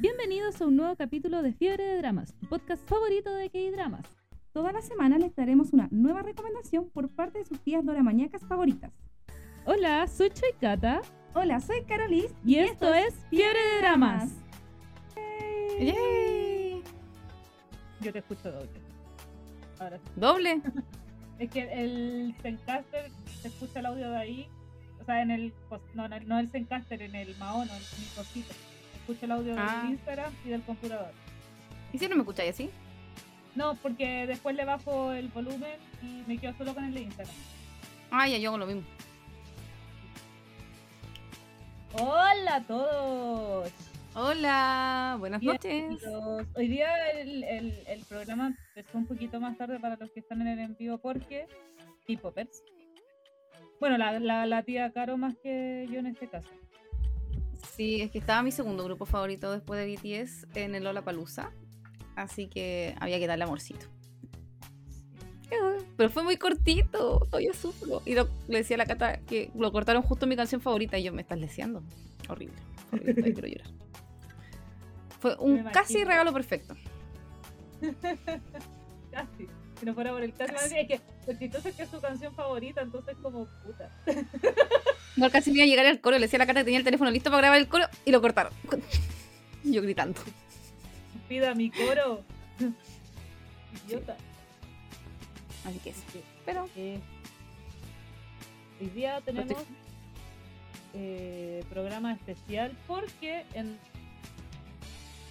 Bienvenidos a un nuevo capítulo de Fiebre de Dramas, tu podcast favorito de K-Dramas. Toda la semana les daremos una nueva recomendación por parte de sus tías doramañacas favoritas. Hola, soy Choikata Hola, soy Carolis y, esto, es Fiebre de Dramas. ¡Yay! Yo te escucho doble. Ahora sí. ¿Doble? Es que el Zencaster se escucha el audio de ahí. O sea, en el. No, no, no el Zencaster, en el Maono, en mi cosito. Escucho el audio Ah. del Instagram y del computador. ¿Y si no me escucháis así? No, porque después le bajo el volumen y me quedo solo con el de Instagram. Ah, ya, yo hago lo mismo. ¡Hola a todos! Hola, buenas noches. Hoy día el, el, el programa empezó un poquito más tarde para los que están en el en vivo porque K-Poppers. Bueno, la, la, la tía Caro más que yo en este caso. Sí, es que estaba mi segundo grupo favorito después de BTS en el Lollapalooza. Así que había que darle amorcito. Pero fue muy cortito, todavía sufro. Y lo- le decía a la Cata que lo cortaron justo en mi canción favorita y yo me estás leseando. Horrible, horrible, quiero llorar. Fue un casi regalo perfecto. Casi. Si no fuera por el casi. Casi. Es que lo chistoso es que es su canción favorita, entonces como puta. No, me iba a llegar al coro. Le decía a la Cata que tenía el teléfono listo para grabar el coro y lo cortaron. Yo gritando. Pida mi coro. Idiota. Así que sí. Sí. Pero Eh, hoy día tenemos eh, programa especial porque en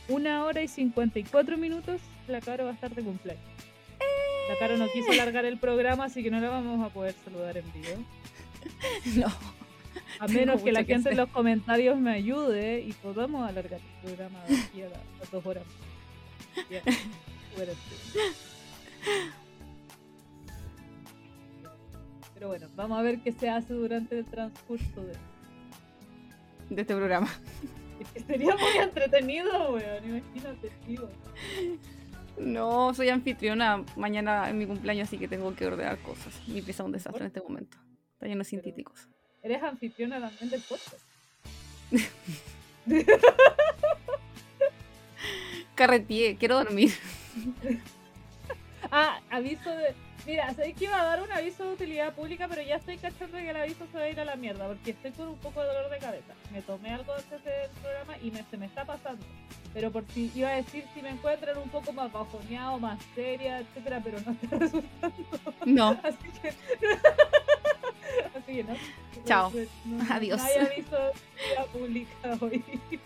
una hora y 54 minutos la Caro va a estar de cumpleaños. La Caro no quiso alargar el programa, así que no la vamos a poder saludar en vivo. no. A menos que la que gente en los comentarios me ayude y podamos alargar el programa de aquí a la- a dos horas. Sí. Pero bueno, vamos a ver qué se hace durante el transcurso de... De este programa. Sería muy entretenido, weón, imagínate, tío. No, soy anfitriona mañana en mi cumpleaños, así que tengo que ordenar cosas. Mi pieza es un desastre en este momento. Está lleno de científicos. Eres anfitriona también del podcast. Carretier, quiero dormir. Ah, aviso de... Mira, sabéis que iba a dar un aviso de utilidad pública, pero ya estoy cachando que el aviso se va a ir a la mierda, porque estoy con un poco de dolor de cabeza. Me tomé algo antes del programa y me, se me está pasando. Pero por si iba a decir si me encuentran un poco más bajoneado, más seria, etcétera, pero no está resultando. No. Así que. Chao. No, Adiós. No hay aviso pública hoy.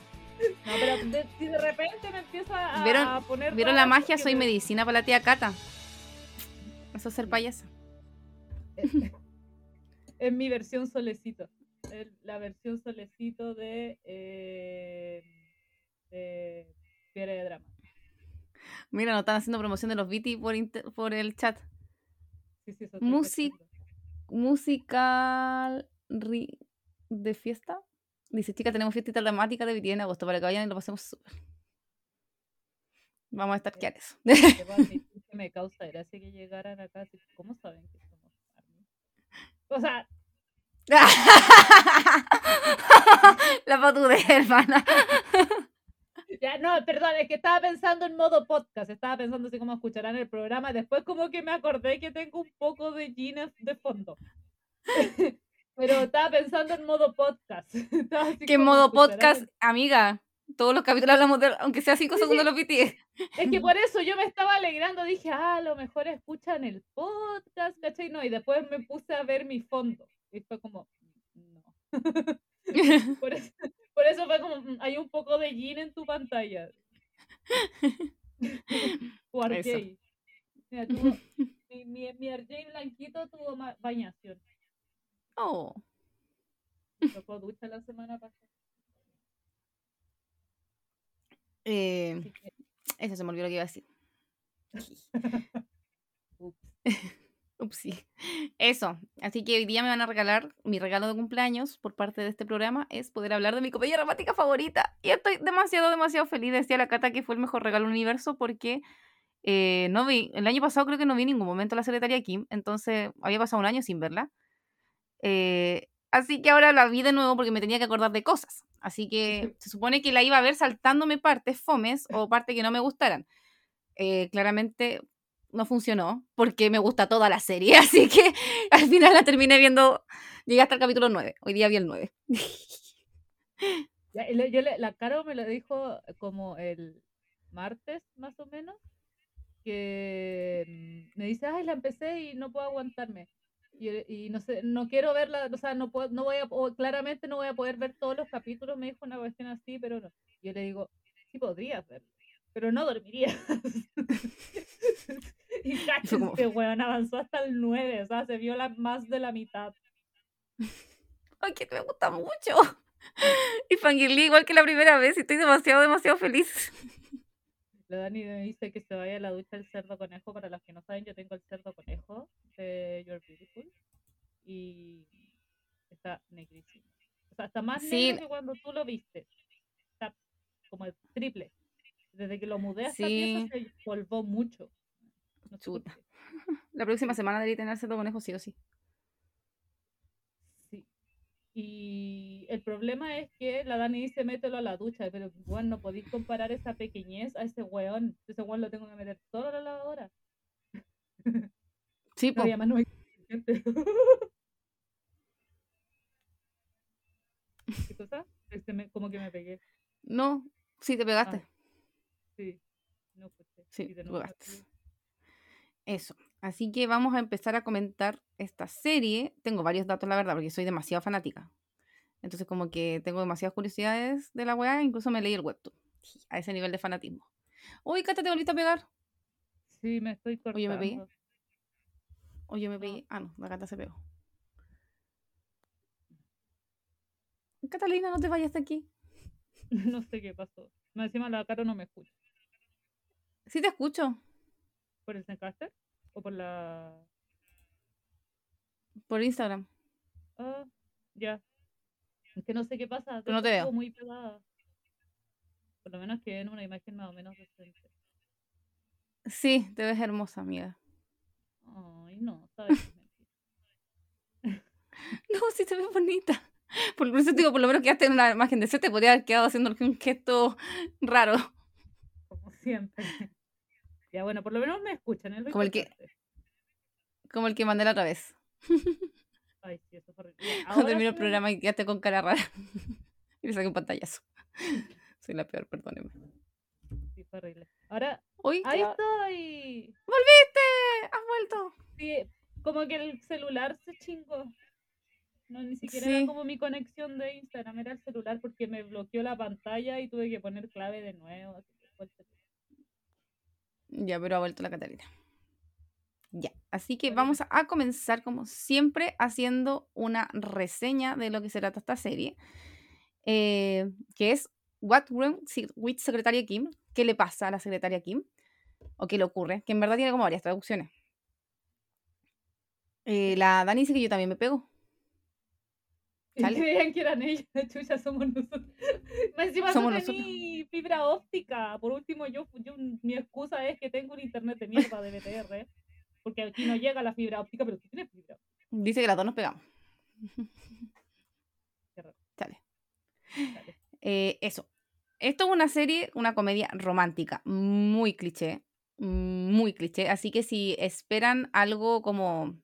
No, pero de- si de repente me empieza a, ¿Vieron- poner. ¿Vieron la magia? Soy me- medicina para la tía Cata. Eso es ser payasa. Es mi versión solecito. Es la versión solecito de. Eh, de Fiebre de Drama. Mira, nos están haciendo promoción de los BT por, por el chat. Sí, sí, cachando. Musical ri- de fiesta. Dice, chica, tenemos fiesta dramática de BT en agosto para que vayan y lo pasemos súper. Vamos a estar que eso. Me causa gracia que llegaran acá. ¿Cómo saben que somos Army? O sea, la patudez, hermana. Ya no, perdón, es que estaba pensando en modo podcast. Estaba pensando así como escucharán el programa. Después, como que me acordé que tengo un poco de Gina de fondo. Pero estaba pensando en modo podcast. Como, modo ¿escucharán podcast, el- amiga. Todos los capítulos hablamos de, aunque sea cinco segundos los BT. Es que por eso yo me estaba alegrando, dije, ah, a lo mejor escuchan el podcast, ¿cachai? No, y después me puse a ver mi fondo. Y fue como, no. Por eso, por eso fue como, "Mm, hay un poco de Jean en tu pantalla. Eso. RJ. Mira, tuvo, mi, mi, mi RJ blanquito tuvo bañación. Oh. Tocó ducha la semana pasada. Eh, eso se me olvidó lo que iba a decir. ups. Upsi. Eso. Así que hoy día me van a regalar mi regalo de cumpleaños por parte de este programa es poder hablar de mi comedia romántica favorita. Y estoy demasiado, demasiado feliz. Decía la Cata que fue el mejor regalo del universo porque eh, no vi, el año pasado creo que no vi en ningún momento la secretaria Kim, entonces había pasado un año sin verla. Eh, Así que ahora la vi de nuevo porque me tenía que acordar de cosas. Así que se supone que la iba a ver saltándome partes fomes o partes que no me gustaran. Eh, claramente no funcionó porque me gusta toda la serie. Así que al final la terminé viendo. Llegué hasta el capítulo 9. Hoy día vi el 9. Ya, y le- yo le- la Caro me lo dijo como el martes, más o menos, que mm, me dice, ay, la empecé y no puedo aguantarme. Y, yo- y no sé, no quiero verla, o sea, no puedo, no voy a, o claramente no voy a poder ver todos los capítulos, me dijo una cuestión así, pero no. Yo le digo, sí podrías verlo, pero no dormirías. y Fue como- cáchense, weón, avanzó hasta el 9, o sea, se vio la, más de la mitad. Ay, que me gusta mucho. Y fangirlé igual que la primera vez y estoy demasiado, demasiado feliz. La Dani me dice que se vaya a la ducha el cerdo conejo. Para los que no saben, yo tengo el cerdo conejo de You're Beautiful. Y está negrísimo. O sea, está más Sí. negro que cuando tú lo viste. Está como el triple. Desde que lo mudé a esta Sí. pieza se polvó mucho. Chuta. La próxima semana debería tener cerdo conejo sí o sí. Sí. Y el problema es que la Dani dice mételo a la ducha, pero bueno, no podéis comparar esa pequeñez a ese weón. Ese weón lo tengo que meter solo a la lavadora. Sí, No, po. no hay. ¿Qué cosa? Este me- como que me pegué. No, sí te pegaste. Ah, sí, no escuché. Sí, Y de te pegaste. Eso. Así que vamos a empezar a comentar esta serie. Tengo varios datos, la verdad, porque soy demasiado fanática. Entonces, como que tengo demasiadas curiosidades de la weá, incluso me leí el webtoon. A ese nivel de fanatismo. Uy, Cata, te volviste a pegar. Sí, me estoy cortando. Oye, me pegué. O yo me pegué. Ah, no, la Cata se pegó. Catalina, no te vayas de aquí. No sé qué pasó. Más encima la cara no me escucha. Sí te escucho. ¿Por el Zencaster? ¿O por la...? Por Instagram. Ah, ya. Es que no sé qué pasa. Pero no te veo. muy pegada. Por lo menos que en una imagen más o menos decente. Sí, te ves hermosa, amiga. Ay, no, sabes. No, sí te ves bonita. Por eso te digo, por lo menos quedaste en una imagen de te podría haber quedado haciendo un gesto raro. Como siempre. Ya, bueno, por lo menos me escuchan. Es lo Como el que-. Como el que mandé la otra vez. Ay, sí, eso fue horrible. Cuando terminó el programa y quedaste con cara rara. y le saqué un pantallazo. Soy la peor, perdónenme. Sí, fue horrible. Ahora, Uy, ahí ya- estoy. ¡Volviste! ¡Has vuelto! Sí, como que el celular se chingó. No, ni siquiera Sí. era como mi conexión de Instagram, era el celular porque me bloqueó la pantalla y tuve que poner clave de nuevo. así que fue el celular. Ya, pero ha vuelto la Catalina. Ya, así que vamos a, a comenzar como siempre haciendo una reseña de lo que se trata esta serie, eh, que es What Room with Secretaria Kim, ¿qué le pasa a la secretaria Kim? ¿O qué le ocurre? Que en verdad tiene como varias traducciones. Eh, la Dani dice que yo también me pego. Y Chale. creían que eran ellos, chucha, somos nosotros. Más Encima Somos no nosotros. fibra óptica. Por último, yo, yo mi excusa es que tengo un internet de mierda de BTR. Porque aquí no llega la fibra óptica, pero tú tienes fibra. Dice que las dos nos pegamos. Qué raro. Chale. Dale. Eh, eso. Esto es una serie, una comedia romántica, muy cliché, muy cliché. Así que si esperan algo como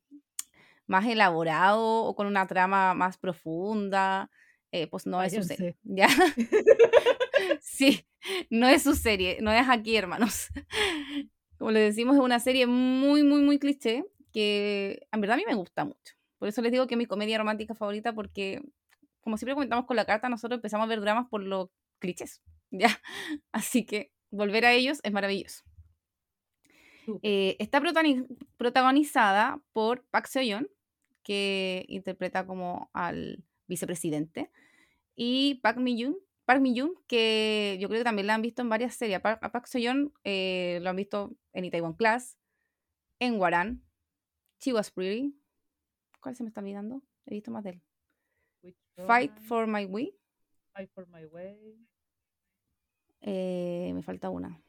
más elaborado o con una trama más profunda, eh, pues no es su serie. ¿Ya? sí, no es su serie, no es aquí, hermanos. Como les decimos, es una serie muy, muy, muy cliché que en verdad a mí me gusta mucho. Por eso les digo que es mi comedia romántica favorita porque como siempre comentamos con la carta, nosotros empezamos a ver dramas por los clichés, ¿ya? Así que volver a ellos es maravilloso. Eh, está protagoni- protagonizada por Park Seo-yeon, que interpreta como al vicepresidente, y Park Mi-yoon, Park Mi-yoon, que yo creo que también la han visto en varias series. Park, a Park Seo-yeon eh, lo han visto en Itaewon Class, en Waran, She Was Pretty. ¿Cuál se me está olvidando? He visto más de él. Fight for My Way. Fight for my way. Eh, me falta una.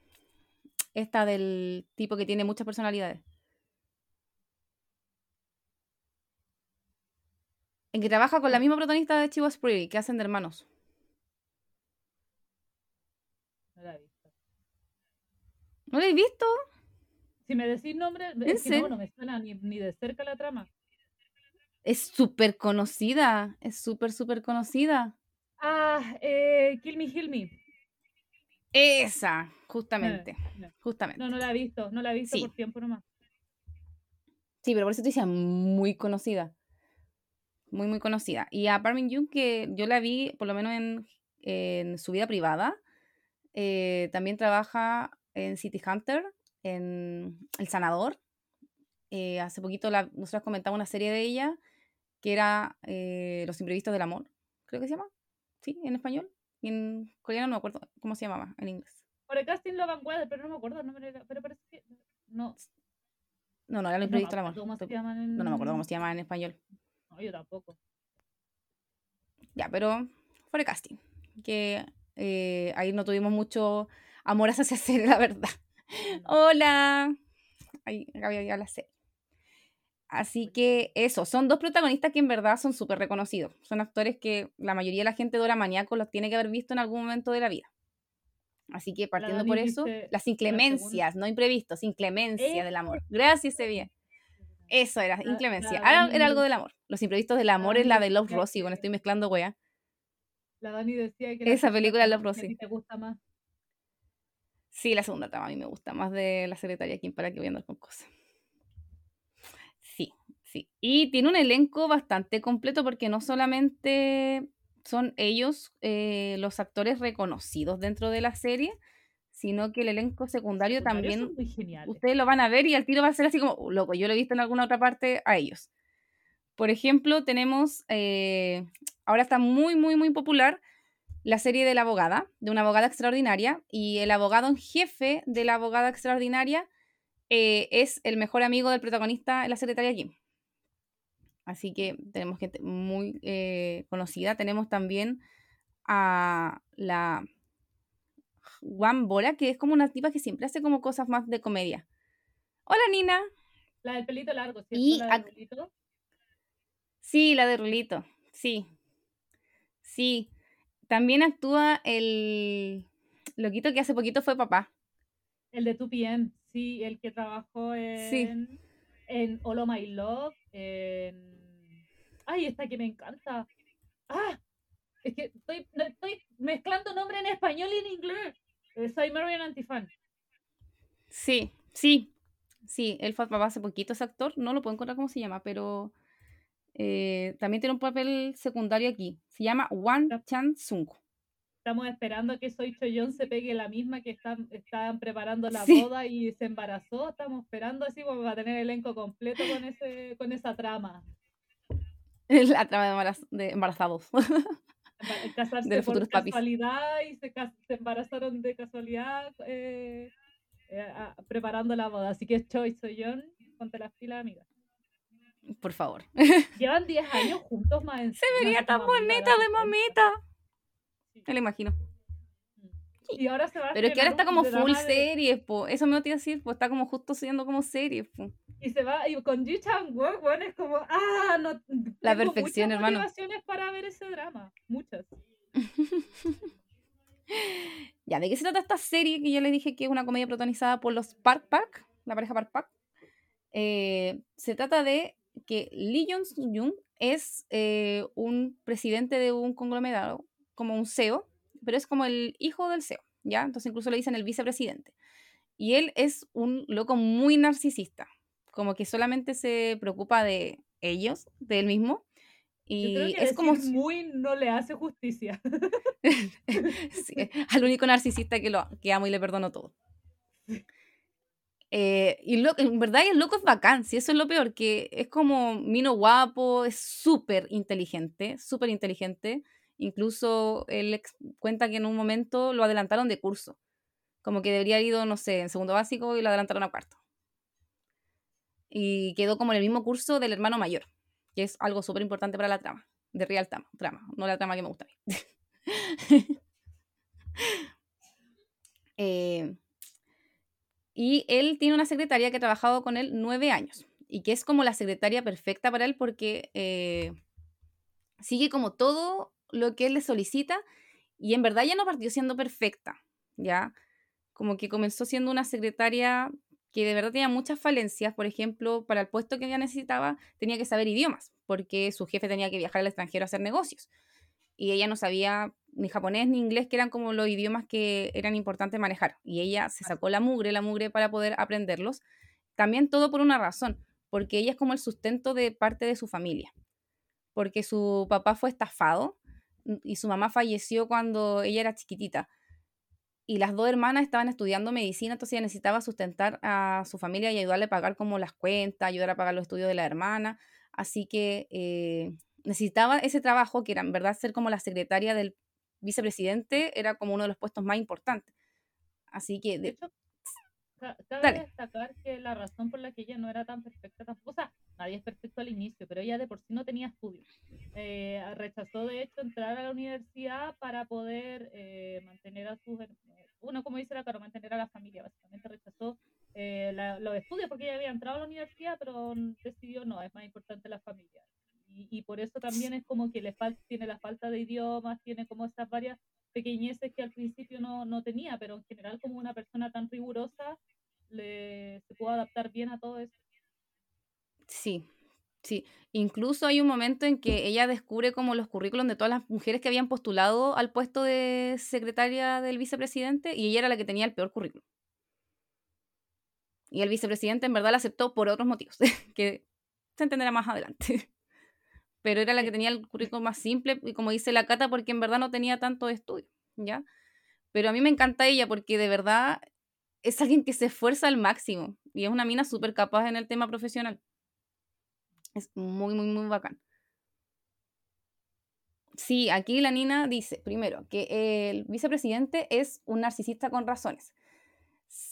Esta del tipo que tiene muchas personalidades. En que trabaja con la misma protagonista de Chivas Pretty, que hacen de hermanos. No la he visto. ¿No la he visto? Si me decís nombre, es que no, no me suena ni, ni de cerca la trama. Es súper conocida. Es súper, súper conocida. Ah, eh, Kill Me, Heal Me. Esa, justamente. no. Justamente. No, no la he visto, no la he visto Sí. por tiempo nomás. Sí, pero por eso te decía muy conocida. Muy, muy conocida. Y a Park Min Yoon, que yo la vi por lo menos en, en su vida privada. eh, también trabaja en City Hunter, en El Sanador. Eh, hace poquito la, nosotros comentamos una serie de ella que era eh, Los Imprevistos del Amor, creo que se llama. Sí, en español. Y en coreano no me acuerdo cómo se llamaba en inglés. Por el casting Love and Weather, pero no me acuerdo el nombre, pero parece que no. No, no, era Los Imprevistos del Amor. acuerdo ¿Cómo se Estoy- llaman en- No, no me acuerdo cómo se llama en español. No, yo tampoco. Ya, pero fue el casting. Que eh, ahí no tuvimos mucho amor hacia serie, la verdad. No. Hola. Ahí había ya la serie. Así que eso, son dos protagonistas que en verdad son súper reconocidos. Son actores que la mayoría de la gente de maníaco los tiene que haber visto en algún momento de la vida. Así que partiendo por eso, las la inclemencias, no imprevistos, inclemencia del amor. Gracias, bien. Eso era, La- inclemencia. la Ahora Dani era algo del amor. Los imprevistos del amor es la de Love cuando que- estoy mezclando wea. La Dani decía que Esa la película segunda Love ti te gusta más. Sí, la segunda trama a mí me gusta más de la secretaria Kim para que voy a andar con cosas. Sí, sí. Y tiene un elenco bastante completo porque no solamente son ellos eh, los actores reconocidos dentro de la serie, sino que el elenco secundario también son muy geniales. ustedes lo van a ver y al tiro va a ser así como, "Uh, loco, yo lo he visto en alguna otra parte a ellos. Por ejemplo, tenemos, eh, ahora está muy, muy, muy popular la serie de la abogada, de una abogada extraordinaria, y el abogado en jefe de la abogada extraordinaria eh, es el mejor amigo del protagonista, la secretaria Kim. Así que tenemos gente muy eh, conocida. Tenemos también a la Juan Bora, que es como una tipa que siempre hace como cosas más de comedia. Hola Nina. La del pelito largo, ¿cierto? Y la del ac- pelito. Sí, la de Rulito. Sí. Sí. También actúa el loquito que hace poquito fue papá. El de 2PM, sí, el que trabajó en, Sí. en All of My Love, en... Ay, esta que me encanta. Ah, es que estoy, estoy mezclando nombre en español y en inglés. Soy Marian Antifan. Sí, sí. Sí, él fue papá hace poquito, ese actor. No lo puedo encontrar cómo se llama, pero eh, también tiene un papel secundario aquí. Se llama Wan. Chan Sung. Estamos esperando que Soy Choyon se pegue la misma que están, están preparando la Sí. boda y se embarazó. Estamos esperando así como para tener elenco completo con ese con esa trama. La trama de, embarazo- de embarazados. Casarse De los por papis. casualidad y se, se embarazaron de casualidad eh, eh, a- preparando la boda. Así que Choi Soyon, ponte las pilas, amiga. Por favor. Llevan 10 años juntos más Se vería tan bonita de mamita. Me lo imagino. Y ahora se va a Pero es que ahora está como full de- series, po. Eso me iba a decir, pues está como justo siendo como series, po. Y se va, y con Ji Chang Wook, bueno, es como, ah, no. La perfección, muchas hermano. motivaciones para ver ese drama, muchas. Ya, ¿de qué se trata esta serie que yo les dije que es una comedia protagonizada por los Park Park, la pareja Park Park? Eh, se trata de que Lee Jong-jung es eh, un presidente de un conglomerado, como un CEO, pero es como el hijo del CEO, ¿ya? Entonces incluso le dicen el vicepresidente. Y él es un loco muy narcisista, como que solamente se preocupa de ellos, de él mismo. Yo Y creo que es como muy no le hace justicia. Sí, al único narcisista que, lo, que amo y le perdono todo. Eh, y lo, en verdad el loco es bacán, si eso es lo peor, que es como mino guapo, es súper inteligente, súper inteligente. Incluso él cuenta que en un momento lo adelantaron de curso, como que debería haber ido, no sé, en segundo básico y lo adelantaron a cuarto. Y quedó como en el mismo curso del hermano mayor, que es algo súper importante para la trama, de real trama, trama, no la trama que me gusta a mí. Eh, y él tiene una secretaria que ha trabajado con él nueve años y que es como la secretaria perfecta para él porque eh, sigue como todo lo que él le solicita y en verdad ya no partió siendo perfecta, ¿ya? Como que comenzó siendo una secretaria que de verdad tenía muchas falencias, por ejemplo, para el puesto que ella necesitaba tenía que saber idiomas, porque su jefe tenía que viajar al extranjero a hacer negocios. Y ella no sabía ni japonés ni inglés, que eran como los idiomas que eran importantes manejar. Y ella se sacó la mugre, la mugre para poder aprenderlos. También todo por una razón, porque ella es como el sustento de parte de su familia. Porque su papá fue estafado y su mamá falleció cuando ella era chiquitita y las dos hermanas estaban estudiando medicina, entonces ella necesitaba sustentar a su familia y ayudarle a pagar como las cuentas, ayudar a pagar los estudios de la hermana, así que eh, necesitaba ese trabajo, que era en verdad ser como la secretaria del vicepresidente, era como uno de los puestos más importantes. Así que... De, Cabe destacar que la razón por la que ella no era tan perfecta tampoco, o sea, nadie es perfecto al inicio, pero ella de por sí no tenía estudios. Eh, rechazó de hecho entrar a la universidad para poder eh, mantener a sus, uno como dice la cara, mantener a la familia, básicamente rechazó eh, los estudios porque ella había entrado a la universidad, pero decidió no, es más importante la familia. Y, y por eso también es como que le falta, tiene la falta de idiomas, tiene como esas varias pequeñeces que al principio no, no tenía, pero en general como una persona tan rigurosa le, se pudo adaptar bien a todo eso. Sí, sí. Incluso hay un momento en que ella descubre como los currículums de todas las mujeres que habían postulado al puesto de secretaria del vicepresidente y ella era la que tenía el peor currículum. Y el vicepresidente en verdad la aceptó por otros motivos, que se entenderá más adelante pero era la que tenía el currículum más simple, y como dice la Cata, porque en verdad no tenía tanto estudio, ¿ya? Pero a mí me encanta ella porque de verdad es alguien que se esfuerza al máximo y es una mina súper capaz en el tema profesional. Es muy, muy, muy bacán. Sí, aquí la Nina dice, primero, que el vicepresidente es un narcisista con razones.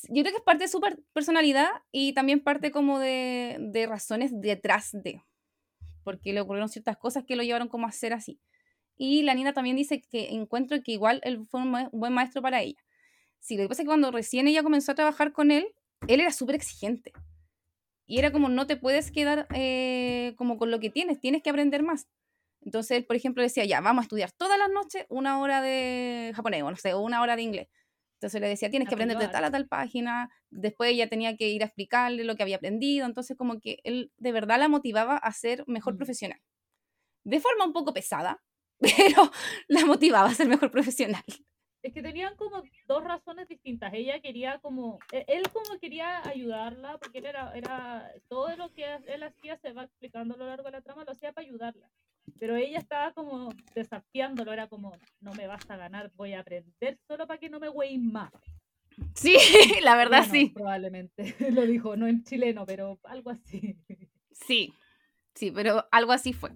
Yo creo que es parte de su personalidad y también parte como de, de razones detrás de, porque le ocurrieron ciertas cosas que lo llevaron como a ser así. Y la Nina también dice que encuentro que igual él fue un buen maestro para ella. Sí, lo que pasa es que cuando recién ella comenzó a trabajar con él, él era súper exigente. Y era como, no te puedes quedar eh, como con lo que tienes, tienes que aprender más. Entonces él, por ejemplo, decía, ya, vamos a estudiar todas las noches una hora de japonés, o una hora de inglés. Entonces le decía, tienes que aprender de tal a tal página. Después ella tenía que ir a explicarle lo que había aprendido. Entonces como que él de verdad la motivaba a ser mejor mm. profesional. De forma un poco pesada, pero la motivaba a ser mejor profesional. Es que tenían como dos razones distintas. Ella quería como, e, él como quería ayudarla, porque él era, era, todo lo que él hacía se va explicando a lo largo de la trama, lo hacía para ayudarla. Pero ella estaba como desafiándolo, era como, no me vas a ganar, voy a aprender solo para que no me güey más. Sí, la verdad sí. Probablemente lo dijo, no en chileno, pero algo así. Sí, sí, pero algo así fue.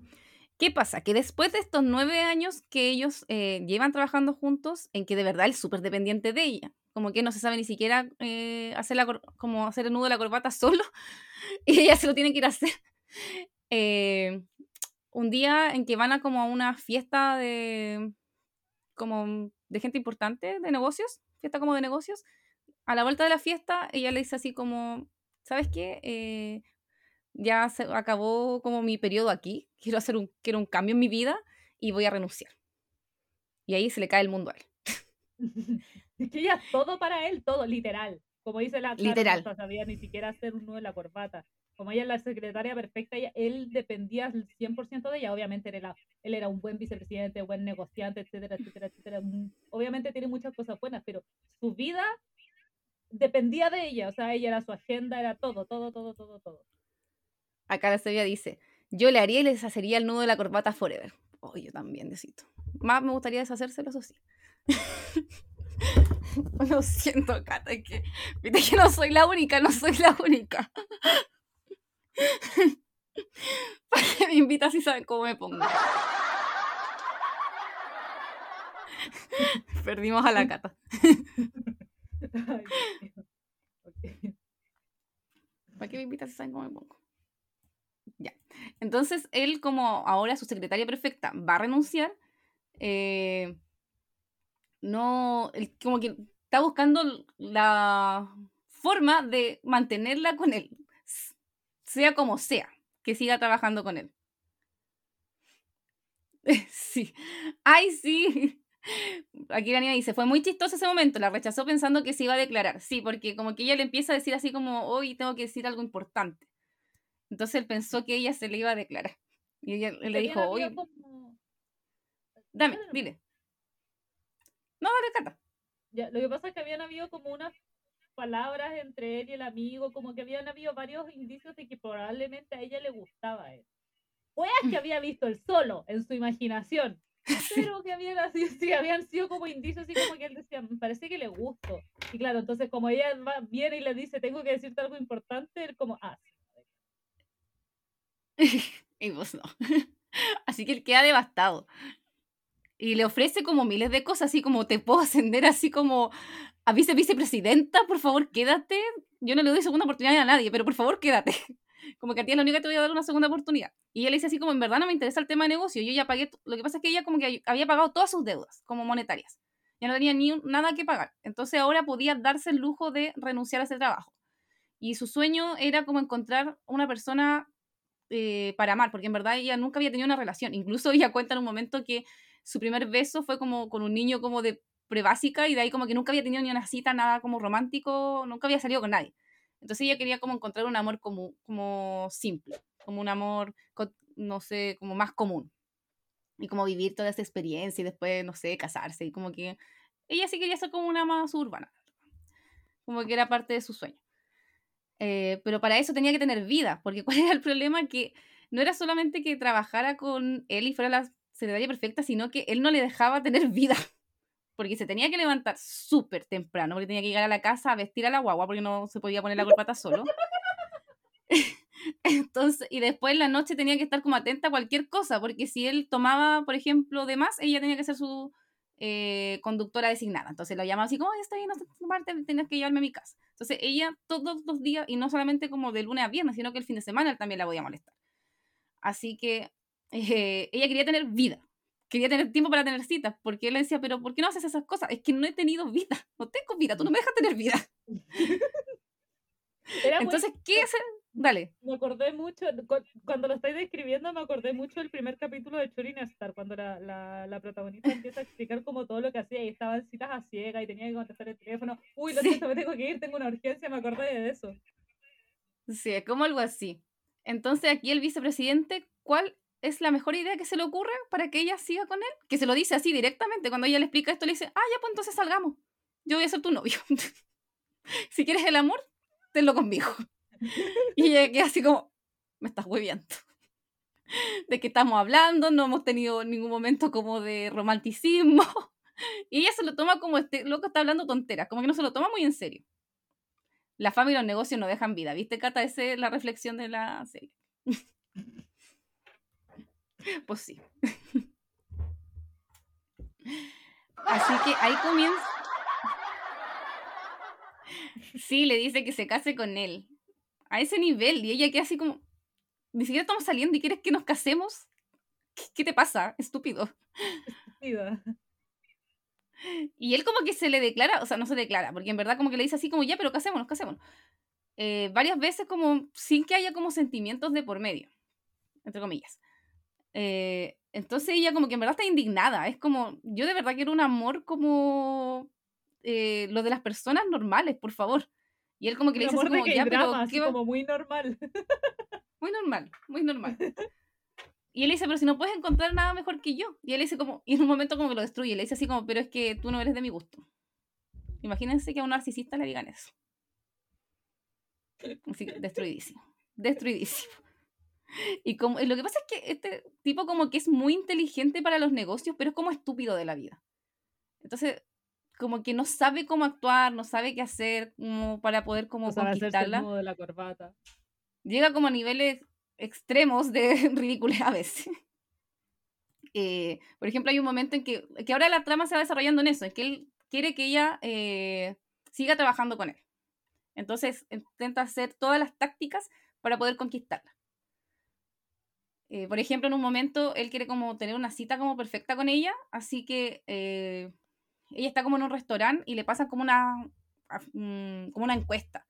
¿Qué pasa? Que después de estos nueve años que ellos eh, llevan trabajando juntos, en que de verdad él es súper dependiente de ella, como que no se sabe ni siquiera eh, hacer, la, como hacer el nudo de la corbata solo, y ella se lo tiene que ir a hacer. Eh, un día en que van a como a una fiesta de como de gente importante de negocios, fiesta como de negocios. A la vuelta de la fiesta, ella le dice así como, ¿sabes qué? Eh, ya se acabó como mi periodo aquí, quiero hacer un, quiero un cambio en mi vida y voy a renunciar. Y ahí se le cae el mundo a él. es que ya todo para él, todo, literal. Como dice la literal. no sabía ni siquiera hacer un nudo en la corbata como ella es la secretaria perfecta, él dependía al 100% de ella. Obviamente él era, un buen vicepresidente, buen negociante, etcétera, etcétera, etcétera. Obviamente tiene muchas cosas buenas, pero su vida dependía de ella. O sea, ella era su agenda, era todo, todo, todo, todo, todo. Acá la Sevilla dice, yo le haría y le deshacería el nudo de la corbata forever. Oh, yo también necesito. Más me gustaría deshacérselo, eso sí. Lo siento, Cata, que, que no soy la única, no soy la única. ¿Para que me invitas si saben cómo me pongo? Perdimos a la cata. ¿Para qué me invitas si saben cómo me pongo? Ya. Entonces, él, como ahora su secretaria perfecta va a renunciar, eh, no, él como que está buscando la forma de mantenerla con él sea como sea, que siga trabajando con él. sí. Ay, sí. Aquí la niña dice, fue muy chistoso ese momento, la rechazó pensando que se iba a declarar. Sí, porque como que ella le empieza a decir así como, hoy tengo que decir algo importante. Entonces él pensó que ella se le iba a declarar. Y ella le dijo, oye, como- dame, dile. No, dale, Cata. Ya, lo que pasa es que habían habido como unas palabras entre él y el amigo, como que habían habido varios indicios de que probablemente a ella le gustaba él. Weas que había visto él solo en su imaginación, pero que habían, así, sí, habían sido como indicios así como que él decía, me parece que le gusto. Y claro, entonces como ella va, viene y le dice, tengo que decirte algo importante, él como, ah, sí. y vos no. Así que él queda devastado. Y le ofrece como miles de cosas, así como te puedo ascender, así como a vice vicepresidenta, por favor, quédate. Yo no le doy segunda oportunidad a nadie, pero por favor, quédate. Como que a ti es la única que te voy a dar una segunda oportunidad. Y ella dice así como, en verdad no me interesa el tema de negocio, yo ya pagué, lo que pasa es que ella como que había pagado todas sus deudas, como monetarias. Ya no tenía ni nada que pagar. Entonces ahora podía darse el lujo de renunciar a ese trabajo. Y su sueño era como encontrar una persona eh, para amar, porque en verdad ella nunca había tenido una relación. Incluso ella cuenta en un momento que su primer beso fue como con un niño como de prebásica y de ahí como que nunca había tenido ni una cita, nada como romántico, nunca había salido con nadie. Entonces ella quería como encontrar un amor como, como simple, como un amor, no sé, como más común. Y como vivir toda esa experiencia y después, no sé, casarse. Y como que ella sí quería ser como una más urbana. Como que era parte de su sueño. Eh, pero para eso tenía que tener vida, porque ¿cuál era el problema? Que no era solamente que trabajara con él y fuera la secretaria perfecta, sino que él no le dejaba tener vida, porque se tenía que levantar súper temprano, porque tenía que llegar a la casa a vestir a la guagua, porque no se podía poner la corbata solo. Entonces, y después en la noche tenía que estar como atenta a cualquier cosa, porque si él tomaba, por ejemplo, de más, ella tenía que ser su eh, conductora designada. Entonces lo llamaba así como, "Oye, estoy sé qué parte, tienes que llevarme a mi casa. Entonces ella todos los días, y no solamente como de lunes a viernes, sino que el fin de semana también la podía molestar. Así que eh, ella quería tener vida, quería tener tiempo para tener citas, porque él le decía, pero ¿por qué no haces esas cosas? Es que no he tenido vida, no tengo vida, tú no me dejas tener vida. Era muy- Entonces, ¿qué hacer? Dale. me acordé mucho, cu- cuando lo estáis describiendo, me acordé mucho del primer capítulo de Chorin Star, cuando la, la, la protagonista empieza a explicar como todo lo que hacía y estaba en citas a ciega y tenía que contestar el teléfono. Uy, lo Sí. siento, me tengo que ir, tengo una urgencia, me acordé de eso. Sí, es como algo así. Entonces aquí el vicepresidente, ¿cuál es la mejor idea que se le ocurre para que ella siga con él? Que se lo dice así directamente. Cuando ella le explica esto, le dice, ah, ya, pues entonces salgamos. Yo voy a ser tu novio. si quieres el amor, tenlo conmigo. y ella queda así como, me estás hueviando. De qué estamos hablando, no hemos tenido ningún momento como de romanticismo. y ella se lo toma como este loco está hablando tonteras, como que no se lo toma muy en serio. La fama y los negocios no dejan vida. ¿Viste, Cata? Esa es la reflexión de la serie. pues sí. Así que ahí comienza. Sí, le dice que se case con él. A ese nivel. Y ella queda así como. Ni siquiera estamos saliendo y quieres que nos casemos. ¿Qué, qué te pasa? Estúpido. Vida. Y él como que se le declara, o sea, no se declara, porque en verdad como que le dice así como, ya, pero casémonos, casémonos. Eh, varias veces como sin que haya como sentimientos de por medio, entre comillas. Eh, entonces ella como que en verdad está indignada, es como, yo de verdad quiero un amor como eh, lo de las personas normales, por favor. Y él como que le dice así como, ya, pero ¿qué va-?" como muy normal. Muy normal, muy normal. Y él dice, pero si no puedes encontrar nada mejor que yo. Y él dice como, y en un momento como que lo destruye, le dice así como, pero es que tú no eres de mi gusto. Imagínense que a un narcisista le digan eso. Así que destruidísimo. Destruidísimo. Y como, y lo que pasa es que este tipo como que es muy inteligente para los negocios, pero es como estúpido de la vida. Entonces, como que no sabe cómo actuar, no sabe qué hacer como para poder como O sea, el conquistarla nudo de la corbata. llega como a niveles extremos de ridiculez a veces. Eh, por ejemplo, hay un momento en que, que ahora la trama se va desarrollando en eso, en que él quiere que ella eh, siga trabajando con él. Entonces intenta hacer todas las tácticas para poder conquistarla. Eh, por ejemplo, en un momento él quiere como tener una cita como perfecta con ella, así que eh, ella está como en un restaurante y le pasan como una, mm, como una encuesta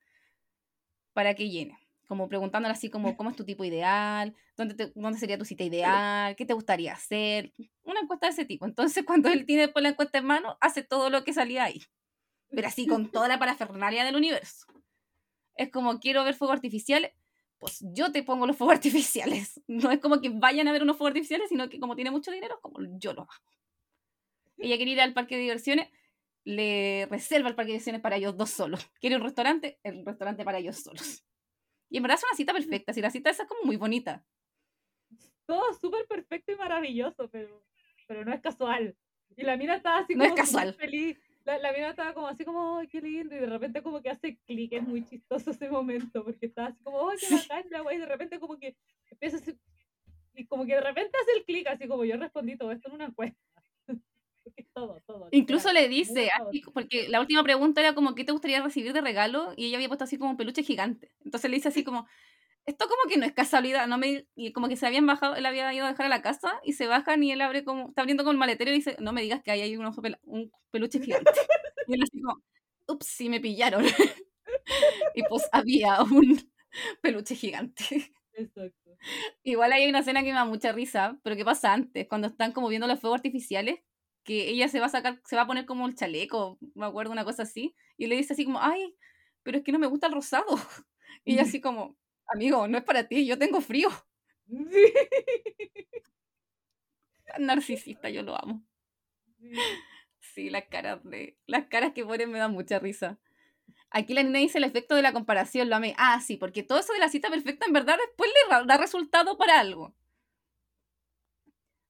para que llene como preguntándole así como, ¿cómo es tu tipo ideal? ¿Dónde, ¿Dónde sería tu cita ideal? ¿Qué te gustaría hacer? Una encuesta de ese tipo. Entonces, cuando él tiene después la encuesta en mano, hace todo lo que salía ahí. Pero así, con toda la parafernalia del universo. Es como, quiero ver fuegos artificiales, pues yo te pongo los fuegos artificiales. No es como que vayan a ver unos fuegos artificiales, sino que como tiene mucho dinero, como yo lo hago. Ella quiere ir al parque de diversiones, le reserva el parque de diversiones para ellos dos solos. Quiere un restaurante, el restaurante para ellos solos. Y en verdad es una cita perfecta, si la cita esa es como muy bonita. Todo súper perfecto y maravilloso, pero, pero no es casual. Y la mina estaba así No es como súper casual. feliz. La, la mina estaba como así como, ¡ay, qué lindo! Y de repente como que hace clic, es muy chistoso ese momento, porque estaba así como, ¡ay, qué bacán! la wea", Y de repente como que empieza así, y como que de repente hace el clic, así como yo respondí todo esto en una encuesta. Todo, todo. Incluso le dice, así, porque la última pregunta era como, ¿qué te gustaría recibir de regalo? Y ella había puesto así como un peluche gigante. Entonces le dice así como, esto como que no es casualidad, no me... Y como que se habían bajado, él había ido a dejar a la casa y se bajan y él abre como, está abriendo con el maletero y dice, no me digas que ahí hay unos pela- un peluche gigante. Y él así como, ups, sí me pillaron. y pues había un peluche gigante. Exacto. Igual hay una escena que me da mucha risa, pero ¿qué pasa antes? Cuando están como viendo los fuegos artificiales, que ella se va a sacar, se va a poner como el chaleco, me acuerdo, una cosa así, y le dice así como, ay, pero es que no me gusta el rosado. Y ella así como, amigo, no es para ti, yo tengo frío. Sí. Tan narcisista, yo lo amo. Sí. Sí, las caras de. Las caras que ponen me dan mucha risa. Aquí la niña dice el efecto de la comparación, lo amé. Ah, sí, porque todo eso de la cita perfecta en verdad después le da resultado para algo.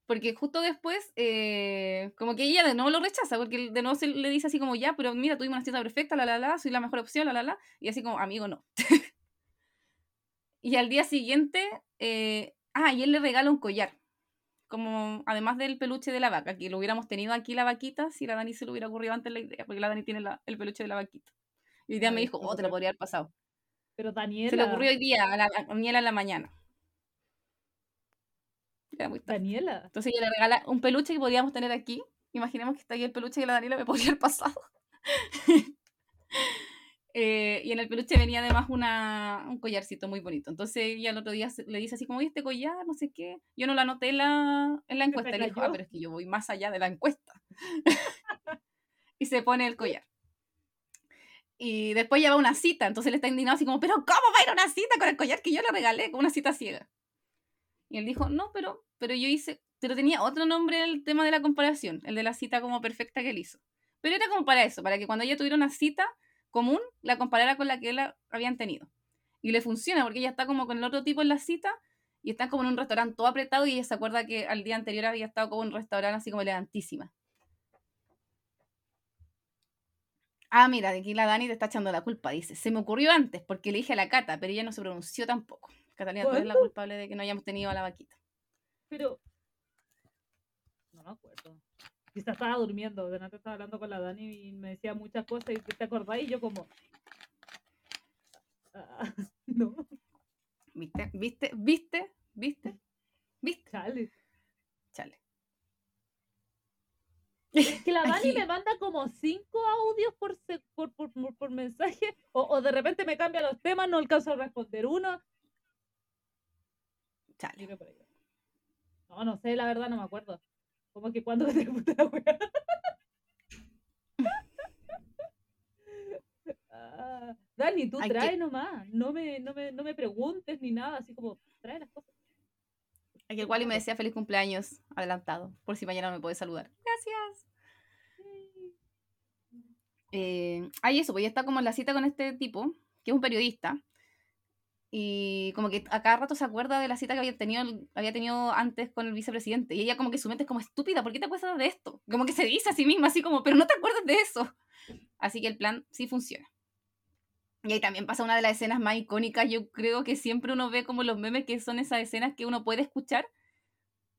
Porque justo después, eh, como que ella de nuevo lo rechaza, porque de nuevo se le dice así como, ya, pero mira, tuvimos una cita perfecta, la, la, la, soy la mejor opción, la, la, la. Y así como, amigo, no. y al día siguiente, eh, ah, y él le regala un collar como además del peluche de la vaca, que lo hubiéramos tenido aquí la vaquita si la Dani se le hubiera ocurrido antes la idea, porque la Dani tiene la- el peluche de la vaquita. Y hoy día me dijo, oh, te lo podría haber pasado. Pero Daniela. Se le ocurrió hoy día, a la a Daniela en la mañana. Era muy tarde. Daniela. Entonces ella le regala un peluche que podríamos tener aquí. Imaginemos que está aquí el peluche que la Daniela me podría haber pasado. Eh, y en el peluche venía además una, un collarcito muy bonito. Entonces ella el otro día le dice así como, "Oye, este collar, no sé qué. Yo no lo anoté en la, en la encuesta. Le dijo, ah, pero es que yo voy más allá de la encuesta. y se pone el collar. Y después ya va a una cita. Entonces él está indignado así como, pero ¿cómo va a ir a una cita con el collar que yo le regalé? Con una cita ciega. Y él dijo, no, pero, pero yo hice, pero tenía otro nombre el tema de la comparación, el de la cita como perfecta que él hizo. Pero era como para eso, para que cuando ella tuviera una cita común, la comparara con la que él habían tenido. Y le funciona, porque ella está como con el otro tipo en la cita, y están como en un restaurante todo apretado, y ella se acuerda que al día anterior había estado como en un restaurante así como elegantísima. Ah, mira, de aquí la Dani te está echando la culpa, dice. Se me ocurrió antes, porque le dije a la Cata, pero ella no se pronunció tampoco. Catalina, tú eres la culpable de que no hayamos tenido a la vaquita. Pero. No me acuerdo. Quizás estaba durmiendo. De nada estaba hablando con la Dani y me decía muchas cosas y te acordás y yo como. "Ah, no, ¿Viste? ¿Viste? ¿Viste? ¿Viste? ¿Viste? chale. Chale. Es que la Dani Aquí. me manda como cinco audios por, por, por, por, mensaje. O, o de repente me cambia los temas, no alcanzo a responder uno. Chale. No, no sé, la verdad no me acuerdo. Como que cuando te gusta la wea. Ah, Dani, tú Hay que- trae nomás. No me, no, me, no me preguntes ni nada, así como trae las cosas. Aquí el Wally me decía feliz cumpleaños adelantado, por si mañana no me puede saludar. Gracias. Eh, hay eso, pues ya está como en la cita con este tipo, que es un periodista. Y como que a cada rato se acuerda de la cita que había tenido, había tenido antes con el vicepresidente. Y ella como que su mente es como estúpida, ¿por qué te acuerdas de esto? Como que se dice a sí misma así como, pero no te acuerdas de eso. Así que el plan sí funciona. Y ahí también pasa una de las escenas más icónicas, yo creo que siempre uno ve como los memes que son esas escenas que uno puede escuchar,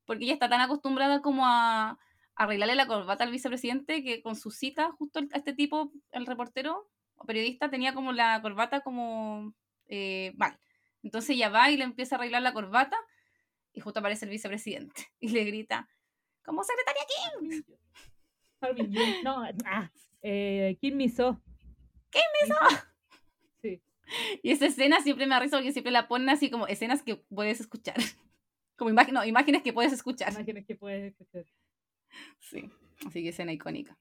porque ella está tan acostumbrada como a, arreglarle la corbata al vicepresidente que con su cita, justo a este tipo, el reportero o periodista, tenía como la corbata como eh, mal. Entonces ella va y le empieza a arreglar la corbata y justo aparece el vicepresidente y le grita, como secretaria Kim. Harvey Jun- No, ah, eh, Kim Miso. ¿Kim Miso? Sí. Y esa escena siempre me risa porque siempre la ponen así como escenas que puedes escuchar. Como imagen, no, imágenes que puedes escuchar. Imágenes que puedes escuchar. Sí, así que escena icónica.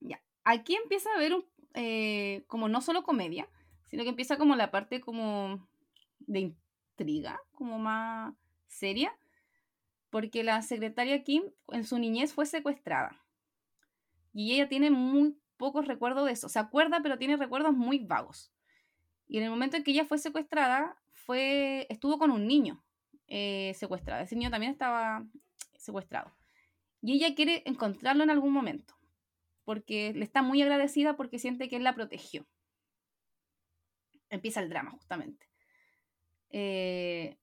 Ya, aquí empieza a haber un, eh, como no solo comedia, sino que empieza como la parte como de intriga, como más seria, porque la secretaria Kim en su niñez fue secuestrada. Y ella tiene muy pocos recuerdos de eso. Se acuerda, pero tiene recuerdos muy vagos. Y en el momento en que ella fue secuestrada, fue, estuvo con un niño eh, secuestrado. Ese niño también estaba secuestrado. Y ella quiere encontrarlo en algún momento, porque le está muy agradecida porque siente que él la protegió. Empieza el drama, justamente. Eh,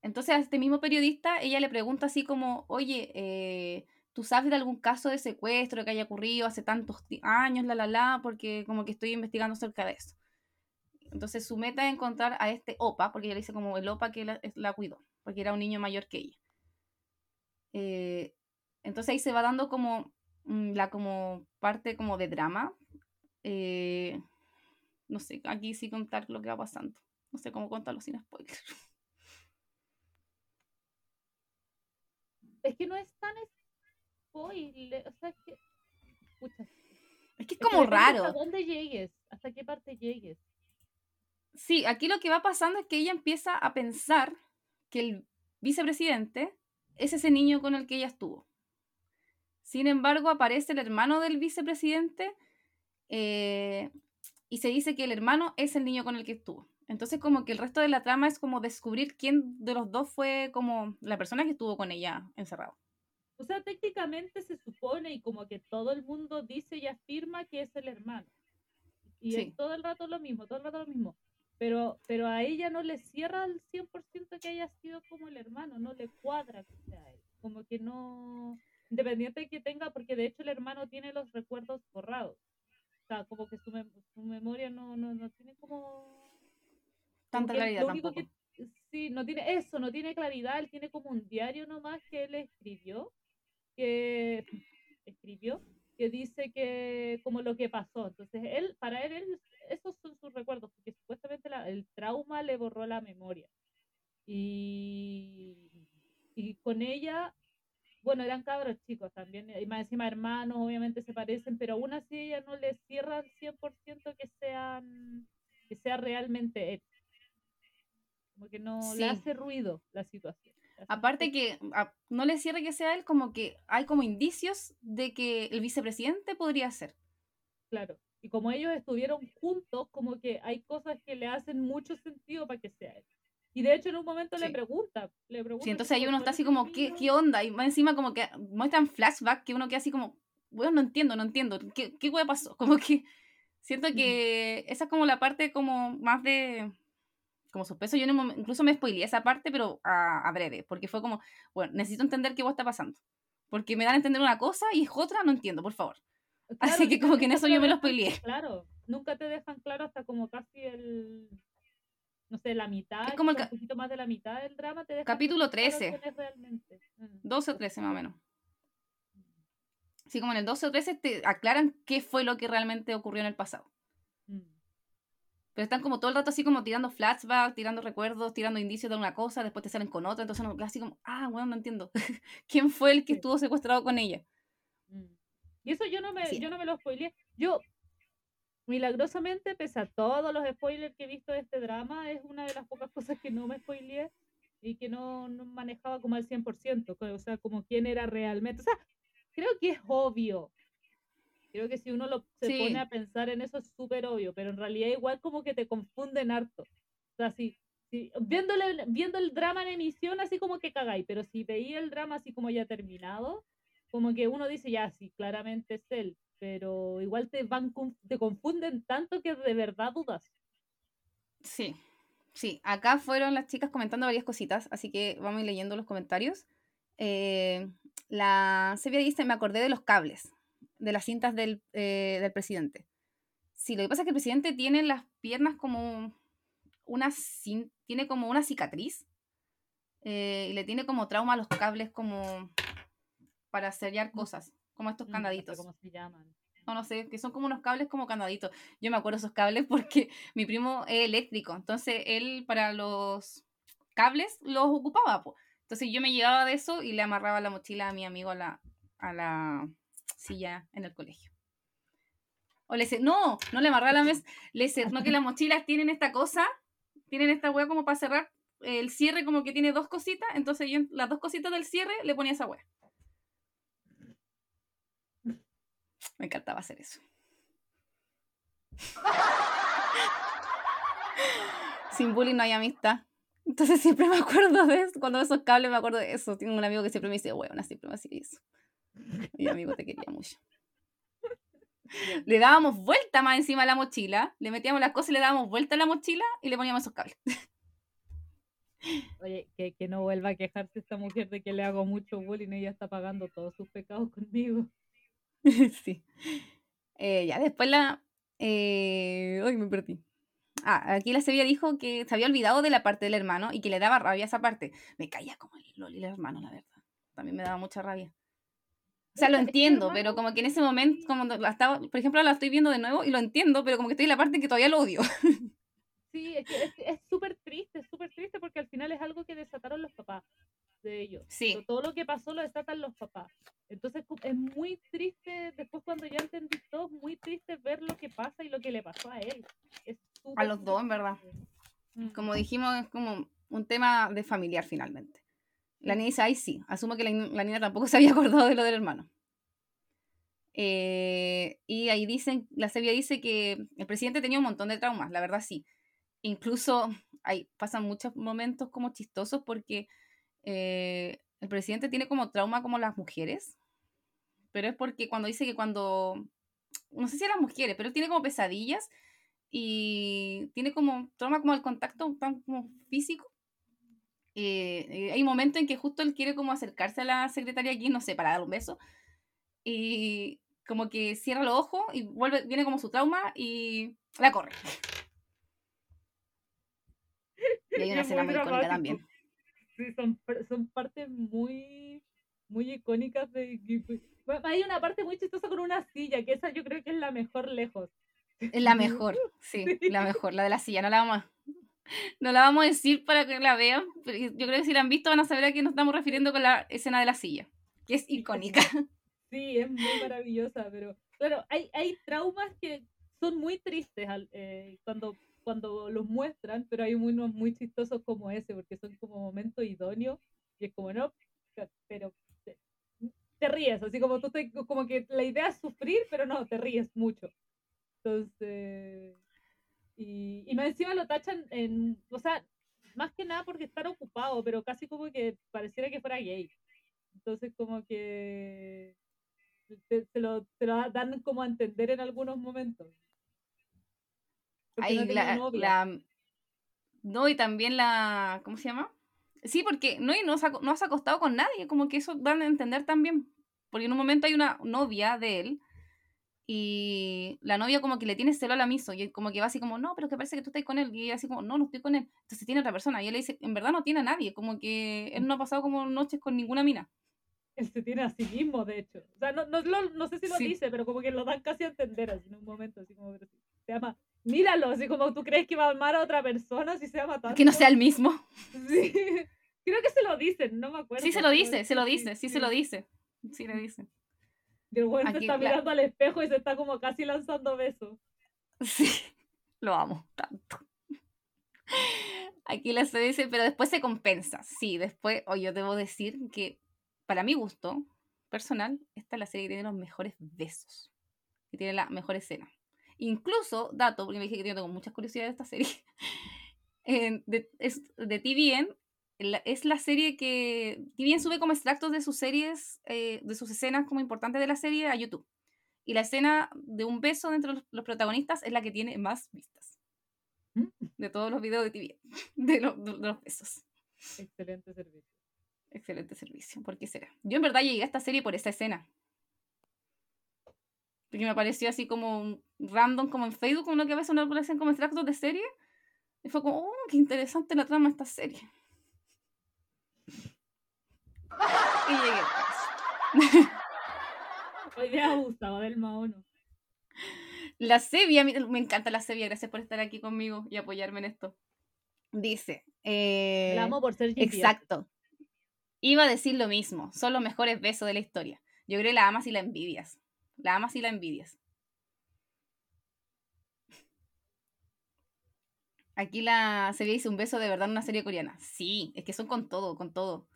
entonces a este mismo periodista, ella le pregunta así como, oye, eh, ¿tú sabes de algún caso de secuestro que haya ocurrido hace tantos años, la, la, la? Porque como que estoy investigando acerca de eso. Entonces su meta es encontrar a este OPA, porque ella le dice como el OPA que la, cuidó, porque era un niño mayor que ella. Eh, entonces ahí se va dando como mm, la como parte como de drama. No sé, aquí sí contar lo que va pasando. No sé cómo contarlo sin spoiler. Es que no es tan spoiler, o sea, es que... Pucha. Es que es como raro. ¿Hasta dónde llegues? ¿Hasta qué parte llegues? Sí, aquí lo que va pasando es que ella empieza a pensar que el vicepresidente es ese niño con el que ella estuvo. Sin embargo, aparece el hermano del vicepresidente eh, y se dice que el hermano es el niño con el que estuvo. Entonces, como que el resto de la trama es como descubrir quién de los dos fue como la persona que estuvo con ella encerrado. O sea, técnicamente se supone y como que todo el mundo dice y afirma que es el hermano. Y Sí. es todo el rato lo mismo, todo el rato lo mismo. Pero, pero a ella no le cierra al 100% que haya sido como el hermano, no le cuadra que sea él. Como que no, independiente de que tenga, porque de hecho el hermano tiene los recuerdos borrados. O sea, como que su, mem- su memoria no, no, no tiene como... Tanta claridad tampoco. que- sí, no tiene eso, no tiene claridad, él tiene como un diario nomás que él escribió, que escribió, que dice que como lo que pasó. Entonces, él, para él, él- esos son sus recuerdos, porque supuestamente la- el trauma le borró la memoria. Y, y con ella, bueno, eran cabros chicos también, y más encima hermanos, obviamente se parecen, pero aún así ella no le cierra al 100% que sean, que sea realmente él. Como que no Sí. le hace ruido la situación. le Aparte que a- no le cierre que sea él, como que hay como indicios de que el vicepresidente podría ser. Claro. Y como ellos estuvieron juntos, como que hay cosas que le hacen mucho sentido para que sea él. Y de hecho en un momento le Sí. pregunta, le pregunta. Sí, entonces ahí uno "¿Tú está así como, ¿qué, niño?". qué onda? Y más encima como que muestran flashback que uno queda así como, bueno, no entiendo, no entiendo. ¿Qué, qué pasó? Como que siento que esa es como la parte como más de como suspenso. Yo momen- incluso me spoileé esa parte, pero a, a breve, porque fue como, bueno, necesito entender qué hueá está pasando. Porque me dan a entender una cosa y es otra, no entiendo, por favor. Claro, Así que como que en eso yo me lo spoileé. Claro, nunca te dejan claro hasta como casi el, no sé, la mitad, Es como el un poquito más de la mitad del drama te dejan Capítulo súper claro 13. quién es realmente. Mm. 12 o 13 más o menos. Así como en el 12 o 13 te aclaran qué fue lo que realmente ocurrió en el pasado. Pero están como todo el rato así como tirando flashback, tirando recuerdos, tirando indicios de una cosa, después te salen con otra, entonces así como, ah, bueno, no entiendo. ¿Quién fue el que estuvo secuestrado con ella? Mm. Y eso yo no me, Sí. yo no me lo spoileé. Yo, milagrosamente, pese a todos los spoilers que he visto de este drama, es una de las pocas cosas que no me spoileé y que no, no manejaba como al 100%, co- o sea, como quién era realmente. O sea, creo que es obvio. Creo que si uno lo, se Sí. pone a pensar en eso es súper obvio, pero en realidad igual como que te confunden harto. O sea, si, si viéndole, viendo el drama en emisión así como que cagáis, pero si veía el drama así como ya terminado, como que uno dice, ya, sí, claramente es él, pero igual te van te confunden tanto que de verdad dudas. Sí, sí. Acá fueron las chicas comentando varias cositas, así que vamos a ir leyendo los comentarios. Eh, la Sevilla dice, me acordé de los cables, de las cintas del, eh, del presidente. Sí, lo que pasa es que el presidente tiene las piernas como una, tiene como una cicatriz eh, y le tiene como trauma a los cables como para sellar cosas, como estos Mm, no candaditos. ¿Cómo se llaman? o no sé, que son como unos cables como candaditos. Yo me acuerdo esos cables porque mi primo es eléctrico, entonces él para los cables los ocupaba, po. Entonces yo me llevaba de eso y le amarraba la mochila a mi amigo a la, a la silla en el colegio. O le decía, no, no le amarraba la mesa, le decía, no que las mochilas tienen esta cosa, tienen esta hueá como para cerrar el cierre como que tiene dos cositas, entonces yo las dos cositas del cierre le ponía esa hueá. Me encantaba hacer eso. Sin bullying no hay amistad. Entonces siempre me acuerdo de eso. Cuando veo esos cables me acuerdo de eso. Tengo un amigo que siempre me dice, huevona, siempre me hacía eso. Y mi amigo te quería mucho. Le dábamos vuelta más encima a la mochila, le metíamos las cosas y le dábamos vuelta a la mochila y le poníamos esos cables. Oye, que, que no vuelva a quejarse esta mujer de que le hago mucho bullying, ella está pagando todos sus pecados conmigo. sí. Eh, ya después la... Eh... Uy, me perdí. Ah, aquí la Sevilla dijo que se había olvidado de la parte del hermano y que le daba rabia esa parte. Me caía como el Loli el hermano, la verdad. También me daba mucha rabia. O sea, lo entiendo, pero como que en ese momento, como la estaba, por ejemplo, la estoy viendo de nuevo y lo entiendo, pero como que estoy en la parte que todavía lo odio. Sí, es que es súper triste, súper triste porque al final es algo que desataron los papás de ellos. Sí. To- Todo lo que pasó lo desatan los papás. Entonces es muy triste, después cuando ya entendí todo, es muy triste ver lo que pasa y lo que le pasó a él. Es súper, los dos, en verdad. Mm. Como dijimos, es como un tema de familiar finalmente. La niña dice, ay, sí, asumo que la, ni- la niña tampoco se había acordado de lo del hermano. Eh, y ahí dicen, la Sevilla dice que el presidente tenía un montón de traumas, la verdad sí. Incluso hay, pasan muchos momentos como chistosos porque eh, el presidente tiene como trauma como las mujeres, pero es porque cuando dice que cuando, no sé si las mujeres, pero tiene como pesadillas y tiene como trauma como el contacto tan como físico. Eh, hay momentos en que justo él quiere como acercarse a la secretaria aquí, no sé, para dar un beso, y como que cierra los ojos y vuelve, viene como su trauma y la corre. Y hay una Es escena muy muy icónica también. Sí, son, son partes muy, muy icónicas de... Bueno, hay una parte muy chistosa con una silla, que esa yo creo que es la mejor lejos. Es la mejor, sí, la mejor, la de la silla. No la vamos a, no la vamos a decir para que la vean, pero yo creo que si la han visto van a saber a qué nos estamos refiriendo con la escena de la silla, que es icónica. Sí, es muy maravillosa, pero claro, hay, hay traumas que son muy tristes eh, cuando, cuando los muestran, pero hay unos muy chistosos como ese, porque son como momentos idóneos y es como, no, pero te, te ríes, así como tú te, como que la idea es sufrir, pero no, te ríes mucho. Entonces, y, y más encima lo tachan en, o sea, más que nada porque estar ocupado, pero casi como que pareciera que fuera gay. Entonces como que te- lo, se lo dan como a entender en algunos momentos. Porque Ahí no la, No, y también la. ¿Cómo se llama? Sí, porque no, y no, no has acostado con nadie, como que eso dan a entender también. Porque en un momento hay una novia de él y la novia como que le tiene celo a la miso y como que va así como, no, pero que parece que tú estás con él. Y ella así como, no, no estoy con él. Entonces tiene otra persona. Y él le dice, en verdad no tiene a nadie, como que él no ha pasado como noches con ninguna mina. Él se tiene a sí mismo, de hecho. O sea, no, no, lo- no sé si lo Sí. dice, pero como que lo dan casi a entender así en un momento, así como, se llama, míralo, así como tú crees que va a amar a otra persona si se llama tanto. Que no sea el mismo. Sí. Creo que se lo dicen, no me acuerdo. Sí se lo dice, se lo dice, sí, se lo sí. dice. Sí le dice. Y el Aquí, está mirando al espejo y se está como casi lanzando besos. Sí, lo amo tanto. Aquí la se dice, pero después se compensa. Sí, después, o yo debo decir que para mi gusto personal, esta es la serie que tiene los mejores besos. Que tiene la mejor escena. Incluso, dato, porque me dije que yo tengo muchas curiosidades de esta serie. de, es, de TVN, es la serie que TVN sube como extractos de sus series, eh, de sus escenas como importantes de la serie a YouTube. Y la escena de un beso entre los, los protagonistas es la que tiene más vistas. ¿Mm? De todos los videos de TV. De, lo- de los besos. Excelente servicio. Excelente servicio. ¿Por qué será? Yo en verdad llegué a esta serie por esa escena. Porque me apareció así como un random, como en Facebook, como lo que a veces uno aparecen como extractos de serie. Y fue como, oh, qué interesante la trama de esta serie. Y llegué a eso. Hoy día ha gustado del Maono. La Sevia, me encanta la Sevia, gracias por estar aquí conmigo y apoyarme en esto. Dice. Eh, La amo por ser GPS. Exacto. Iba a decir lo mismo, son los mejores besos de la historia. Yo creo que la amas y la envidias. La amas y la envidias. Aquí la Sevilla dice un beso de verdad en una serie coreana. Sí, es que son con todo, con todo.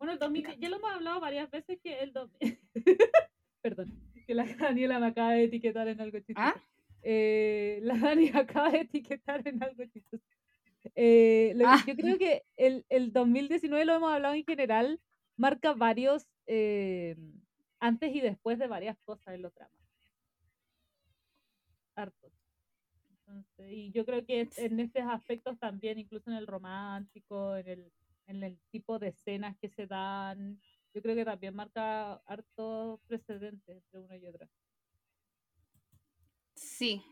Bueno, el 2000, ya lo hemos hablado varias veces que el 2000... Perdón, que la Daniela me acaba de etiquetar en algo chistoso. ¿Ah? Eh, la Dani acaba de etiquetar en algo chistoso. Eh, lo que- Ah. Yo creo que el, el 2019 lo hemos hablado en general, marca varios eh, antes y después de varias cosas en los dramas. Hartos. Entonces, y yo creo que en estos aspectos también, incluso en el romántico, en el, en el tipo de escenas que se dan, yo creo que también marca hartos precedentes entre una y otra. Sí.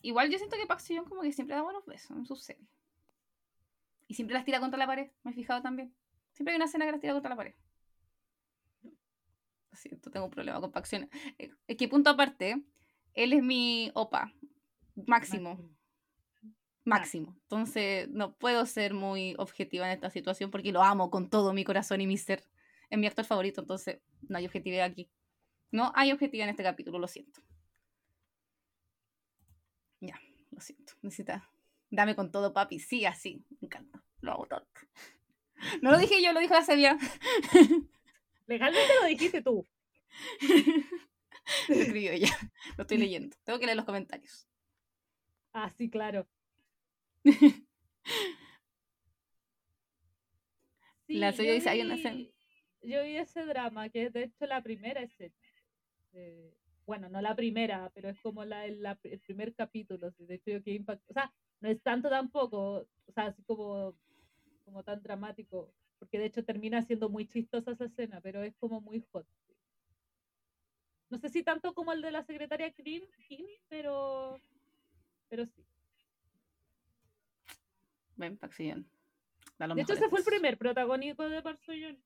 Igual yo siento que Park como que siempre da buenos besos en sus series. Y siempre las tira contra la pared, me he fijado también. Siempre hay una escena que las tira contra la pared. Lo siento, tengo un problema con Park. Eh, Es que punto aparte, él es mi opa, máximo. máximo. Entonces, no puedo ser muy objetiva en esta situación porque lo amo con todo mi corazón y mi ser. Es mi actor favorito, entonces no hay objetividad aquí. No hay objetividad en este capítulo, lo siento. Ya, lo siento. Necesita. Dame con todo, papi. Sí, así. Me encanta. Lo hago tanto. No lo dije yo, lo dijo la Sevilla. Legalmente lo dijiste tú. Lo escribió ella. Lo estoy leyendo. Tengo que leer los comentarios. Ah, sí, claro. La Sí, dice, hay una vi- escena. Yo vi ese drama, que es de hecho la primera escena. bueno, no la primera, pero es como la, la- el primer capítulo. De hecho, yo quedé impactado. O sea, no es tanto tampoco, o sea, así como, como tan dramático, porque de hecho termina siendo muy chistosa esa escena, pero es como muy hot. No sé si tanto como el de la secretaria Kim, Kim pero, pero sí. Ven, Paxillón. Da los De hecho, ese fue el primer protagónico de Seo-yoon.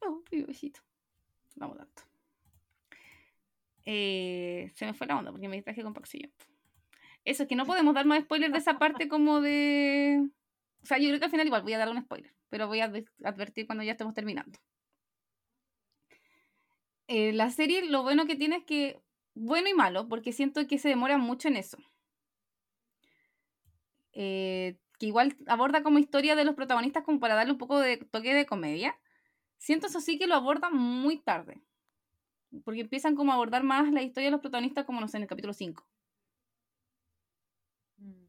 Oh, mi besito. Vamos tanto. Eh, se me fue la onda porque me distraje con Paxillo. Eso es que no podemos dar más spoilers de esa parte como de. O sea, yo creo que al final igual voy a dar un spoiler, pero voy a adver- advertir cuando ya estemos terminando. Eh, la serie, lo bueno que tiene es que. Bueno y malo, porque siento que se demora mucho en eso. Eh, que igual aborda como historia de los protagonistas como para darle un poco de toque de comedia. Siento eso sí que lo abordan muy tarde. Porque empiezan como a abordar más la historia de los protagonistas como, no sé, en el capítulo 5. Mm.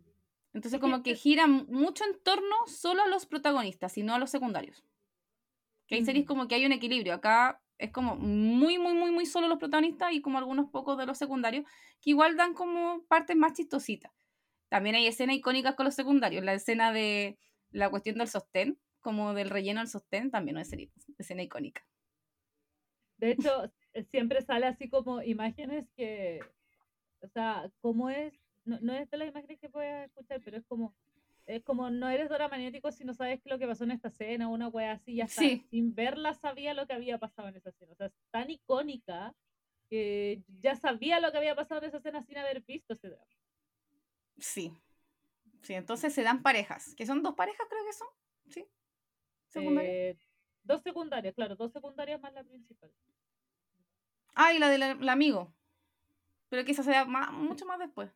Entonces como que es- gira mucho en torno solo a los protagonistas y no a los secundarios. Que hay series Mm. como que hay un equilibrio. Acá es como muy, muy, muy, muy solo los protagonistas y como algunos pocos de los secundarios que igual dan como partes más chistositas. También hay escenas icónicas con los secundarios. La escena de la cuestión del sostén, como del relleno del sostén, también es escena icónica. De hecho, siempre sale así como imágenes que, o sea, ¿cómo es? No, no es de las imágenes que puedes escuchar, pero es como, es como no eres Dora Magnético si no sabes lo que pasó en esta escena una wea así, ya. Sí. Sin verla sabía lo que había pasado en esa escena. O sea, es tan icónica que ya sabía lo que había pasado en esa escena sin haber visto ese drama. Sí. Sí, entonces se dan parejas, que son dos parejas creo que son. Sí. Secundarias. Eh, dos secundarias, claro, dos secundarias más la principal. Ah, y la del el amigo. Pero que esa se da más- mucho más después.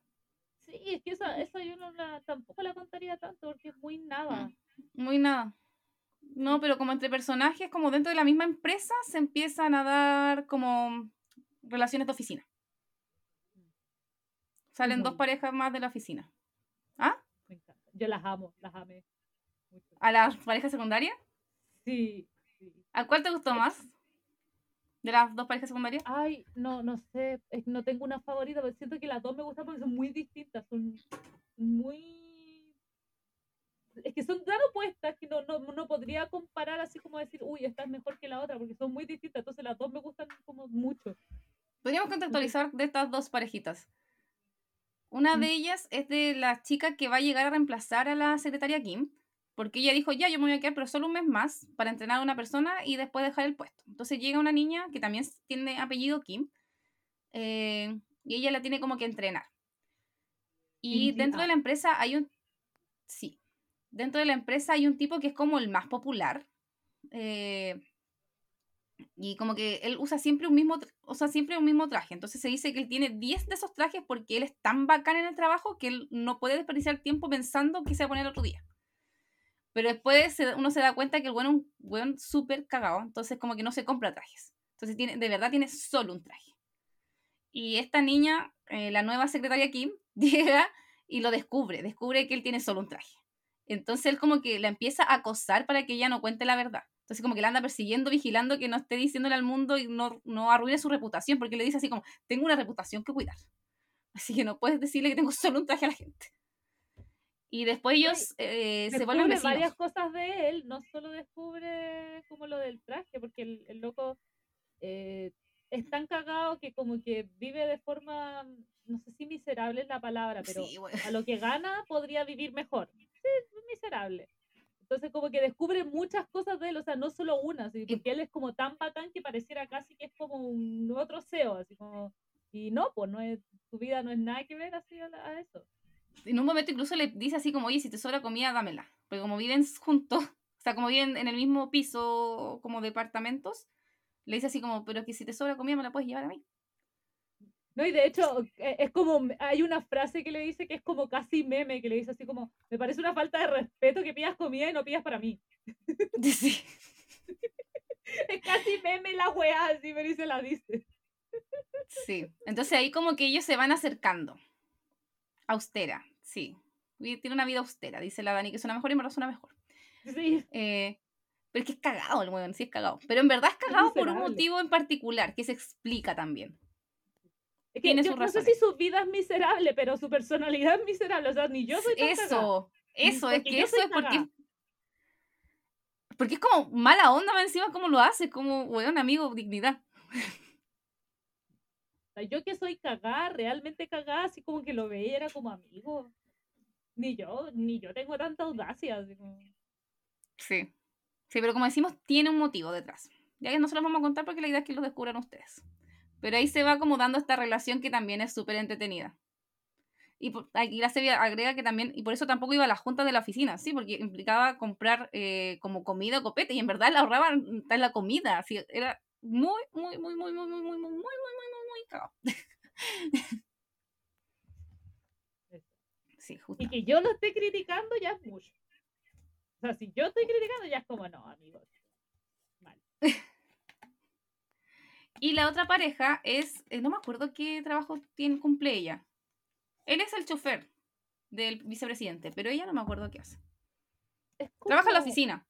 Sí, es que esa, esa yo no la, tampoco la contaría tanto porque es muy nada. Muy nada. No, pero como entre personajes, como dentro de la misma empresa, se empiezan a dar como relaciones de oficina. Salen dos parejas más de la oficina. ¿Ah? Me encanta. Yo las amo, las amé. Mucho. ¿A las parejas secundarias? Sí, sí. ¿A cuál te gustó más? ¿De las dos parejas secundarias? Ay, no, no sé, es que no tengo una favorita, pero siento que las dos me gustan porque son muy distintas, son muy... Es que son tan opuestas que no, no, no podría comparar así como decir, uy, esta es mejor que la otra, porque son muy distintas, entonces las dos me gustan como mucho. Podríamos contextualizar de estas dos parejitas. Una Mm. de ellas es de la chica que va a llegar a reemplazar a la secretaria Kim, porque ella dijo, ya, yo me voy a quedar, pero solo un mes más para entrenar a una persona y después dejar el puesto. Entonces llega una niña que también tiene apellido Kim, eh, y ella la tiene como que entrenar. Y dentro de ah. la empresa hay un... Sí, dentro de la empresa hay un tipo que es como el más popular. eh, y como que él usa siempre un mismo siempre un mismo traje. Entonces se dice que él tiene 10 de esos trajes porque él es tan bacán en el trabajo que él no puede desperdiciar tiempo pensando que se va a poner otro día. Pero después uno se da cuenta que el bueno es un weón súper cagado. Entonces como que no se compra trajes. Entonces tiene, de verdad tiene solo un traje. Y esta niña, eh, la nueva secretaria Kim, llega y lo descubre. Descubre que él tiene solo un traje. Entonces él como que la empieza a acosar para que ella no cuente la verdad. Entonces como que la anda persiguiendo, vigilando que no esté diciéndole al mundo y no, no arruine su reputación, porque le dice así como, tengo una reputación que cuidar. Así que no puedes decirle que tengo solo un traje a la gente. Y después ellos eh, se vuelven vecinos. varias cosas de él, no solo descubre como lo del traje, porque el, el loco eh, es tan cagado que como que vive de forma, no sé si miserable es la palabra, pero Sí, bueno. a lo que gana podría vivir mejor. Sí, es miserable. Entonces como que descubre muchas cosas de él, o sea, no solo una, ¿sí? porque él es como tan bacán que pareciera casi que es como un otro CEO, así como... Y no, pues no es, su vida no es nada que ver así a, la- a eso. en un momento incluso le dice así como, oye, si te sobra comida, dámela. Porque como viven juntos, o sea, como viven en el mismo piso como departamentos, le dice así como, pero que si te sobra comida me la puedes llevar a mí. No, y de hecho, e- es como, hay una frase que le dice que es como casi meme, que le dice así como, me parece una falta de respeto que pidas comida y no pidas para mí. Sí. Es casi meme la weá, así me dice la dice. Sí. Entonces ahí como que ellos se van acercando. Austera, sí. Tiene una vida austera, dice la Dani, que suena mejor y en verdad suena mejor. Sí, Eh, pero es que es cagado el weón, sí es cagado. Pero en verdad es cagado por un motivo en particular, que se explica también. Es que yo no sé si su vida es miserable, pero su personalidad es miserable. O sea, ni yo soy tan cagada. Eso, eso, es que eso es porque. cagada. Porque es como mala onda más encima como lo hace, como, weón, amigo, dignidad. O sea, yo que soy cagada, realmente cagada, así como que lo veía era como amigo. Ni yo, ni yo tengo tanta audacia. así como- Sí. Sí, pero como decimos, tiene un motivo detrás. Ya que no se los vamos a contar porque la idea es que lo descubran ustedes. Pero ahí se va como dando esta relación que también es súper entretenida. Y por- aquí la serie agrega que también, y por eso tampoco iba a las juntas de la oficina, sí, porque implicaba comprar eh, como comida o copete, y en verdad la ahorraban en la comida, así, era muy, muy, muy, muy, muy, muy, muy, muy, muy, muy, muy, muy, muy cagado. Sí, justo. Y que yo lo esté criticando ya es mucho. O sea, si yo estoy criticando ya es como, no, amigo. Mal. Y la otra pareja es, eh, no me acuerdo qué trabajo tiene, cumple ella. Él es el chofer del vicepresidente, pero ella no me acuerdo qué hace. Trabaja en la oficina.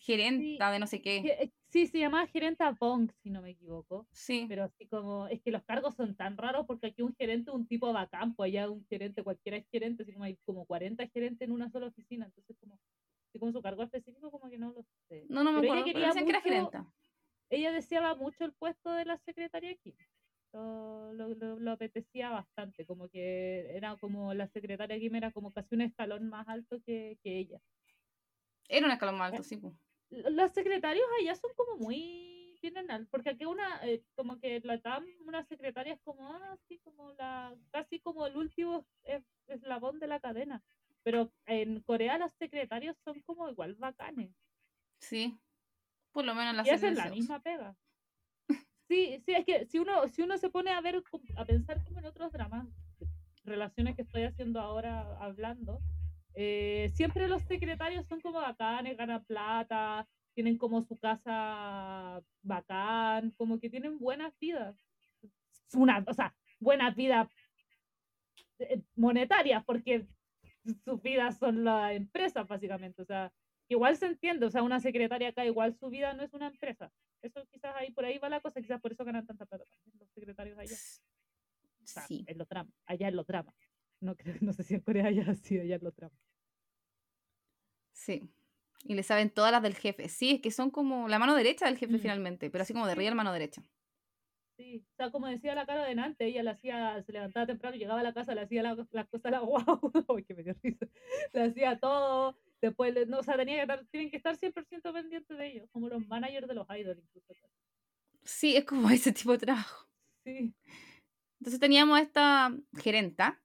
Gerenta de no sé qué. eh, Sí, se llama gerenta Bong, si no me equivoco. Sí. Pero así como, es que los cargos son tan raros porque aquí un gerente es un tipo bacán, pues allá un gerente, cualquiera es gerente, así como hay como 40 gerentes en una sola oficina, entonces como, así como su cargo específico como que no lo sé. No, no me Pero ella acuerdo, pero decían que era gerenta. Ella deseaba mucho el puesto de la secretaria aquí. Lo, lo, lo- apetecía bastante, como que era como la secretaria Kim era como casi un escalón más alto que, que ella. Era un escalón más alto, sí. po. L- Los secretarios allá son como muy tienen porque aquí una eh, como que la TAM una secretaria es como ah, como la casi como el último es- eslabón de la cadena pero en Corea los secretarios son como igual bacanes Sí. Por lo menos la y hacen la misma pega. Sí sí es que si uno si uno se pone a ver a pensar como en otros dramas relaciones que estoy haciendo ahora hablando eh, siempre los secretarios son como bacanes ganan plata tienen como su casa bacán como que tienen buenas vidas una o sea buenas vidas eh, monetarias porque sus vidas son la empresa básicamente. O sea igual se entiende, o sea, una secretaria acá, igual su vida no es una empresa. Eso quizás ahí por ahí va la cosa, quizás por eso ganan tanta plata los secretarios allá. O sea, Sí. en los dramas, allá en los dramas. No, creo, no sé si en Corea haya sido allá en los dramas. Sí. Y le saben todas las del jefe. Sí, es que son como la mano derecha del jefe Mm. finalmente, pero así como de real mano derecha. Sí, o sea, como decía la cara de Nante, ella le hacía, se levantaba temprano, llegaba a la casa, le hacía la- las cosas a la guau, uy, que me dio risa, le hacía todo, después, no, o sea, tenía que estar, tienen que estar 100% pendientes de ellos, como los managers de los idols incluso. Sí, es como ese tipo de trabajo. Sí, Entonces teníamos a esta gerenta,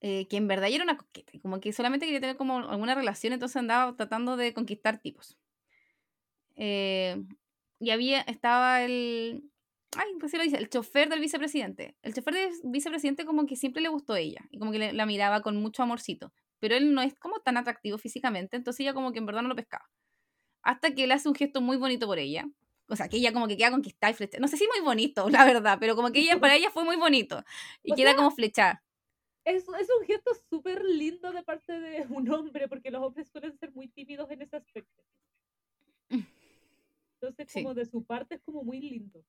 eh, que en verdad ya era una coqueta, y como que solamente quería tener como alguna relación, entonces andaba tratando de conquistar tipos. Eh, y había, estaba el, ay, pues sí lo dice, el chofer del vicepresidente. El chofer del vicepresidente como que siempre le gustó a ella, y como que le- la miraba con mucho amorcito, pero él no es como tan atractivo físicamente, entonces ella como que en verdad no lo pescaba. Hasta que él hace un gesto muy bonito por ella. O sea, que ella como que queda conquistada y flechada. No sé si muy bonito, la verdad, pero como que ella, para ella fue muy bonito. Y O queda sea, como flechada. Es, es un gesto súper lindo de parte de un hombre, porque los hombres suelen ser muy tímidos en ese aspecto. Entonces, Sí. como de su parte, es como muy lindo.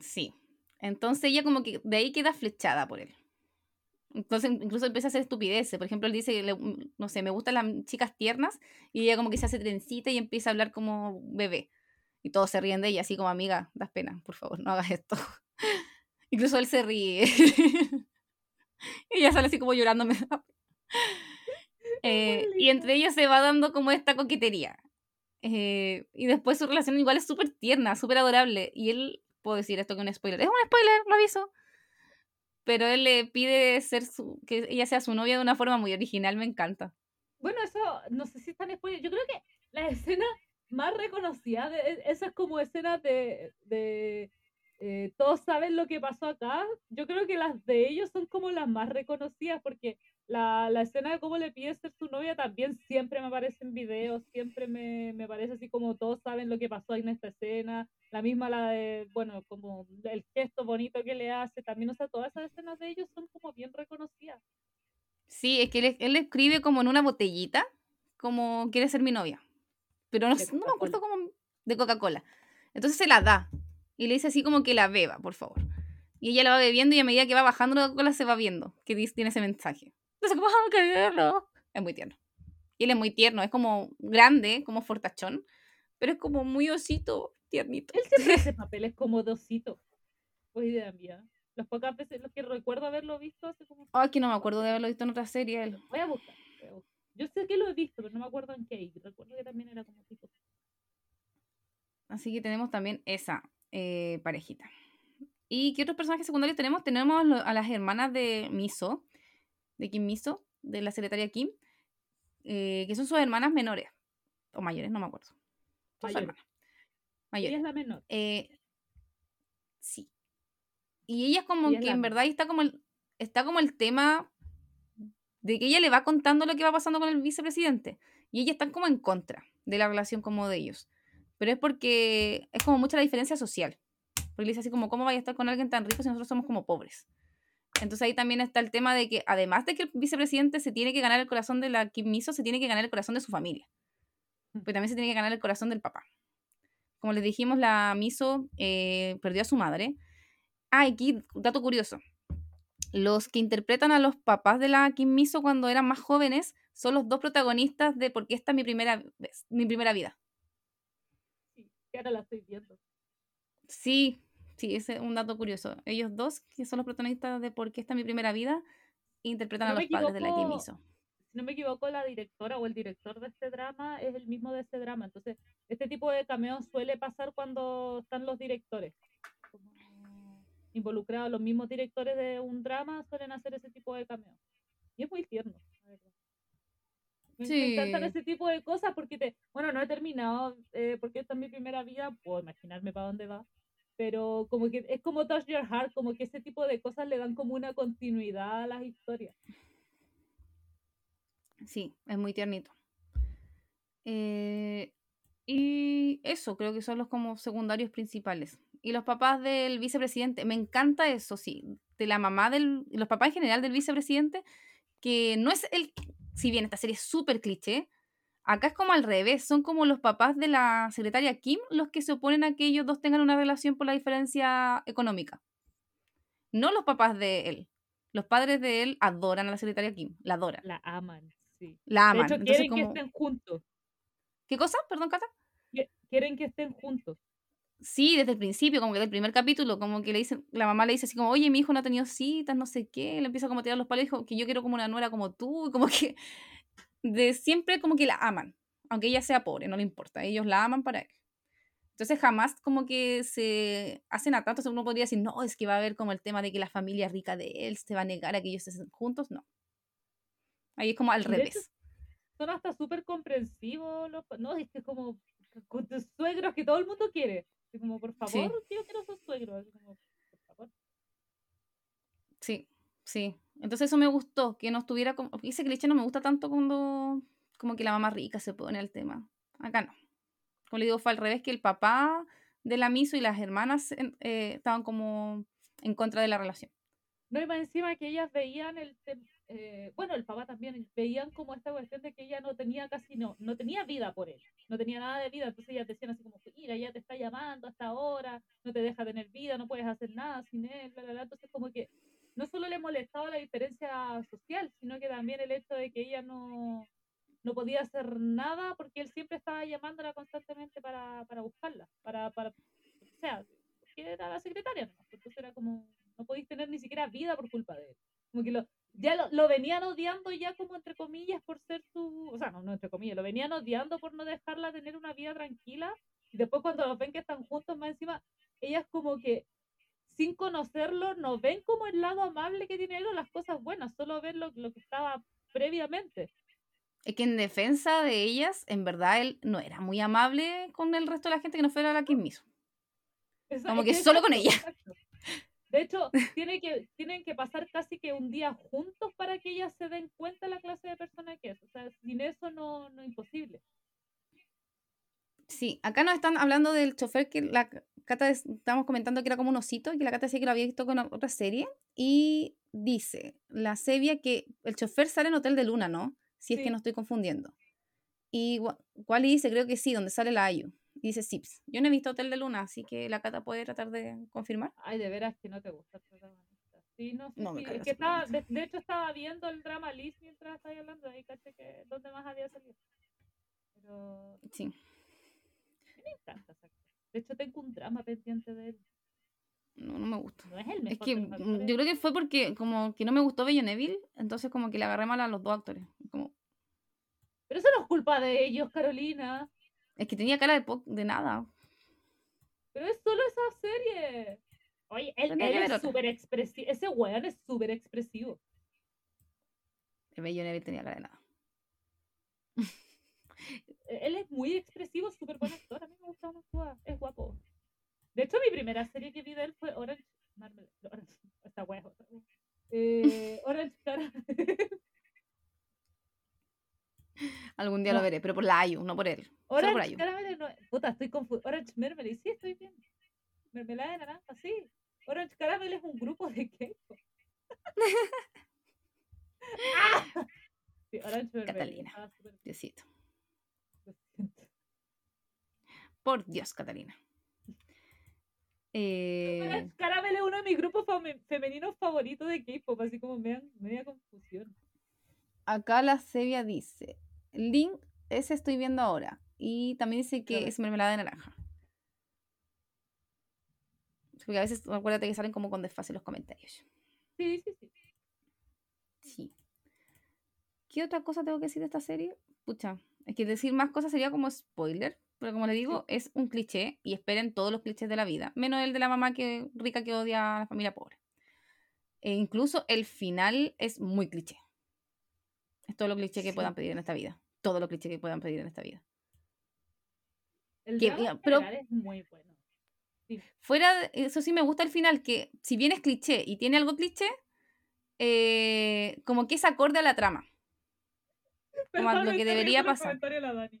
Sí. Entonces ella como que de ahí queda flechada por él. Entonces incluso empieza a hacer estupideces. Por ejemplo, él dice, que le- no sé, me gustan las chicas tiernas y ella como que se hace trencita y empieza a hablar como bebé. Y todos se ríen de ella, así como amiga, das pena, por favor, no hagas esto. Incluso él se ríe. y ella sale así como llorando. me da- Eh, y entre ellos se va dando como esta coquetería. Eh, y después su relación igual es súper tierna, súper adorable. Y él, puedo decir esto que es un spoiler. Es un spoiler, lo aviso. Pero él le pide ser su, que ella sea su novia de una forma muy original, me encanta. Bueno, eso no sé si están spoiler. Yo creo que la escena más reconocida, de, e- esas como escenas de, de eh, todos saben lo que pasó acá, yo creo que las de ellos son como las más reconocidas porque la, la escena de cómo le pide ser su novia también siempre me aparece en videos, siempre me, me parece así como todos saben lo que pasó en esta escena, la misma la de, bueno, como el gesto bonito que le hace, también, o sea, todas esas escenas de ellos son como bien reconocidas. Sí, es que él, él escribe como en una botellita, como quiere ser mi novia. Pero no, no me acuerdo cómo. De Coca-Cola. Entonces se la da. Y le dice así como que la beba, por favor. Y ella la va bebiendo y a medida que va bajando la Coca-Cola se va viendo que tiene ese mensaje. Como, ¡ah, qué tierno! Es muy tierno. Y él es muy tierno, es como grande, como fortachón, pero es como muy osito, tiernito. Él siempre hace papeles como dosito. Pues idea mía. Las pocas veces, los que recuerdo haberlo visto hace como. Ay, que no me acuerdo de haberlo visto en otra serie. él. Voy a buscar. voy a buscar. Yo sé que lo he visto, pero no me acuerdo en qué. Y recuerdo que también era como tipo. Así que tenemos también esa eh, parejita. ¿Y qué otros personajes secundarios tenemos? Tenemos a las hermanas de Miso, de Kim Miso, de la secretaria Kim, eh, que son sus hermanas menores, o mayores, no me acuerdo. Son sus Mayores. hermanas. Ella Mayores. es la menor. Eh, sí. Y ella es como Ella que en menor. verdad está como el, está como el tema de que ella le va contando lo que va pasando con el vicepresidente. Y ellas están como en contra de la relación como de ellos. Pero es porque es como mucha la diferencia social. Porque le dice así como, ¿cómo vaya a estar con alguien tan rico si nosotros somos como pobres? Entonces ahí también está el tema de que además de que el vicepresidente se tiene que ganar el corazón de la Kim Miso, se tiene que ganar el corazón de su familia. Pero también se tiene que ganar el corazón del papá. Como les dijimos, la Miso eh, perdió a su madre. Ah, aquí, dato curioso. Los que interpretan a los papás de la Kim Miso cuando eran más jóvenes son los dos protagonistas de Porque esta es mi primera vez, mi primera vida. Sí, ahora la estoy viendo. Sí, sí, ese es un dato curioso. Ellos dos, que son los protagonistas de Porque esta es mi primera vida, interpretan No a los padres de la Miso. Si no me equivoco, la directora o el director de este drama es el mismo de este drama. Entonces, este tipo de cameos suele pasar cuando están los directores. Como involucrados, los mismos directores de un drama suelen hacer ese tipo de cameos. Y es muy tierno, la verdad. Me, encantan ese tipo de cosas porque te, bueno, no he terminado eh, porque esta es mi primera vida, puedo imaginarme para dónde va, pero como que es como Touch Your Heart, como que ese tipo de cosas le dan como una continuidad a las historias. Sí, es muy tiernito. Eh, y eso, creo que son los como secundarios principales. Y los papás del vicepresidente, me encanta eso, sí, de la mamá del, los papás en general del vicepresidente, que no es el, si bien esta serie es súper cliché, acá es como al revés, son como los papás de la secretaria Kim los que se oponen a que ellos dos tengan una relación por la diferencia económica. No los papás de él. Los padres de él adoran a la secretaria Kim, la adoran, La aman, sí. la De aman. hecho, Entonces, quieren que estén juntos. ¿Qué cosa? Perdón, Cata. Qui- Quieren que estén juntos. Sí, desde el principio, como que del primer capítulo, como que le dicen, la mamá le dice así como, oye, mi hijo no ha tenido citas, no sé qué, le empieza como a tirar los palos y dijo que yo quiero como una nuera como tú, y como que de siempre como que la aman, aunque ella sea pobre, no le importa, ellos la aman para él. Entonces jamás como que se hacen a uno podría decir, no, es que va a haber como el tema de que la familia rica de él se va a negar a que ellos estén juntos, no. Ahí es como al Y de hecho, revés. son hasta súper comprensivos los no es que es como con tus suegros que todo el mundo quiere así como por favor Sí. quiero esos suegros así como por favor Sí, sí. Entonces eso me gustó, que no estuviera como... Ese cliché no me gusta tanto cuando como que la mamá rica se pone al tema. Acá no. Como le digo, fue al revés que el papá de la miso y las hermanas eh, estaban como en contra de la relación. no y más encima que ellas veían el eh, bueno el papá también veían como esta cuestión de que ella no tenía casi no no tenía vida por él no tenía nada de vida entonces ellas decían así como mira ella te está llamando hasta ahora no te deja tener vida no puedes hacer nada sin él bla, bla, bla. entonces como que no solo le molestaba la diferencia social sino que también el hecho de que ella no no podía hacer nada porque él siempre estaba llamándola constantemente para, para buscarla, para, para, o sea, que era la secretaria, nomás, pues, entonces era como, no podéis tener ni siquiera vida por culpa de él. Ya lo, lo venían odiando ya como entre comillas por ser su, o sea, no, no entre comillas, lo venían odiando por no dejarla tener una vida tranquila. Y después cuando los ven que están juntos, más encima, ellas como que sin conocerlo, no ven como el lado amable que tiene él o las cosas buenas, solo ven lo, lo que estaba previamente. Es que en defensa de ellas, en verdad él no era muy amable con el resto de la gente que no fuera la que. Esa- Como que solo con ella. exacto. De hecho, tiene que, tienen que pasar casi que un día juntos para que ellas se den cuenta de la clase de persona que es. O sea, sin eso no, no es imposible. Sí, acá nos están hablando del chofer que la Cata es- estábamos comentando que era como un osito y que la Cata decía que lo había visto con otra serie. Y dice la Sevia que el chofer sale en Hotel de Luna, ¿no? Si es que Sí. no estoy confundiendo. Y Wa- Wally dice, creo que sí, donde sale la Ayu. Y dice Sips. Yo no he visto Hotel de Luna, así que la Cata puede tratar de confirmar. Ay, de veras que no te gusta el protagonista. Sí, no sé No si- es que estaba, de, de hecho estaba viendo el drama Liz mientras estaba hablando, ahí caché que dónde más había salido. Pero Sí. Me encanta. De hecho tengo un drama pendiente de él. No, no me gusta. No es el mejor Es que mm, yo creo que fue porque como que no me gustó Bello Neville, entonces como que le agarré mal a los dos actores. Como, Pero eso no es culpa de ellos, Carolina. es que tenía cara de, po- de nada. Pero es solo esa serie. Oye, él, él es súper expresivo. Ese weón es súper expresivo. El Bello Neville tenía cara de nada. Él es muy expresivo, súper buen actor. A mí me gusta cómo actúa. Es guapo. De hecho, mi primera serie que vi de él fue Orange Marmalade. Orange, esta wea es otra wea. Eh, Orange Caramel. Algún día lo veré, pero por la Ayu, no por él. Por Orange Ayu. Caramel no. Puta, estoy confundida. Orange Marmalade. Sí, estoy bien. Mermelada de naranja, sí. Orange Caramel es un grupo de K-pop. ¡Ah! Sí, Orange. Catalina. súper- Diosito. lo siento. Por Dios, Catalina. Eh, Caramel es uno de mis grupos femeninos favoritos de K-pop, así como me dan media confusión. acá la Sevia dice, Link, ese estoy viendo ahora. Y también dice que es mermelada de naranja. Porque a veces, acuérdate que salen como con desfase los comentarios. Sí, sí, sí. Sí. ¿Qué otra cosa tengo que decir de esta serie? Pucha, es que decir más cosas sería como spoiler, pero como le digo, es un cliché y esperen todos los clichés de la vida, menos el de la mamá que rica que odia a la familia pobre. E incluso el final es muy cliché. Es todo lo cliché que Sí. puedan pedir en esta vida. Todo lo cliché que puedan pedir en esta vida. El Que- pero- es muy bueno. Fuera, de- eso sí me gusta el final, que si bien es cliché y tiene algo cliché, eh, como que es acorde a la trama. Como a lo que debería pasar. la Dani.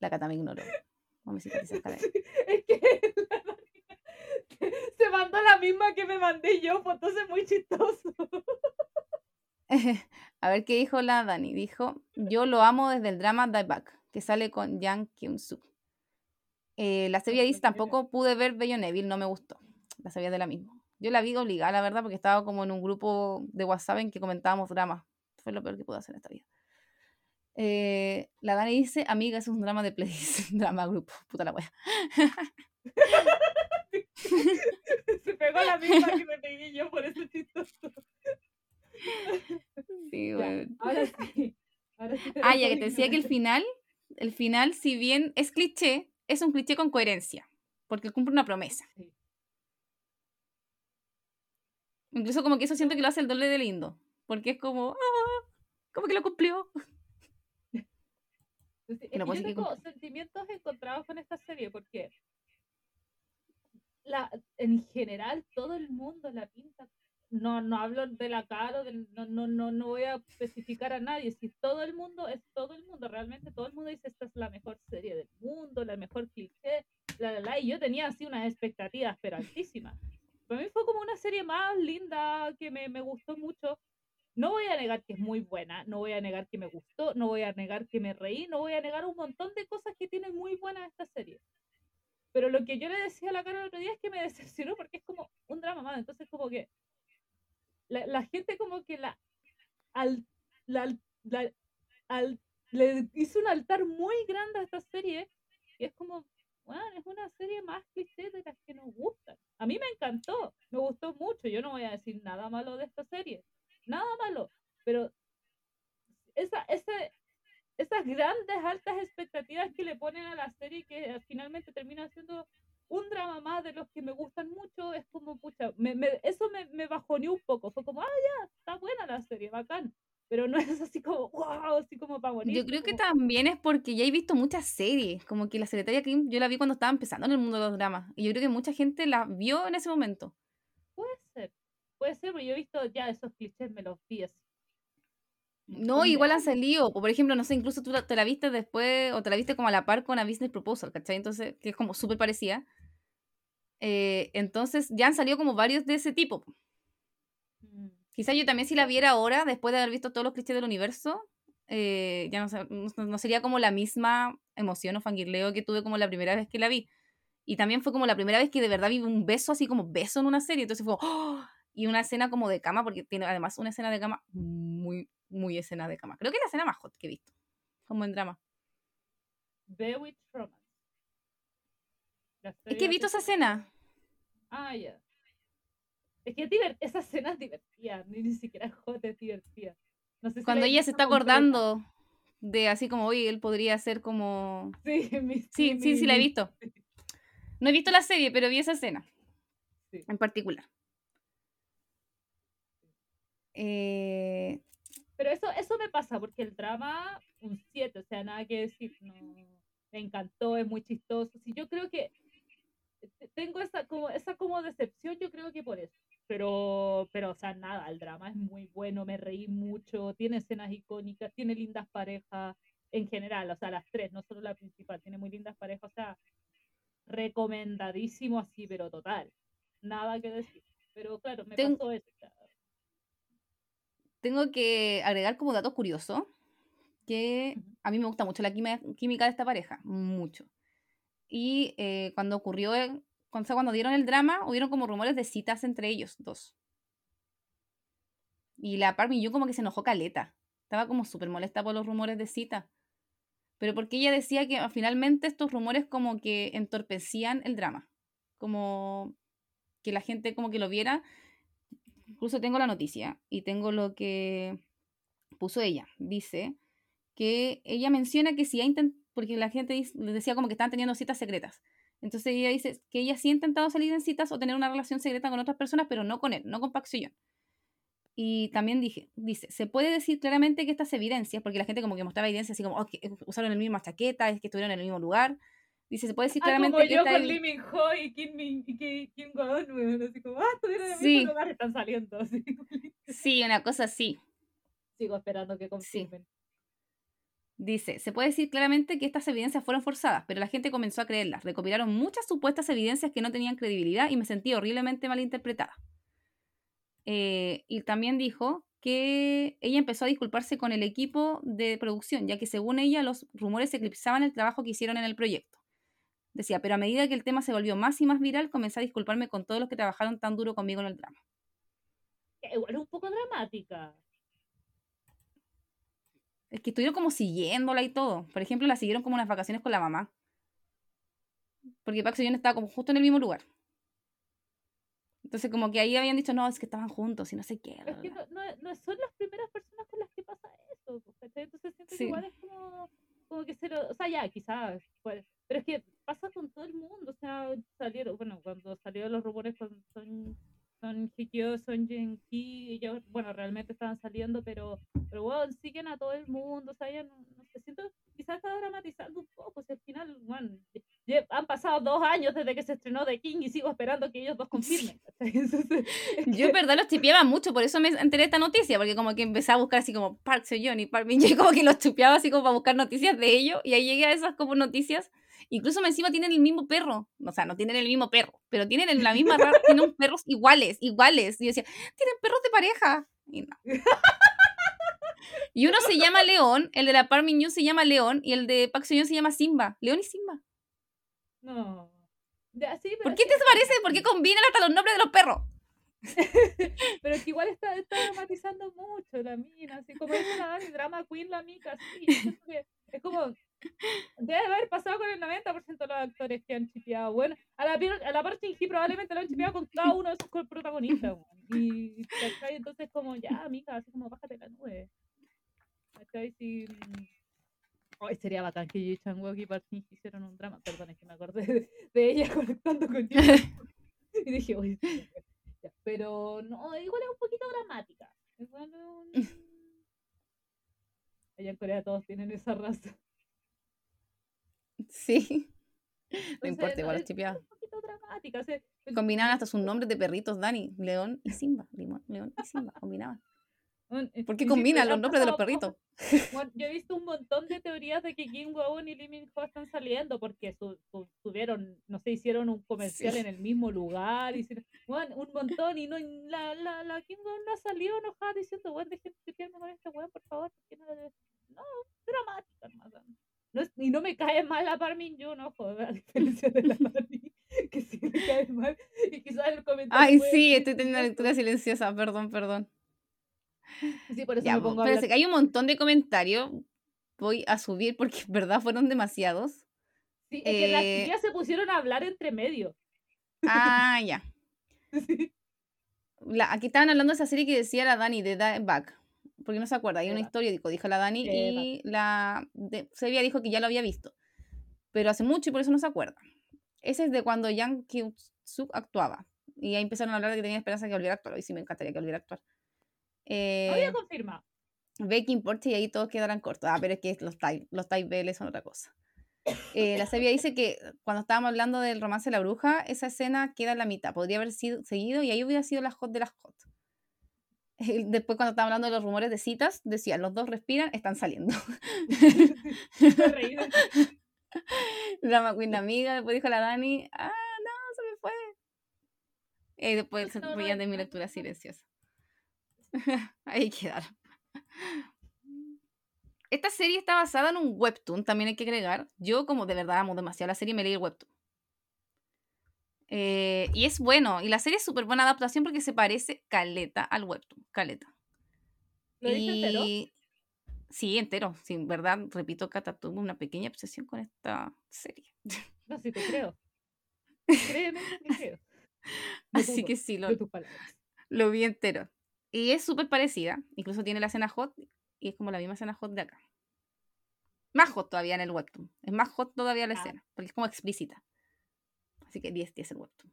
La Cata me ignoró. Se escala. Es que la se mandó la misma que me mandé yo, pues entonces es muy chistoso. A ver qué dijo la Dani. Dijo, yo lo amo desde el drama Die Back, que sale con Yang Kyung-soo. Eh, la Sevilla dice, tampoco pude ver Bello Neville, no me gustó. La Sevilla de la misma. Yo la vi obligada, la verdad, porque estaba como en un grupo de WhatsApp en que comentábamos dramas. Fue lo peor que pude hacer en esta vida. Eh, la Dani dice, amiga, es un drama de Play, drama grupo. Puta la wea. Se pegó la misma que me pegué yo, por eso es chistoso. Sí, weón. ahora sí. Ahora sí te Ah, ya que te decía que el final, el final, si bien es cliché, es un cliché con coherencia, porque cumple una promesa. Sí. Incluso como que eso siento que lo hace el doble de lindo, porque es como, ah, como que lo cumplió. Es decir, Que no decir yo tengo sentimientos encontrados con esta serie porque la, en general todo el mundo la pinta. No, no hablo de la cara, o del- no, no, no, no voy a especificar a nadie. Si todo el mundo es todo el mundo, realmente todo el mundo dice esta es la mejor serie del mundo, la mejor cliché, la, la, la", Y yo tenía así unas expectativas, pero altísimas. Para mí fue como una serie más linda que me, me gustó mucho. No voy a negar que es muy buena, no voy a negar que me gustó, no voy a negar que me reí, no voy a negar un montón de cosas que tiene muy buena esta serie. Pero lo que yo le decía a la cara el otro día es que me decepcionó porque es como un drama más. Entonces, como que la, la gente, como que la, al, la, al- le hizo un altar muy grande a esta serie. Y es como, bueno, es una serie más cliché de las que nos gustan. A mí me encantó, me gustó mucho. Yo no voy a decir nada malo de esta serie nada malo, pero esa, ese, esas grandes, altas expectativas que le ponen a la serie que eh, finalmente termina siendo un drama más de los que me gustan mucho, es como, pucha, me, me- eso me, me bajoneó un poco, fue como, ah, ya, está buena la serie, bacán, pero no es así como, wow, así como para morir. Yo creo que como- también es porque ya he visto muchas series, como que la secretaria Kim yo la vi cuando estaba empezando en el mundo de los dramas, y yo creo que mucha gente la vio en ese momento. Puede ser, pero yo he visto ya esos clichés, me los vi así. No, igual han salido, o por ejemplo, no sé, incluso tú la- te la viste después, o te la viste como a la par con A Business Proposal, ¿cachai? Entonces, que es como súper parecida. Eh, entonces, ya han salido como varios de ese tipo. po. Mm. Quizás yo también si la viera ahora, después de haber visto todos los clichés del universo, eh, ya no, sé- no- no sería como la misma emoción o fangirleo que tuve como la primera vez que la vi. Y también fue como la primera vez que de verdad vi un beso así como beso en una serie. Entonces fue, ¡oh! Y una escena como de cama, porque tiene además una escena de cama muy, muy escena de cama. Creo que es la escena más hot que he visto, como en drama. Bewitched Romance. Es que he visto esa escena. Ah, ya. Es que es divert- esa escena es divertida, ni, ni siquiera hot, es divertida. No sé si Cuando ella se está completa. acordando de así como, oye, él podría ser como... Sí, mi- Sí, mi- sí, sí, la he visto. No he visto la serie, pero vi esa escena Sí. en particular. Eh, Pero eso, eso me pasa, porque el drama, un 7, o sea, nada que decir. No, me encantó, es muy chistoso. Sí, yo creo que te- tengo esa como, esa como decepción, yo creo que por eso. Pero, pero, o sea, nada, el drama es muy bueno, me reí mucho, tiene escenas icónicas, tiene lindas parejas en general, o sea, las tres, no solo la principal, tiene muy lindas parejas, o sea, recomendadísimo así, pero total, nada que decir. Pero claro, me Ten- pasó eso. o sea, tengo que agregar como dato curioso que a mí me gusta mucho la química, de esta pareja, mucho. Y eh, cuando ocurrió, cuando, cuando dieron el drama, hubieron como rumores de citas entre ellos dos. Y la Park como que se enojó caleta. Estaba como súper molesta por los rumores de cita. Pero porque ella decía que ah, finalmente estos rumores como que entorpecían el drama. Como que la gente como que lo viera. Incluso tengo la noticia y tengo lo que puso ella. Dice que ella menciona que si ha intentado, porque la gente decía como que estaban teniendo citas secretas. Entonces ella dice que ella sí ha intentado salir en citas o tener una relación secreta con otras personas, pero no con él, no con Park. Y también dije, dice, se puede decir claramente que estas evidencias, porque la gente como que mostraba evidencias así como, que usaron la misma chaqueta, es que estuvieron en el mismo lugar. Dice, se puede decir Ah, claramente como que yo esta con Lee Min Ho y Kim, Min, y Ki- Kim Go-eun, así como, ah, estuvieron en el Sí. mismo lugar, están saliendo, así. Sí, una cosa así. Sigo esperando que confirmen. Dice, se puede decir claramente que estas evidencias fueron forzadas, pero la gente comenzó a creerlas. Recopilaron muchas supuestas evidencias que no tenían credibilidad y me sentí horriblemente malinterpretada. Eh, y también dijo que ella empezó a disculparse con el equipo de producción, ya que según ella los rumores eclipsaban el trabajo que hicieron en el proyecto. Decía, pero a medida que el tema se volvió más y más viral, comencé a disculparme con todos los que trabajaron tan duro conmigo en el drama. Igual es un poco dramática. Es que estuvieron como siguiéndola y todo. Por ejemplo, la siguieron como unas vacaciones con la mamá. Porque Park Seo-yeon estaba como justo en el mismo lugar. Entonces como que ahí habían dicho, no, es que estaban juntos y no sé qué. Es que no, no, no son las primeras personas con las que pasa eso, pues, ¿cachai? Entonces siento que Sí. igual es como, como que se lo, o sea, ya, quizás, pero es que pasa con todo el mundo, o sea, salieron, bueno, cuando salieron los rumores con Son, Son Hikyo, Son Jinki, ellos, bueno, realmente estaban saliendo, pero, pero bueno, siguen a todo el mundo, o sea, ya no, no sé, siento, quizás está dramatizando un poco, o sea, al final, bueno, lle- han pasado dos años desde que se estrenó The King y sigo esperando que ellos dos confirmen. Yo en verdad los chipeaba mucho, por eso me enteré de esta noticia, porque como que empecé a buscar así como Park Seo-yeon y Park Min-young, como que los chupeaba así como para buscar noticias de ellos, y ahí llegué a esas como noticias. Incluso encima tienen el mismo perro, o sea, no tienen el mismo perro, pero tienen el- la misma raza, tienen perros iguales, iguales. Y yo decía, tienen perros de pareja. Y no. Y uno se llama León, el de la Park Min-young se llama León, y el de Park Seo-yeon se llama Simba. León y Simba. no. Ya, sí, pero ¿Por es qué te parece? ¿Por qué combinan hasta los nombres de los perros? Pero es que igual está, está dramatizando mucho la mina, así como la Dani, drama queen la mica, sí. que es como, debe haber pasado con el 90% de los actores que han chipeado. Bueno, a la, a la parte Shinji probablemente lo han chipeado con cada uno de sus protagonistas. Y, ¿cachai? Entonces como, ya, mica, así como, bájate la nube. ¿Cachai? Mm, Ay, sería bacán que Yi Chang-wook y Park hicieran un drama. Perdón, es que me acordé de, de ella conectando con. Y dije, oye, sí, pero no, igual es un poquito dramática. Igual Allá en Corea todos tienen esa raza. Sí. No Entonces, importa, igual es- los chipeaba. Es un poquito dramática. o sea, el- Combinaban hasta sus nombres de perritos, Dani. León y Simba. Limón, León y Simba. Combinaban. eh, ¿Por qué combinan los nombres de los perritos? bueno, yo he visto un montón de teorías de que Kim Go-eun y Lee Min-ho están saliendo porque su, su- tuvieron, no sé, hicieron un comercial Sí. en el mismo lugar, hicieron, bueno, un montón y no la, la, la Kim Go-eun no salió enojada diciendo, bueno, dejen de con este weón, por favor, porque no, no, dramática, nomás, ¿no? Es- y no me cae mal la Parmin Yu, no joder, a diferencia de la Dani, que sí me cae mal. Y quizás el comentario. Ay, sí, estoy teniendo una lectura silenciosa. Perdón, perdón. Sí, por eso Ya, me po, pongo a que hay un montón de comentarios. Voy a subir porque en verdad fueron demasiados. Sí, es que las eh, chiquillas se pusieron a hablar entre medio. Ah, ya. Sí. La- aquí estaban hablando de esa serie que decía la Dani de Back. Porque no se acuerda. Hay una historia, dijo, dijo la Dani. Y la de, Sevilla dijo que ya lo había visto. Pero hace mucho y por eso no se acuerda. Ese es de cuando Yang Kyung-suk actuaba. Y ahí empezaron a hablar de que tenían esperanza de que volviera a actuar. Y sí me encantaría que volviera a actuar. Eh, Había confirmado. ve que importa y ahí todos quedarán cortos. Ah, pero es que los type, los type BL son otra cosa. Eh, la Sevilla dice que cuando estábamos hablando del romance de la bruja, esa escena queda en la mitad. Podría haber sido seguido y ahí hubiera sido la hot de las hot. Eh, Después, cuando estábamos hablando de los rumores de citas, decían, los dos respiran, están saliendo. De- la amiga, después dijo la Dani, ah, no, se me fue. Y después se reían de mi lectura silenciosa. Ahí quedaron. Esta serie está basada en un webtoon, también hay que agregar. Yo, como de verdad amo demasiado la serie, me leí el webtoon. Eh, y es bueno, y la serie es súper buena adaptación porque se parece caleta al webtoon, caleta. ¿Lo viste entero? Y- Sí, entero. Sí, en verdad, repito, Cata tuvo una pequeña obsesión con esta serie. No, sí te creo. Créeme te creo. No Así que sí, lo, lo vi entero. Y es súper parecida. Incluso tiene la escena hot y es como la misma escena hot de acá. Más hot todavía en el webtoon. Es más hot todavía la Ah. escena, porque es como explícita. Así que 10, 10 el webtoon.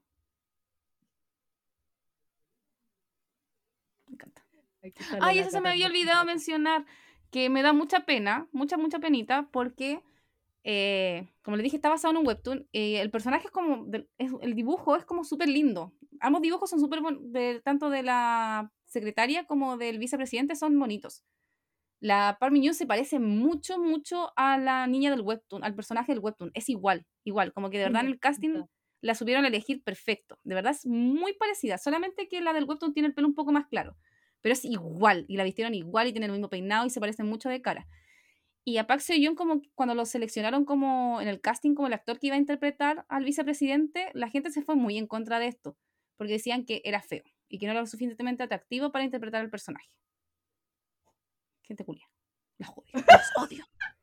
Me encanta. Ay, eso se me había olvidado mencionar, que me da mucha pena, mucha, mucha penita, porque, eh, como le dije, está basado en un webtoon. eh, el personaje es como, es- el dibujo es como súper lindo. Ambos dibujos son súper tanto de la secretaria como del vicepresidente son bonitos. La Park Min-young se parece mucho, mucho a la niña del webtoon, al personaje del webtoon. Es igual, igual, como que de verdad en el casting. La subieron a elegir perfecto. De verdad es muy parecida, solamente que la del webtoon tiene el pelo un poco más claro. Pero es igual, y la vistieron igual y tienen el mismo peinado y se parecen mucho de cara. Y a Park Seo-yoon, como cuando lo seleccionaron como en el casting como el actor que iba a interpretar al vicepresidente, la gente se fue muy en contra de esto, porque decían que era feo y que no era lo suficientemente atractivo para interpretar al personaje. Gente culia. Los odio. Los odio.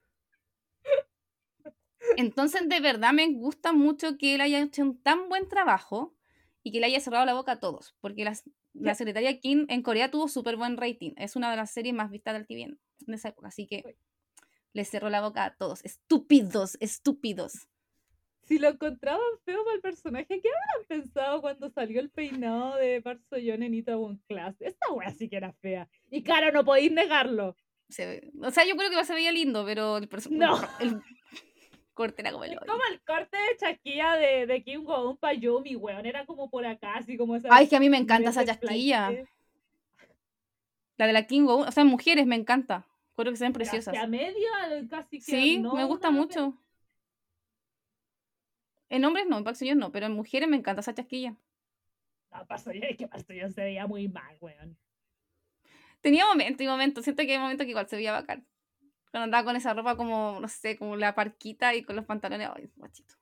Entonces, de verdad me gusta mucho que él haya hecho un tan buen trabajo y que le haya cerrado la boca a todos, porque las- la secretaria Kim en Corea tuvo súper buen rating. Es una de las series más vistas del TV en esa época, así que Les cerró la boca a todos. Estúpidos, estúpidos. Si lo encontraban feo para el personaje, ¿qué habrán pensado cuando salió el peinado de Park Seo-yeon en Itaewon Class? Esta wea sí que era fea. Y claro, no podéis negarlo. Se O sea, yo creo que se veía lindo, pero el, perso- No. el corte era como el Es como el corte de chasquilla de, de Kim Go-eun para Yumi, weón. Era como por acá, así como esa. Ay, es que a mí me encanta esa chasquilla. La de la King Go, o sea, en mujeres me encanta. Creo que se ven preciosas. Hacia media, casi que Sí, no, me gusta mucho. En hombres no, en Seo-yeon no, pero en mujeres me encanta esa chasquilla. No, Seo-yeon, es que Seo-yeon se veía muy mal, weón. Tenía momentos y momentos. Siento que hay momentos que igual se veía bacán. Cuando andaba con esa ropa como, no sé, como la parquita y con los pantalones. Ay, guachito.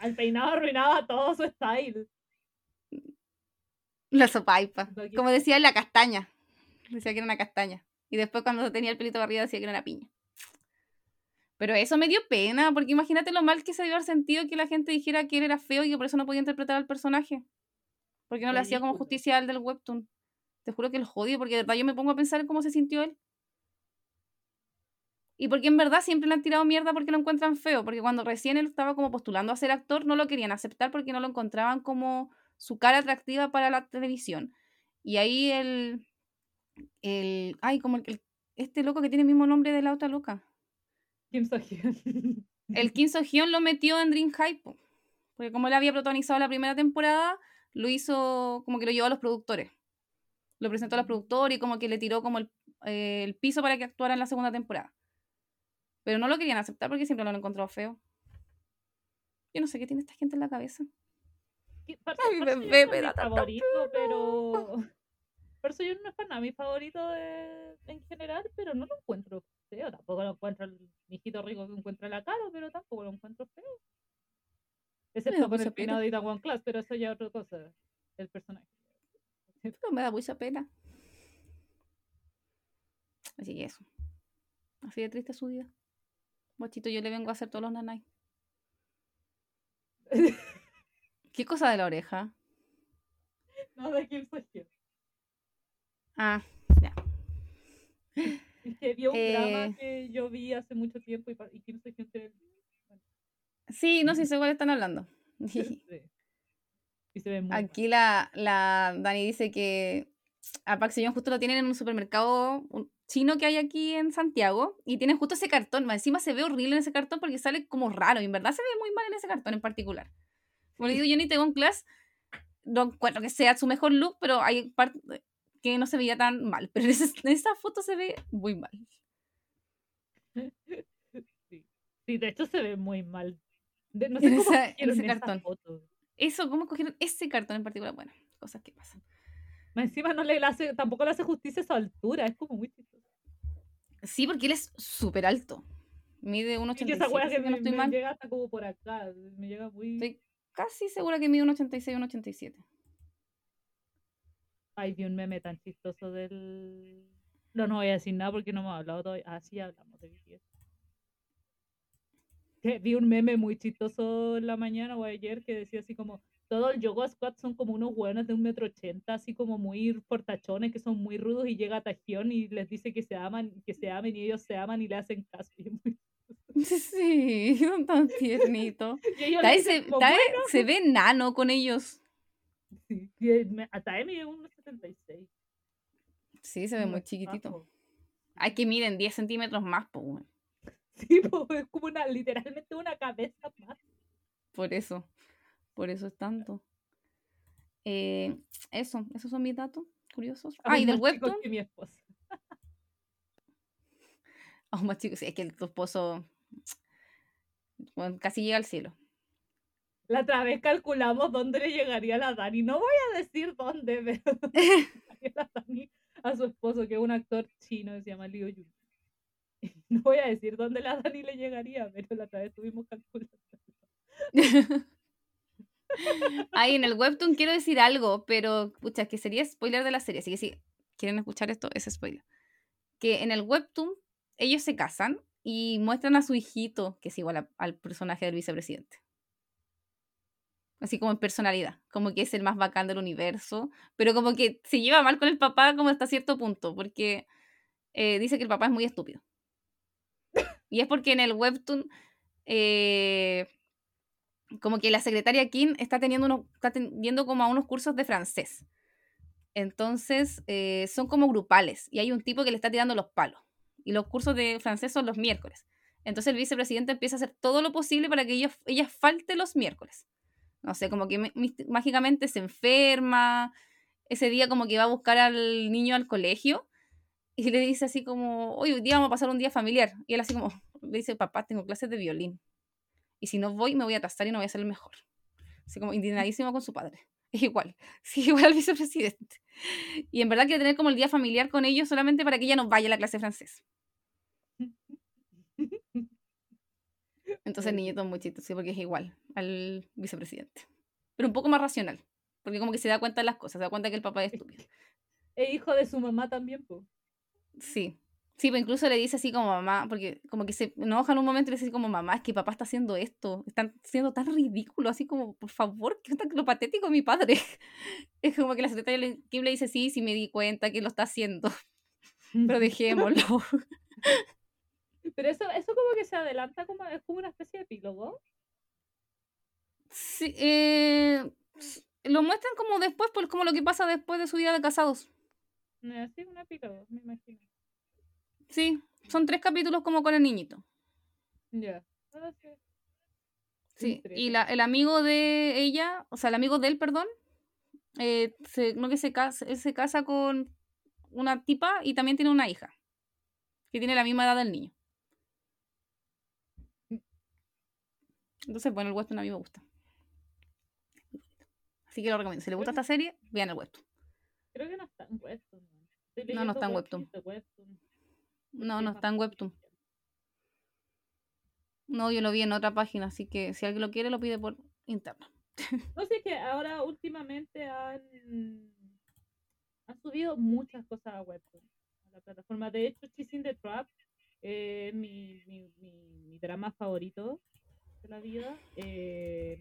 El peinado arruinaba todo su style. La sopaipa. Como decía la castaña. Decía que era una castaña. Y después cuando tenía el pelito arriba decía que era una piña. Pero eso me dio pena, porque imagínate lo mal que se debió haber sentido que la gente dijera que él era feo y que por eso no podía interpretar al personaje. Porque no le hacía como justicia al del webtoon. Te juro que lo odio, porque de verdad yo me pongo a pensar en cómo se sintió él. Y porque en verdad siempre le han tirado mierda porque lo encuentran feo. Porque cuando recién él estaba como postulando a ser actor, no lo querían aceptar porque no lo encontraban como su cara atractiva para la televisión. Y ahí el. el ay, como el, este loco que tiene el mismo nombre de la otra loca. Kim So-hyun. El Kim So-hyun lo metió en Dream po. Porque como él había protagonizado la primera temporada, lo hizo como que lo llevó a los productores. Lo presentó a los productores y como que le tiró como el, eh, el piso para que actuara en la segunda temporada. Pero no lo querían aceptar porque siempre lo han encontrado feo. Yo no sé qué tiene esta gente en la cabeza. Ay, bebé, Seo-yeon me es mi favorito, pero. Por eso yo no es para nada mi favorito de- en general, pero no lo encuentro feo. Tampoco lo encuentro el mijito rico que encuentra la cara, pero tampoco lo encuentro feo. Excepto con el peinado de Itaewon Class, pero eso ya es otra cosa. El personaje. Pero me da mucha pena. Así que eso. Así de triste su vida. Bochito, yo le vengo a hacer todos los nanay. ¿Qué cosa de la oreja? no de Kim So-hyun. Ah, Es que vio un Eh. drama que yo vi hace mucho tiempo y, y Kim So-hyun tiene el- sí, no sé cuál están hablando. Sí. Y se ve muy. Aquí la, la Dani dice que a Park justo lo tienen en un supermercado un- chino que hay aquí en Santiago y tienen justo ese cartón. Encima se ve horrible en ese cartón porque sale como raro y en verdad se ve muy mal en ese cartón en particular. Como le digo, yo ni tengo en clase, no encuentro que sea su mejor look, pero hay partes que no se veía tan mal. Pero en, esa foto se ve muy mal. Sí. Sí, de hecho se ve muy mal. De- no sé En cómo esa- en ese cartón. foto. Eso, ¿cómo escogieron ese cartón en particular? Bueno, cosas que pasan. Encima no le hace, tampoco le hace justicia a su altura, es como muy chistoso. Sí, porque él es súper alto. Mide Y que esa 1,87. wea si que no me, estoy me mal. llega hasta como por acá, me llega muy... Estoy casi segura que mide 1,86 1,87. Ay, vi un meme tan chistoso del... No, no voy a decir nada porque no hemos hablado todavía. Ah, sí, hablamos de BTS. Vi un meme muy chistoso en la mañana o ayer que decía así como todo el yoga squad son como unos hueones de un metro ochenta, así como muy portachones, que son muy rudos y llega Tajión y les dice que se aman, que se amen y ellos se aman y le hacen caso. Sí, son tan tiernitos. Tae se, como, Tae "Bueno". se ve nano con ellos. Sí, él me- Tae mide 1,76. Sí, se ve muy chiquitito. bajo. Hay que miden 10 centímetros más, po, weón. Sí, po, es como una, literalmente una cabeza más. Por eso. Por eso es tanto. Eh, eso, esos son mis datos curiosos. Ah, y del webtoon. que mi esposa. Aún más chicos, es que tu esposo bueno, casi llega al cielo. La otra vez calculamos dónde le llegaría la Dani. No voy a decir dónde, pero llegaría la Dani a su esposo, que es un actor chino que se llama Liu Yun. No voy a decir dónde la Dani le llegaría, pero la otra vez estuvimos calculando. Ahí en el webtoon quiero decir algo, pero pucha, que sería spoiler de la serie, así que si quieren escuchar esto, es spoiler. Que en el webtoon ellos se casan y muestran a su hijito, que es igual al personaje del vicepresidente. Así como en personalidad, como que es el más bacán del universo, pero como que se lleva mal con el papá como hasta cierto punto, porque eh, dice que el papá es muy estúpido. Y es porque en el webtoon, eh, como que la secretaria Kim está teniendo unos, está yendo como a unos cursos de francés. Entonces, eh, son como grupales y hay un tipo que le está tirando los palos. Y los cursos de francés son los miércoles. Entonces el vicepresidente empieza a hacer todo lo posible para que ella, ella falte los miércoles. No sé, como que mágicamente se enferma. Ese día como que va a buscar al niño al colegio y le dice así como, hoy día vamos a pasar un día familiar. Y él así como, le dice, papá, tengo clases de violín. Y si no voy, me voy a atrasar y no voy a ser el mejor. Así como indignadísimo con su padre. Es igual, sí, igual al vicepresidente. Y en verdad quiere tener como el día familiar con ellos solamente para que ella no vaya a la clase de francés. Entonces el niñito es muy chistoso, porque es igual al vicepresidente. Pero un poco más racional. Porque como que se da cuenta de las cosas, se da cuenta que el papá es estúpido. Es hijo de su mamá también, pues. Sí. Sí, pero incluso le dice así como mamá, porque como que se enoja en un momento y le dice así como mamá, es que papá está haciendo esto, están siendo tan ridículo, así como, por favor, ¿qué está lo patético de mi padre? Es como que la secretaria Kim le dice, sí, sí me di cuenta que lo está haciendo, pero dejémoslo. Pero eso, eso como que se adelanta, como, es como una especie de epílogo. Sí, eh, lo muestran como después, pues como lo que pasa después de su vida de casados. Sí, un epílogo, me imagino. Sí, son tres capítulos como con el niñito. Ya. Ah, sí. y la, el amigo de ella, o sea, el amigo de él, perdón, eh, se, no que se casa, él se casa con una tipa y también tiene una hija, que tiene la misma edad del niño. Entonces, bueno, el western a mí me gusta. Así que lo recomiendo. Si le gusta esta serie, vean el webtoon. Creo que no está en webtoon. No, no está en webtoon. No, no está en Webtoon. No, yo lo vi en otra página, así que si alguien lo quiere, lo pide por interno. No sé, que ahora últimamente han, han subido muchas cosas a Webtoon, a la plataforma. De hecho, Chasing the Trap es mi, mi, mi, drama favorito de la vida. Eh,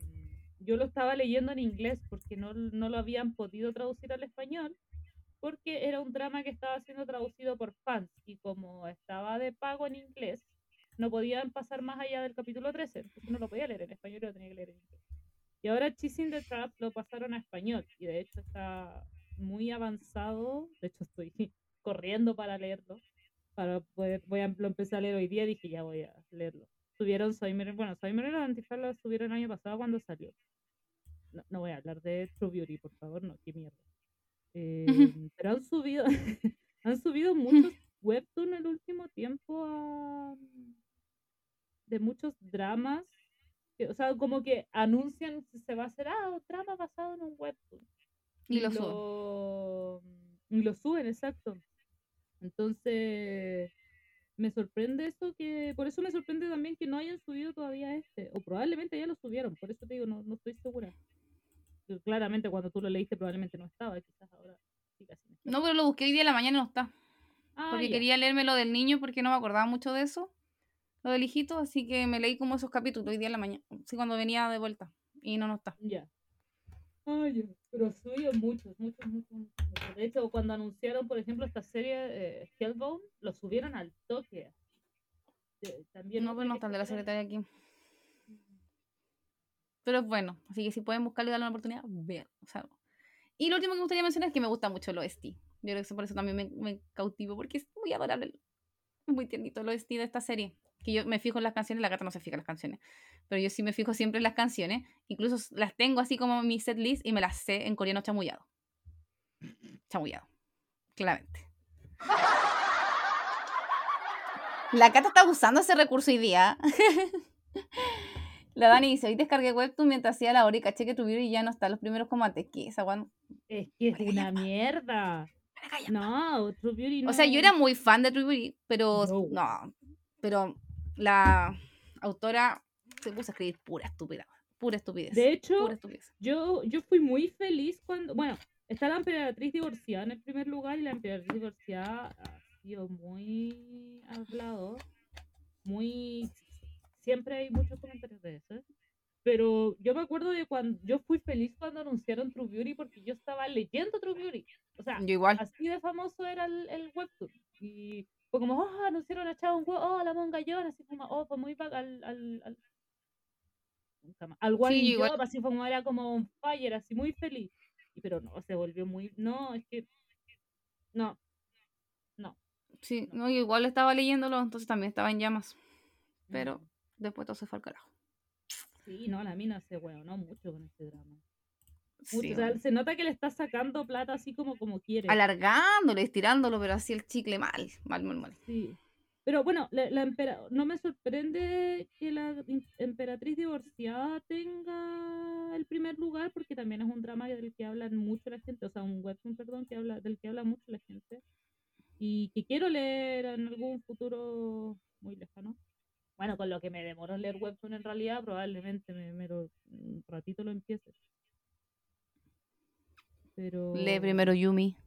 yo lo estaba leyendo en inglés porque no, no lo habían podido traducir al español porque era un drama que estaba siendo traducido por fans y como estaba de pago en inglés, no podían pasar más allá del capítulo 13, entonces no lo podía leer en español, lo tenía que leer en inglés. Y ahora Chasing the Trap lo pasaron a español y de hecho está muy avanzado, de hecho estoy corriendo para leerlo, para poder, voy a lo empecé a leer hoy día, dije ya voy a leerlo. Subieron Soy bueno, Soy y Antifaz lo subieron el año pasado cuando salió. No, no voy a hablar de True Beauty, por favor, no, qué mierda. Eh, pero han subido, han subido muchos webtoons el último tiempo de muchos dramas. Que, o sea, como que anuncian si se va a hacer ah, un drama basado en un webtoon. Y, lo, suben. Y lo suben, exacto. Entonces, me sorprende eso que, por eso me sorprende también que no hayan subido todavía este, o probablemente ya lo subieron, por eso te digo, no, no estoy segura claramente cuando tú lo leíste probablemente no estaba, quizás ahora no pero lo busqué hoy día en la mañana no está. Ah, porque quería leerme lo del niño porque no me acordaba mucho de eso, lo del hijito, así que me leí como esos capítulos hoy día en la mañana, sí, cuando venía de vuelta, y no, no está. Ya. Ay, pero subió muchos, muchos, muchos, muchos. De hecho, cuando anunciaron, por ejemplo, esta serie eh, Hellbound, lo subieron al toque. también no, pero no están de la secretaria aquí. Pero es bueno, así que si pueden buscarlo y darle una oportunidad, vean. O sea, y lo último que me gustaría mencionar es que me gusta mucho el OST. Yo creo que por eso también me, me cautivo, porque es muy adorable. Muy tiernito el OST de esta serie. Que yo me fijo en las canciones, la gata no se fija en las canciones. Pero yo sí me fijo siempre en las canciones. Incluso las tengo así como mi set list y me las sé en coreano chamullado. Chamullado. Claramente. La Cata está usando ese recurso hoy día. La Dani dice, hoy descargué Webtoon mientras hacía la hora y caché que tu y ya no está los primeros comandos. ¿Qué esa Es que es una mierda. No, True Beauty no. O sea, yo era muy fan de True Beauty, pero no. Pero la autora se puso a escribir pura estúpida. Pura estupidez. De hecho, Yo, yo fui muy feliz cuando. Bueno, está la emperatriz divorciada en el primer lugar y la emperatriz divorciada ha sido muy hablado, muy siempre hay muchos comentarios de eso. Pero yo me acuerdo de cuando yo fui feliz cuando anunciaron True Beauty porque yo estaba leyendo True Beauty. O sea, igual. así de famoso era el, el webtoon. Y Fue como, oh, anunciaron a Chao oh, la Mongayón, así como, oh, fue muy al, al, al, al One Sí. Job, así fue como era como un fire, así muy feliz. Pero no, se volvió muy, no, es que, no, no. Sí, no, yo igual estaba leyéndolo, entonces también estaba en llamas. Pero. Después todo se fue al carajo. Sí, no, la mina se no mucho con este drama. Mucho, Sí, o sea, bueno. se nota que le está sacando plata así como como quiere. Alargándolo, estirándolo, pero así el chicle mal, mal, mal, mal. Sí. Pero bueno, la, la empera- no me sorprende que la emperatriz divorciada tenga el primer lugar, porque también es un drama del que hablan mucho la gente, o sea, un webtoon, perdón, que habla, del que habla mucho la gente. Y que quiero leer en algún futuro muy lejano. Bueno, con lo que me demoro en leer webtoon en realidad, probablemente me, me lo, un ratito lo empiece. Pero... Lee primero Yumi.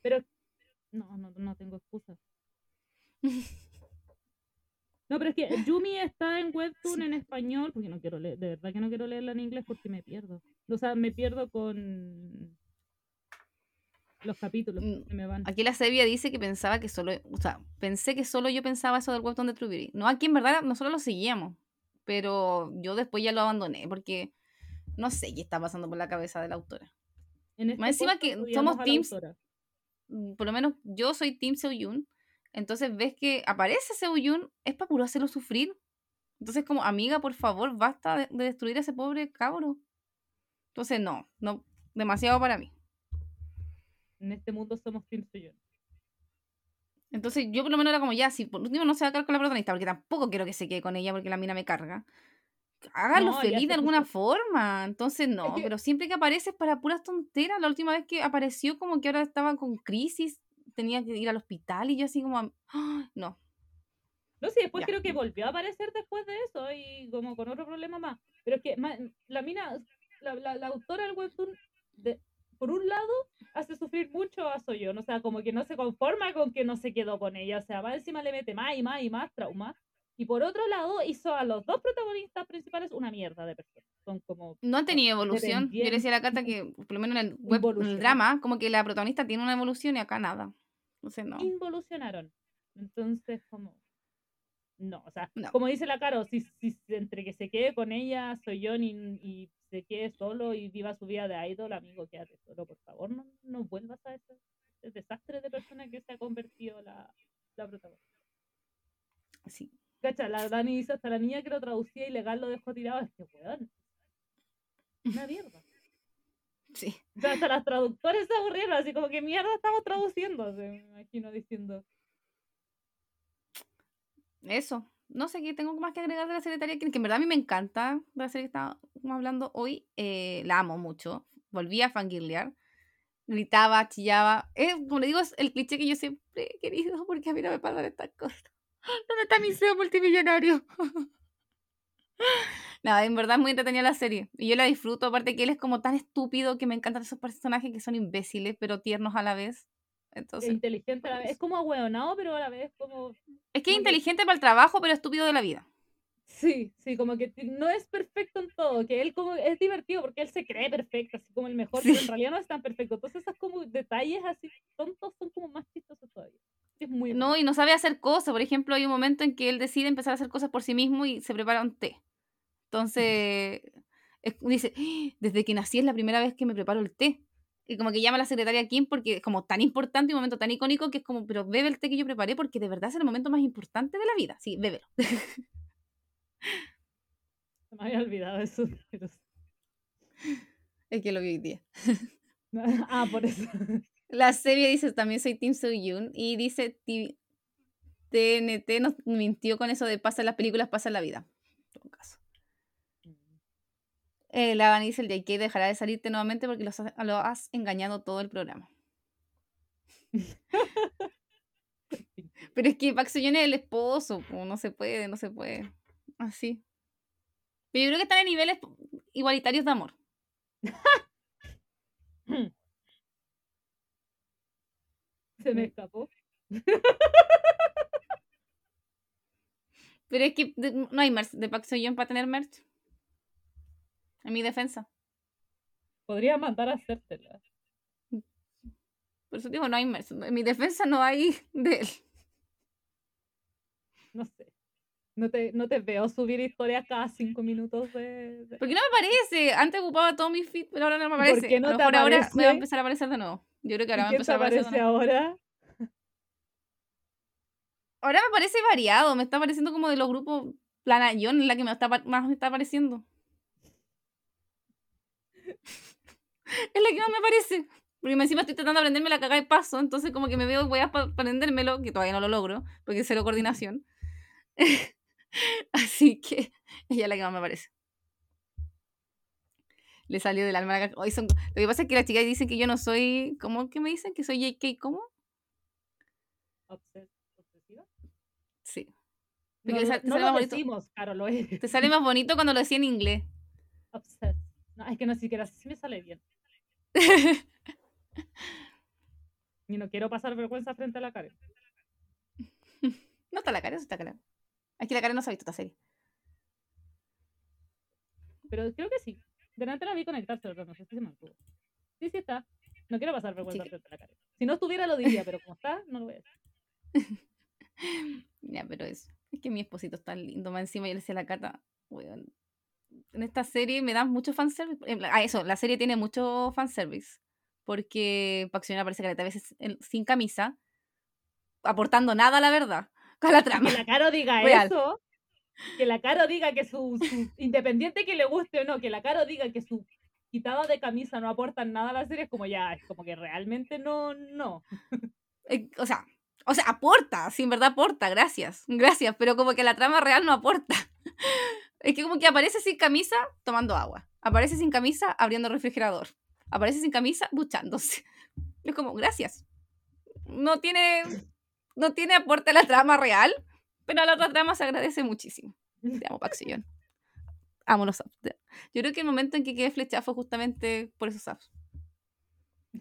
Pero no, no, no tengo excusa. No, pero es que Yumi está en Webtoon en español, porque no quiero leer, de verdad que no quiero leerla en inglés porque me pierdo. O sea, me pierdo con los capítulos, Mm, se me van. Aquí la Sevia dice que pensaba que solo, o sea, pensé que solo yo pensaba eso del webtoon de. No, aquí en verdad nosotros lo seguíamos, pero yo después ya lo abandoné porque no sé qué está pasando por la cabeza de la autora. En este más encima que somos teams-. Mm, Por lo menos yo soy Team Seoyun, entonces ves que aparece Seoyun, es para puro hacerlo sufrir. Entonces como, amiga, por favor, basta de, de destruir a ese pobre cabro. Entonces no, no, demasiado para mí. En este mundo somos Team Soyeon. Entonces yo por lo menos era como ya, si por último no se va a quedar con la protagonista, porque tampoco quiero que se quede con ella porque la mina me carga. Hágalo No, feliz de alguna forma. Entonces no, que- pero siempre que aparece es para puras tonteras. La última vez que apareció como que ahora estaba con crisis, tenía que ir al hospital y yo así como, ¡ah! no. No, sí, después Ya. creo que volvió a aparecer después de eso y como con otro problema más. Pero es que la mina, la, la, la autora del webtoon, de, por un lado, hace sufrir mucho a Soyeon, o sea, como que no se conforma con que no se quedó con ella, o sea, va encima le mete más y más y más trauma. Y por otro lado, hizo a los dos protagonistas principales una mierda de personas. Son como No han tenido evolución. Yo le decía a la carta que, por lo menos en el, web, en el Involucionar. drama, como que la protagonista tiene una evolución y acá nada. Entonces no. involucionaron. Entonces, como. No, o sea, No. como dice la Caro, si, si entre que se quede con ella, soy yo, y, y se quede solo y viva su vida de idol, amigo, quédate solo, por favor, no, no vuelvas a ese, ese desastre de persona que se ha convertido la, la protagonista. Sí. Cacha, la Dani dice hasta la niña que lo traducía ilegal lo dejó tirado, es que weón. Una mierda. Sí. O sea, hasta las traductores se aburrieron, así como que mierda estamos traduciendo, se me imagino diciendo. Eso. No sé qué tengo más que agregar de la serie Taria King, que en verdad a mí me encanta la serie que estábamos hablando hoy. eh, la amo mucho. Volví a fangirlear. Gritaba, chillaba. Como le digo, es el cliché que yo siempre he querido, porque a mí no me pasan estas cosas. ¿Dónde está mi CEO multimillonario? Nada, en verdad es muy entretenida la serie. Y yo la disfruto, aparte que él es como tan estúpido que me encantan esos personajes que son imbéciles, pero tiernos a la vez. Es Entonces, inteligente a la vez. Es como ahueonado, pero a la vez como. es que es inteligente para el trabajo, pero estúpido de la vida. Sí, sí, como que no es perfecto en todo. Que él como es divertido porque él se cree perfecto, así como el mejor, pero en Sí. realidad no es tan perfecto. Entonces, esos como detalles así tontos son como más chistosos todavía. Es muy. No, y no sabe hacer cosas. Por ejemplo, hay un momento en que él decide empezar a hacer cosas por sí mismo y se prepara un té. Entonces, es- dice, "Ah, desde que nací es la primera vez que me preparo el té. Y como que llama a la secretaria Kim porque es como tan importante, un momento tan icónico que es como, pero bebe el té que yo preparé porque de verdad es el momento más importante de la vida. Sí, bébelo. Se me había olvidado eso. Es que lo vi hoy día. ah, por eso. La serie dice, también soy Team Soo-yoon y dice, "Ti- TNT nos mintió con eso de pasa en las películas, pasa en la vida. Eh, la Van dice, el JK dejará de salirte nuevamente porque los lo has engañado todo el programa. Pero es que Park Seo-yoon es el esposo, po, no se puede, no se puede. Así. Pero yo creo que están en niveles igualitarios de amor. Se me escapó. Pero es que no hay merch de Park Seo-yoon para tener merch. En mi defensa. Podría mandar a hacértela. Por eso digo, no hay. En mi defensa no hay de él. No sé. No te, no te veo subir historias cada cinco minutos de... de- Porque no me parece. Antes ocupaba todo mi feed, pero ahora no me ¿Y por aparece. qué no a lo te ahora me va a aparece? empezar a aparecer de nuevo. Yo creo que ahora ¿Y va a empezar a aparecer de aparece nuevo. ahora? Ahora me parece variado. Me está apareciendo como de los grupos Planayón, la que me está, más me está apareciendo. es la que más me aparece. Porque encima estoy tratando de aprenderme la cagada de paso, entonces como que me veo voy a aprendérmelo, que todavía no lo logro, porque cero coordinación. Así que ella es la que más me parece. Le salió del alma la Hoy son- Lo que pasa es que las chicas dicen que yo no soy. ¿Cómo que me dicen? Que soy JK, ¿cómo? Obses- ¿Obsesiva? Sí. No, no, te no sale lo decimos, Caro, lo es. Te sale más bonito cuando lo decía en inglés. Obsessed. No, es que no siquiera sé si me sale bien. Y no quiero pasar vergüenza frente a la cara. No está la cara, eso está claro. Es que la cara no se ha visto esta serie. Pero creo que sí. Delante la vi conectarse, pero no sé si se mantuvo. Sí, sí está. No quiero pasar vergüenza Sí. frente a la cara. Si no estuviera lo diría, pero como está, no lo voy a decir. Ya, pero eso. Es que mi esposito es tan lindo. Más encima yo le decía a la cata, weón, En esta serie me dan mucho fanservice. en plan- Ah, eso, la serie tiene mucho fanservice. Porque Paxional aparece que a veces sin camisa, aportando nada a la verdad. A la trama. Que la Caro diga Real. eso. Que la Caro diga que su, su- Independiente que le guste o no, que la Caro diga que su quitada de camisa no aportan nada a la serie, es como ya, es como que realmente no, no. Eh, o sea, o sea, aporta, sí, en verdad aporta, gracias, gracias, pero como que la trama real no aporta. Es que como que aparece sin camisa tomando agua, aparece sin camisa abriendo refrigerador, aparece sin camisa duchándose. Es como, gracias. No tiene, no tiene aporte a la trama real, pero a la otra trama se agradece muchísimo. Te amo, Paxillón. Amo los subs. Yo creo que el momento en que quedé flechada fue justamente por esos subs.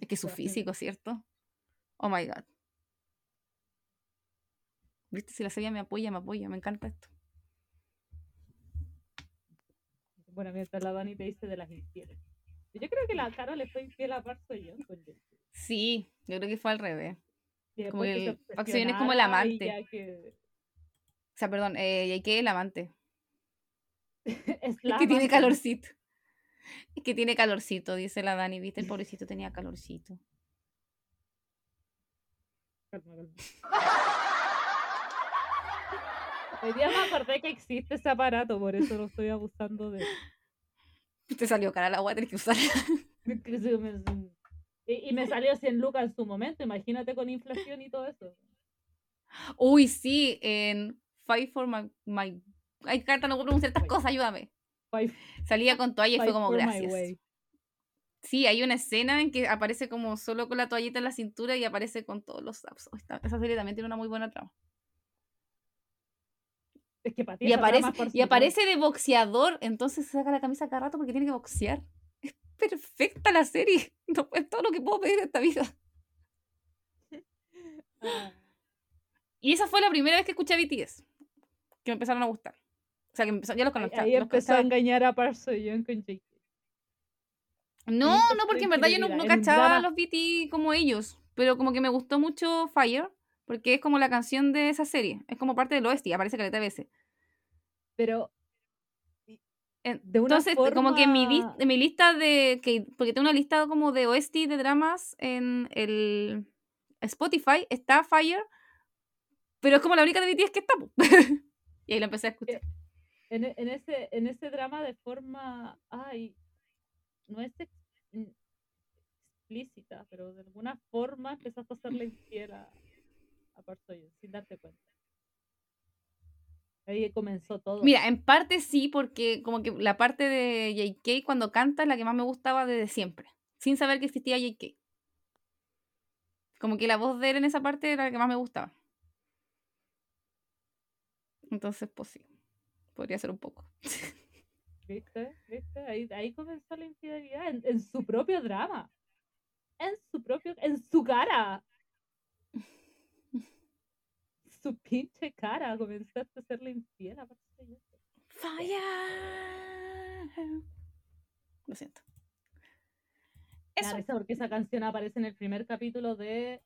Es que su físico, ¿cierto? Oh my god. ¿Viste? Si la serie me apoya, me apoya. Me encanta esto. Bueno, mientras la Dani te dice de las infieles. Yo creo que la Caro le fue infiel a Park Young con Jay. Sí, yo creo que fue al revés. Y Como que el- es como el y amante. que- O sea, perdón, eh, JK el amante. es que tiene calorcito. Es que tiene calorcito, dice la Dani. ¿Viste? El pobrecito tenía calorcito. Hoy día me acordé que existe ese aparato, por eso lo estoy abusando de Te salió cara el agua, tenés que usar. que se me- Y, y me salió 100 lucas en su momento, imagínate con inflación y todo eso. Uy, sí, en Fight for My. my... Ay, Carta, no puedo pronunciar estas cosas, ayúdame. Salía con toalla y fue como gracias. Sí, hay una escena en que aparece como solo con la toallita en la cintura y aparece con todos los zaps. Esa serie también tiene una muy buena trama. Es que para ti Y aparece, por y aparece de boxeador, entonces se saca la camisa cada rato porque tiene que boxear. Es perfecta la serie. No, es todo lo que puedo pedir en esta vida. Ah, Y esa fue la primera vez que escuché a BTS. Que me empezaron a gustar. O sea, que me ya los conocía. ahí los empezó a engañar a Park Young con Jake. No, no, porque en verdad yo no, no cachaba a los BT como ellos. Pero como que me gustó mucho Fire. Porque es como la canción de esa serie. Es como parte del OST. Aparece caleta veces. Pero En- De una Entonces, como que en mi, forma- en mi lista de. Que, porque tengo una lista como de OST de dramas en el Spotify, está Fire, pero es como la única de BTS que está. y ahí la empecé a escuchar. en, e- en ese, en ese drama de forma, ay, no es mm, explícita, pero de alguna forma empezaste a hacerle infiel a, Park Seo-yeon, sin darte cuenta. Ahí comenzó todo. Mira, en parte sí, porque como que la parte de JK cuando canta es la que más me gustaba desde siempre, sin saber que existía JK. Como que la voz de él en esa parte era la que más me gustaba. Entonces, pues sí, podría ser un poco. ¿Viste? ¿Viste? Ahí, ahí comenzó la infidelidad, en, en su propio drama. En su propio, en su cara. Su pinche cara comenzaste a hacerle infiel a. Fire. Lo siento. Eso. porque esa canción aparece en el primer capítulo de.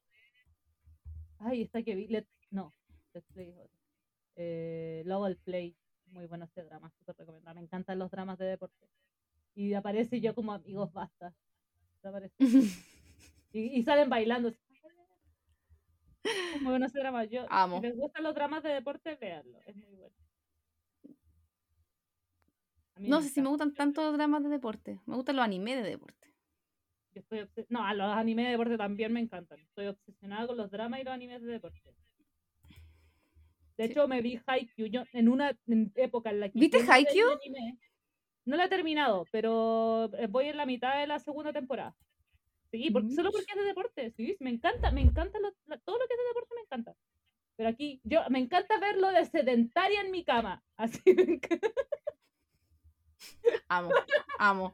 Ay, esta que vi. Let- No, Let's Play. Eh, Love Play. Muy bueno este drama, súper recomendado. Me encantan los dramas de deporte. Y aparece yo como amigos, basta. Aparece. Y, y salen bailando. Así. Muy bueno ese drama. Yo, Amo. Si les gustan los dramas de deporte, véanlo. Es muy bueno. No sé si me gustan tanto los dramas de deporte. Me gustan los animes de deporte. Yo estoy obses- No, a los animes de deporte también me encantan. Estoy obsesionada con los dramas y los animes de deporte. De Sí. hecho, me vi Haikyuu yo en una época en la que. ¿Viste Haikyuu? No la he terminado, pero eh, voy en la mitad de la segunda temporada. Sí, por- solo porque es de deporte. Sí, me encanta, me encanta lo- la- todo lo que es de deporte me encanta. Pero aquí, yo me encanta verlo de sedentaria en mi cama. Así me encanta. Amo, amo.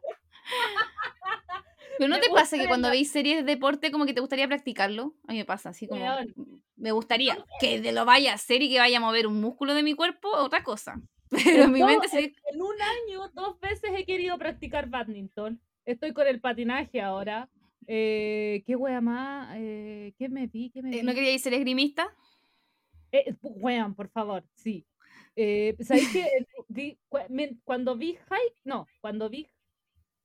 Pero no Me te pasa que cuando la- veis series de deporte como que te gustaría practicarlo? A mí me pasa, así como me gustaría que de lo vaya a hacer y que vaya a mover un músculo de mi cuerpo, otra cosa. Pero en mi todo mente sería En un año, dos veces he querido practicar badminton. Estoy con el patinaje ahora. Eh, ¿Qué wea más? Eh, ¿Qué me vi? ¿Qué me vi? Eh, ¿No queríais ser esgrimista? Eh, weón, por favor, sí. Eh, ¿Sabéis qué? Eh, vi- cuando vi Haikyuu, no, cuando vi,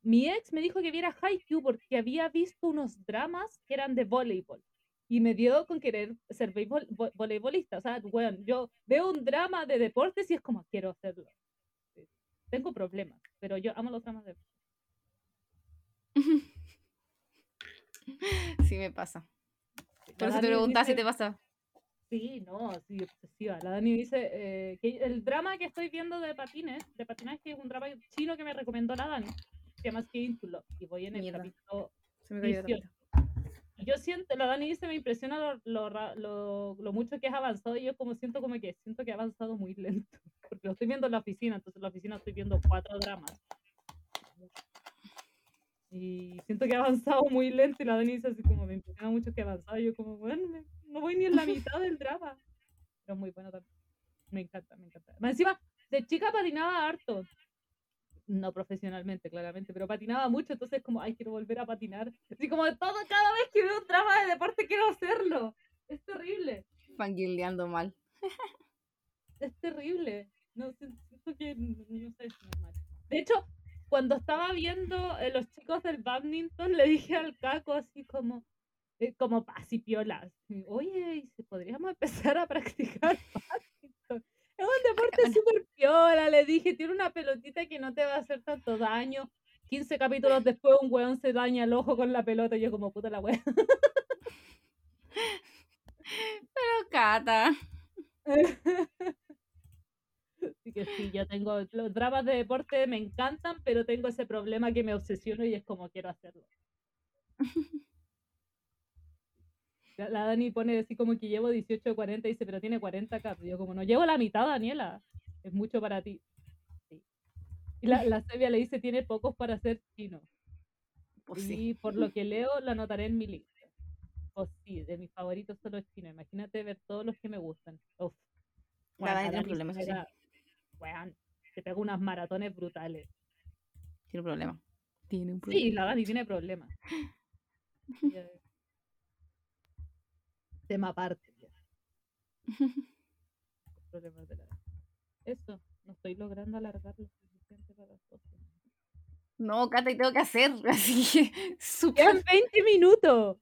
mi ex me dijo que viera Haikyuu porque había visto unos dramas que eran de voleibol y me dio con querer ser voleibol- vo- voleibolista. O sea, weón, yo veo un drama de deportes y es como, quiero hacerlo. Tengo problemas, pero yo amo los dramas de Sí, me pasa. Por eso te preguntaba si te pasa. Sí, no, sí, obsesiva. La Dani dice eh, que el drama que estoy viendo de patines, de patinaje, es un drama chino que me recomendó la Dani. Se llama Skating to Love. Y voy en el Mierda. capítulo Se me cayó la 18. tableta. Y Yo siento, la Dani dice, me impresiona lo, lo, lo, lo mucho que has avanzado. Y yo como siento como que siento que he avanzado muy lento. Porque lo estoy viendo en la oficina, entonces en la oficina estoy viendo cuatro dramas. Y siento que he avanzado muy lento y la Dani dice así como, me impresiona mucho que he avanzado. Y yo como, bueno, me- no voy ni en la mitad del drama. Pero muy bueno también. Me encanta, me encanta. Más encima, de chica patinaba harto. No profesionalmente, claramente, pero patinaba mucho, entonces como, ay, quiero volver a patinar. Así como todo, cada vez que veo un drama de deporte quiero hacerlo. Es terrible, Fangirleando mal. es terrible. No siento que, n- no sé, es normal. De hecho, cuando estaba viendo eh, los chicos del badminton, le dije al caco así como, eh, como paz y piola. así, Oye, ¿y si podríamos empezar a practicar badminton? Es un deporte súper piola, le dije, tiene una pelotita que no te va a hacer tanto daño. 15 capítulos después un weón se daña el ojo con la pelota y yo como puta la wea. Pero Cata. Así que sí, yo tengo los dramas de deporte me encantan, pero tengo ese problema que me obsesiono y es como quiero hacerlo. La Dani pone así como que llevo 18 o 40 y dice, pero tiene 40 acá. Yo como, no llevo la mitad, Daniela. Es mucho para ti. Sí. Y la, la Sevia le dice, tiene pocos para ser chino. Pues sí. Y por lo que leo, la anotaré en mi lista. Pues sí, de mis favoritos solo es chino. Imagínate ver todos los que me gustan. Uf. La Dani la tiene Dani problemas, sí. pega- weón, se pega unas maratones brutales. Tiene un problema. Tiene un Sí, problema. la Dani tiene problemas. Ya- Tema aparte. Problemas de la. Eso, no estoy logrando alargar lo suficiente para las cosas. No, Cata, y tengo que hacer. Así que. Quedan 20 minutos.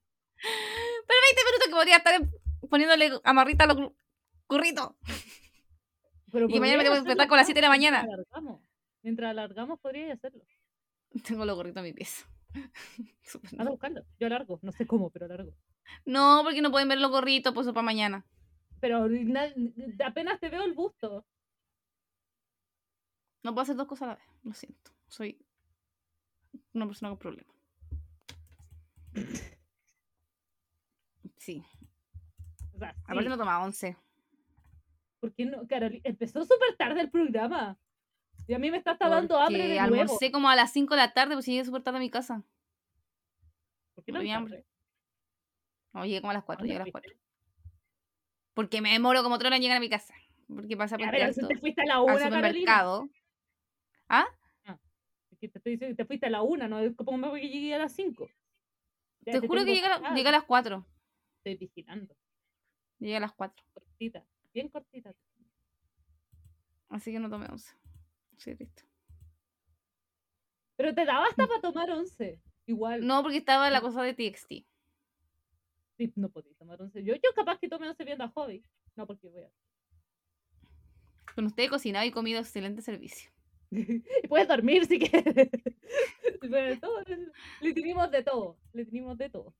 Pero 20 minutos que podría estar poniéndole amarrita a los curritos. Pero Y mañana me tengo que despertar con las más 7 de la mientras mañana. alargamos. Mientras alargamos, podrías hacerlo. Tengo los gorritos en mi pieza. Anda a buscarlo. Yo alargo. No sé cómo, pero alargo. No, porque no pueden ver los gorritos, pues eso para mañana. Pero na- apenas te veo el busto. No puedo hacer dos cosas a la vez. Lo siento. Soy una persona con problemas. Sí. O sea, sí. Aparte no tomaba once. ¿Por qué no? Carolina, empezó súper tarde el programa. Y a mí me está hasta dando hambre de nuevo. almorcé como a las 5 de la tarde, pues llegué súper tarde a mi casa. ¿Por qué no tenía hambre. No, llegué como a las 4, dónde llegué a las fuiste? 4. Porque me demoro como otra hora en llegar a mi casa. Porque pasa por alto te fuiste a la al una, Carolina. supermercado. ¿Ah? Que te estoy diciendo que te fuiste a la una, no es como me voy que llegué a las cinco. Ya Te juro que llega, a la- llega a las 4. Estoy vigilando. Llega a las 4. Cortita. Bien cortita. Así que no tomé 11. Sí, listo. Pero te daba hasta para tomar once. Igual. No, porque estaba la cosa de TXT. Sí, no podía tomar once. Yo, yo capaz que tome once viendo a Hobby. No, porque voy a. Con usted he cocinado y comido excelente servicio. y puedes dormir si quieres. Pero todo, le, tenemos de todo. Le tenemos de todo.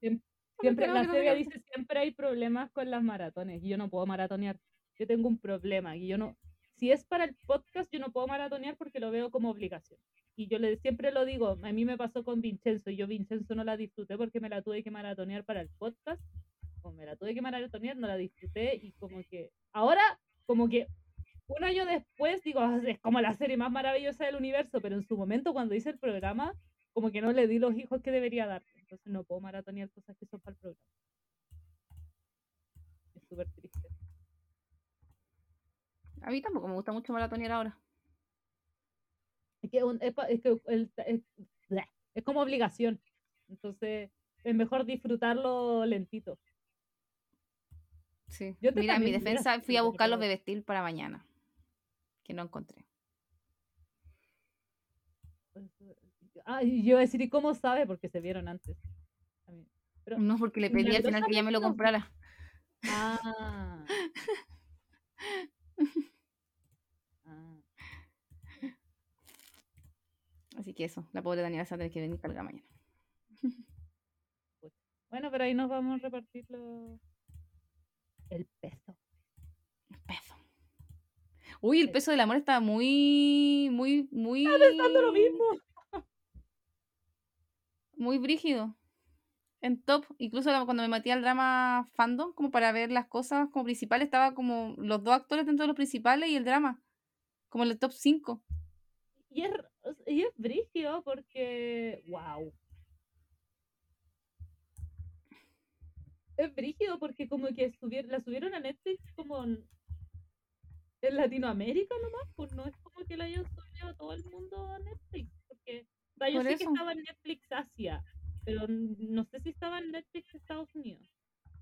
Siem- Siempre, la serie dice siempre hay problemas con las maratones. y Yo no puedo maratonear. Yo tengo un problema. Y yo no. Si es para el podcast, yo no puedo maratonear porque lo veo como obligación. Y yo le, siempre lo digo, a mí me pasó con Vincenzo. Y yo Vincenzo no la disfruté porque me la tuve que maratonear para el podcast. Como me la tuve que maratonear, no la disfruté. Y como que. Ahora, como que un año después, digo, "Ah, es como la serie más maravillosa del universo. Pero en su momento, cuando hice el programa, como que no le di los hijos que debería dar. Entonces no puedo maratonear cosas que son para el programa. Es súper triste. A mí tampoco me gusta mucho maratonear ahora. Es que, un- es, es que el- es, es como obligación. Entonces es mejor disfrutarlo lentito. Sí. Yo Mira, en mi mira, defensa fui a buscar los de vestir para mañana. Que no encontré. Ah, y yo iba a decir, ¿y cómo sabe? Porque se vieron antes. Pero, No, porque le pedí al final que ya me lo comprara. ah. Ah. Así que eso, la pobre Daniela se va a tener que venir carga mañana. Bueno, pero ahí nos vamos a repartir lo- el peso. El peso. Uy, el peso del amor está muy, muy, muy. Pensando lo mismo. Muy brígido. En top, incluso cuando me metí al drama fandom, como para ver las cosas como principales, estaba como los dos actores dentro de los principales y el drama. Como en el top 5. Y es, y es brígido porque. ¡Wow! Es brígido porque como que subier- la subieron a Netflix como en, Latinoamérica nomás, pues no es como que la hayan subido a todo el mundo a Netflix. Porque, yo Por sé que estaba en Netflix Asia, pero no sé si estaba en Netflix Estados Unidos.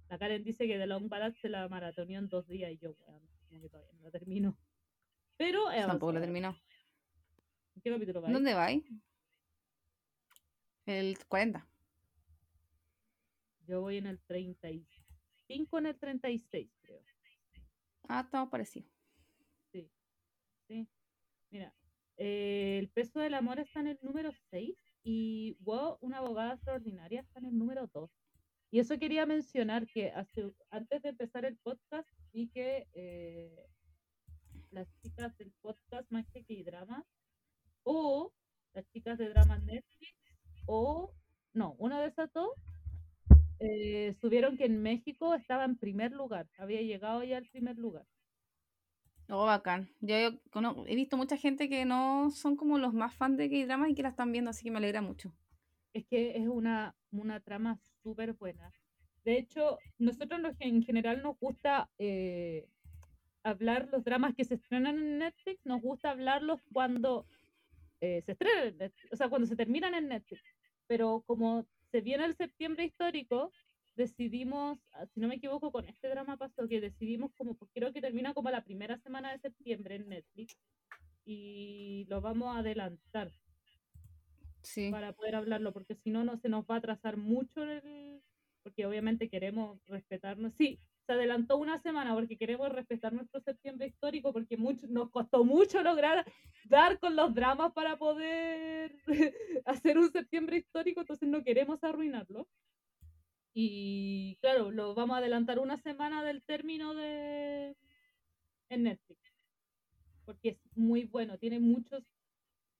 La Karen dice que The Long Ballad se la maratoneó en dos días y yo, weón, como que todavía no la termino. Pero he Tampoco avanzado. terminó. ¿En qué capítulo vais? ¿Dónde va? El 40. Yo voy en el 35, en el 36, creo. Ah, estamos parecidos. Sí. Sí. Mira, eh, el peso del amor está en el número 6 y wow, una abogada extraordinaria está en el número 2. Y eso quería mencionar que antes de empezar el podcast vi que eh, las chicas del podcast Magia y Drama o las chicas de Drama Netflix o no, una de esas dos eh, subieron que en México estaba en primer lugar, había llegado ya al primer lugar. Oh, bacán. Yo, yo he visto mucha gente que no son como los más fans de K-drama y que la están viendo, así que me alegra mucho. es que es una, una trama súper buena. De hecho, nosotros en general nos gusta eh, hablar los dramas que se estrenan en Netflix, nos gusta hablarlos cuando eh, se estrenan en Netflix, o sea, cuando se terminan en Netflix. Pero como se viene el septiembre histórico, decidimos, ah, si no me equivoco, con este drama pasó que decidimos como, pues creo que termina como la primera semana de septiembre en Netflix y lo vamos a adelantar Sí. para poder hablarlo, porque si no, no se nos va a atrasar mucho el... Porque obviamente queremos respetarnos. Sí, se adelantó una semana porque queremos respetar nuestro septiembre histórico, porque mucho, nos costó mucho lograr dar con los dramas para poder hacer un septiembre histórico, entonces no queremos arruinarlo. Y claro, lo vamos a adelantar una semana del término de en Netflix. Porque es muy bueno, tiene muchos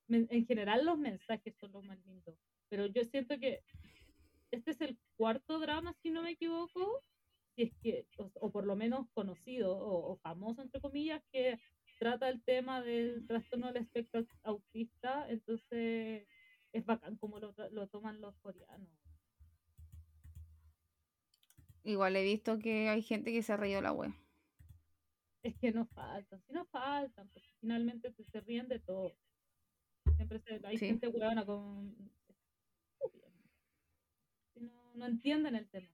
en general los mensajes son los más lindos, pero yo siento que este es el cuarto drama, si no me equivoco, si es que, o, por lo menos conocido o, famoso, entre comillas, que trata el tema del trastorno del espectro autista, entonces es bacán como lo, lo toman los coreanos. Igual he visto que hay gente que se ha reído la web. Es que no faltan, si no faltan, porque finalmente se, se ríen de todo. Siempre se, hay Sí. gente huevona con... No, no entienden el tema.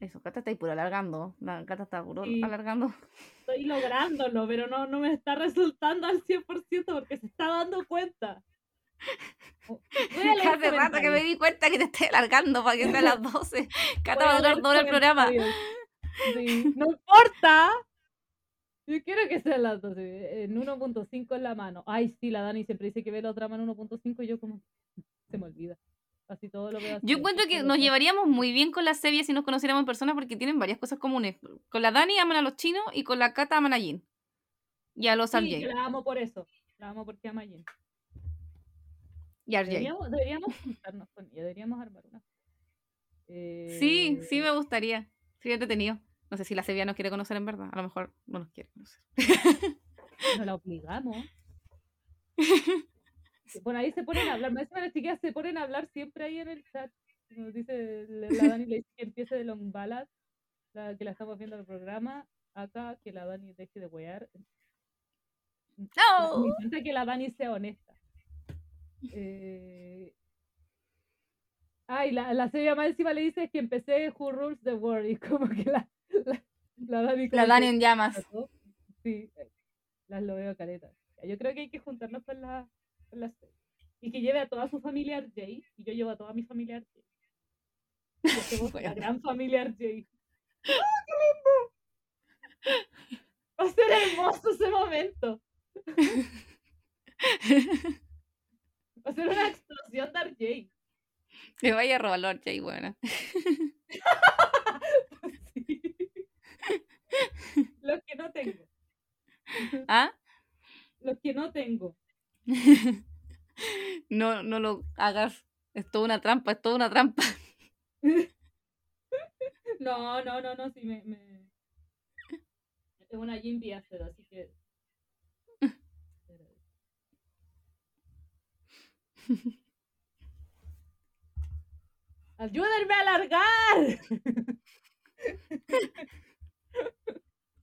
Eso, Cata está ahí puro alargando. La Cata está puro Sí. alargando. Estoy lográndolo, pero no, no me está resultando al 100% porque se está dando cuenta. A Hace rato que me di cuenta que te estoy alargando para que sea a las 12. Cata va a a durar todo el programa. Sí, no importa. Yo quiero que sean las 12. En 1.5 en la mano. Ay, sí, la Dani siempre dice que ve la otra mano en 1.5 y yo como... Se me olvida. Así todo lo veo. Yo encuentro que nos no. llevaríamos muy bien con la Sevilla si nos conociéramos en persona porque tienen varias cosas comunes. Con la Dani aman a los chinos y con la Cata aman a Jin. Y a los Sí, yo la amo por eso. La amo porque ama a Jen. Y RJ. Deberíamos, deberíamos juntarnos con ella. Deberíamos armar una. Sí, sí Eh, me gustaría. Sería entretenido. No sé si la Sevilla nos quiere conocer en verdad. A lo mejor no nos quiere conocer. No la obligamos. Por ahí se ponen a hablar. Más las chiquillas se ponen a hablar siempre ahí en el chat. Nos dice la la Dani le dice que empiece de Long Ballad, la que la estamos viendo en el programa. Acá que la Dani deje de wear. ¡No! Me encanta que la Dani sea honesta. Eh... Ay, la, la serie más encima le dice que empecé Who Rules the World y como que la, la, la Dani La Dani en llamas. Sí, las lo veo caretas. Yo creo que hay que juntarnos con la, con la serie. Y que lleve a toda su familia RJ y yo llevo a toda mi familia RJ. Y hacemos la Bueno. gran familia RJ. ¡Ah, qué lindo! Va a ser hermoso ese momento. Va a ser una explosión de RJ. Que vaya a robar y bueno. Sí. Los que no tengo. ¿Ah? Los que no tengo. No, no lo hagas. Es toda una trampa, es toda una trampa. No, no, no, no, sí me. me... Es una Jim Piaster, así que. ¡Ayúdenme a alargar!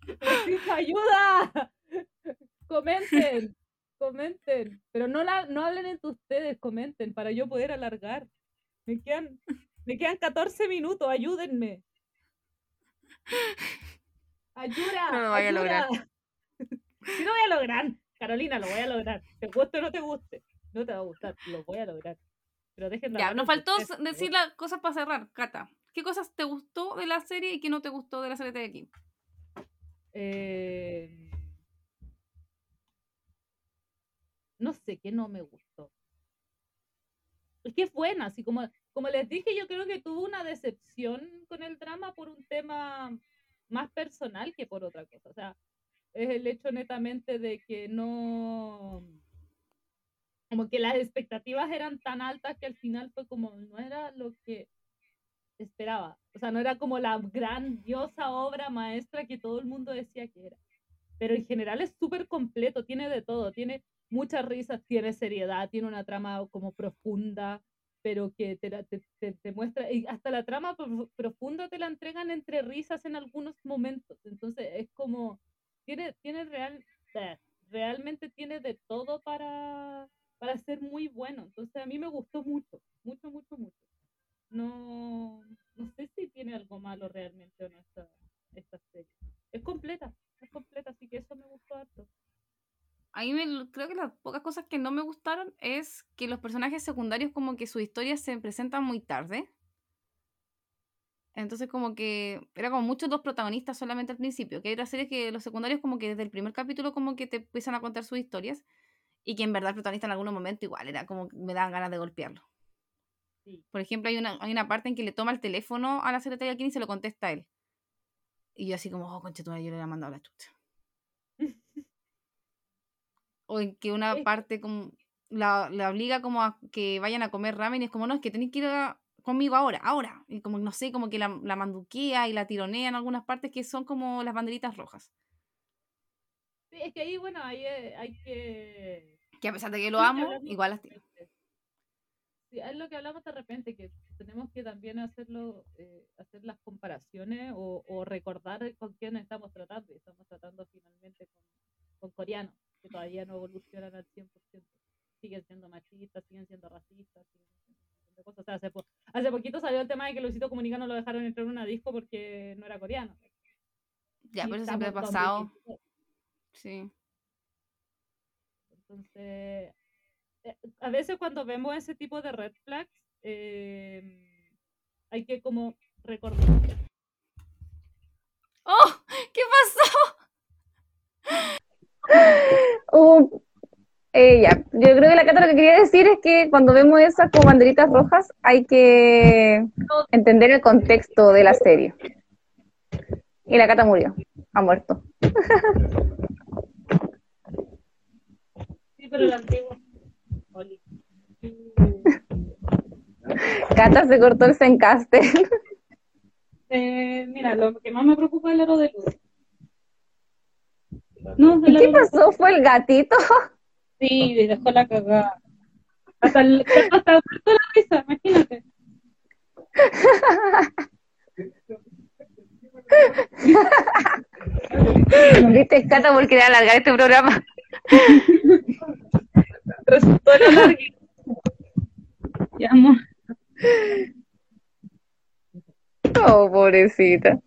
¡Necesito ayuda! Comenten, comenten. Pero no, la, no hablen entre ustedes, comenten para yo poder alargar. Me quedan, me quedan 14 minutos, ayúdenme. ¡Ayuda! No lo vaya a lograr. ayuda. Sí lo voy a lograr. Carolina, lo voy a lograr. Te guste o no te guste. No te va a gustar, lo voy a lograr. Pero dejen de Ya, nos faltó ustedes, decir las cosas para cerrar, Cata. ¿Qué cosas te gustó de la serie y qué no te gustó de la serie de aquí? Eh, No sé qué no me gustó. Es que es buena, así como, como les dije, yo creo que tuvo una decepción con el drama por un tema más personal que por otra cosa. O sea, es el hecho netamente de que no, como que las expectativas eran tan altas que al final fue como, no era lo que esperaba. O sea, no era como la grandiosa obra maestra que todo el mundo decía que era. Pero en general es súper completo, tiene de todo, tiene muchas risas, tiene seriedad, tiene una trama como profunda, pero que te, te, te- te muestra, y hasta la trama prof- profunda te la entregan entre risas en algunos momentos. Entonces es como, tiene, tiene real, eh, realmente tiene de todo para, para ser muy bueno. Entonces a mí me gustó mucho, mucho, mucho, mucho. No, no sé si tiene algo malo realmente o no esta, esta serie. Es completa, es completa, así que eso me gustó harto. A mí me- creo que las pocas cosas que no me gustaron es que los personajes secundarios como que sus historias se presentan muy tarde. Entonces como que era como muchos dos protagonistas solamente al principio, que hay otras series que los secundarios como que desde el primer capítulo como que te empiezan a contar sus historias y que en verdad el protagonista en algún momento igual era como que me daban ganas de golpearlo. Sí. Por ejemplo, hay una, hay una parte en que le toma el teléfono a la secretaria Kim y se lo contesta a él. Y yo así como, oh, concha tu madre, yo le había mandado la chucha. o en que una parte como la, la obliga como a que vayan a comer ramen y es como, no, es que tenéis que ir a- conmigo ahora, ahora. Y como, no sé, como que la, la manduquea y la tironea en algunas partes que son como las banderitas rojas. Sí, es que ahí, bueno, ahí eh, hay que... Que a pesar de que lo amo, igual las repente. Sí, es lo que hablamos de repente, que tenemos que también hacerlo, eh, hacer las comparaciones o, o recordar con quién estamos tratando. Y estamos tratando finalmente con, con coreanos, que todavía no evolucionan al 100%. Siguen siendo machistas, siguen siendo racistas, siguen siendo cosas. O sea, hace, po- hace poquito salió el tema de que Luisito Comunica no lo dejaron entrar en una disco porque no era coreano. Ya, Y pero eso siempre ha pasado. 2023. Sí. Entonces, eh, a veces cuando vemos ese tipo de red flags, eh, hay que como recordar. ¡Oh! ¿Qué pasó? Uh, eh, ya, yo creo que la Cata lo que quería decir es que cuando vemos esas como banderitas rojas hay que entender el contexto de la serie. Y la Cata murió, ha muerto. Pero el antiguo. Oli. Cata se cortó el sencaste. Eh, mira, lo que más me preocupa es el aro de luz. No, el ¿Qué pasó? ¿Fue el gatito? Sí, dejó la cagada. Hasta el hasta la risa, imagínate. ¿Viste, Cata, por querer alargar este programa? Resultó lo amor. Oh, pobrecita.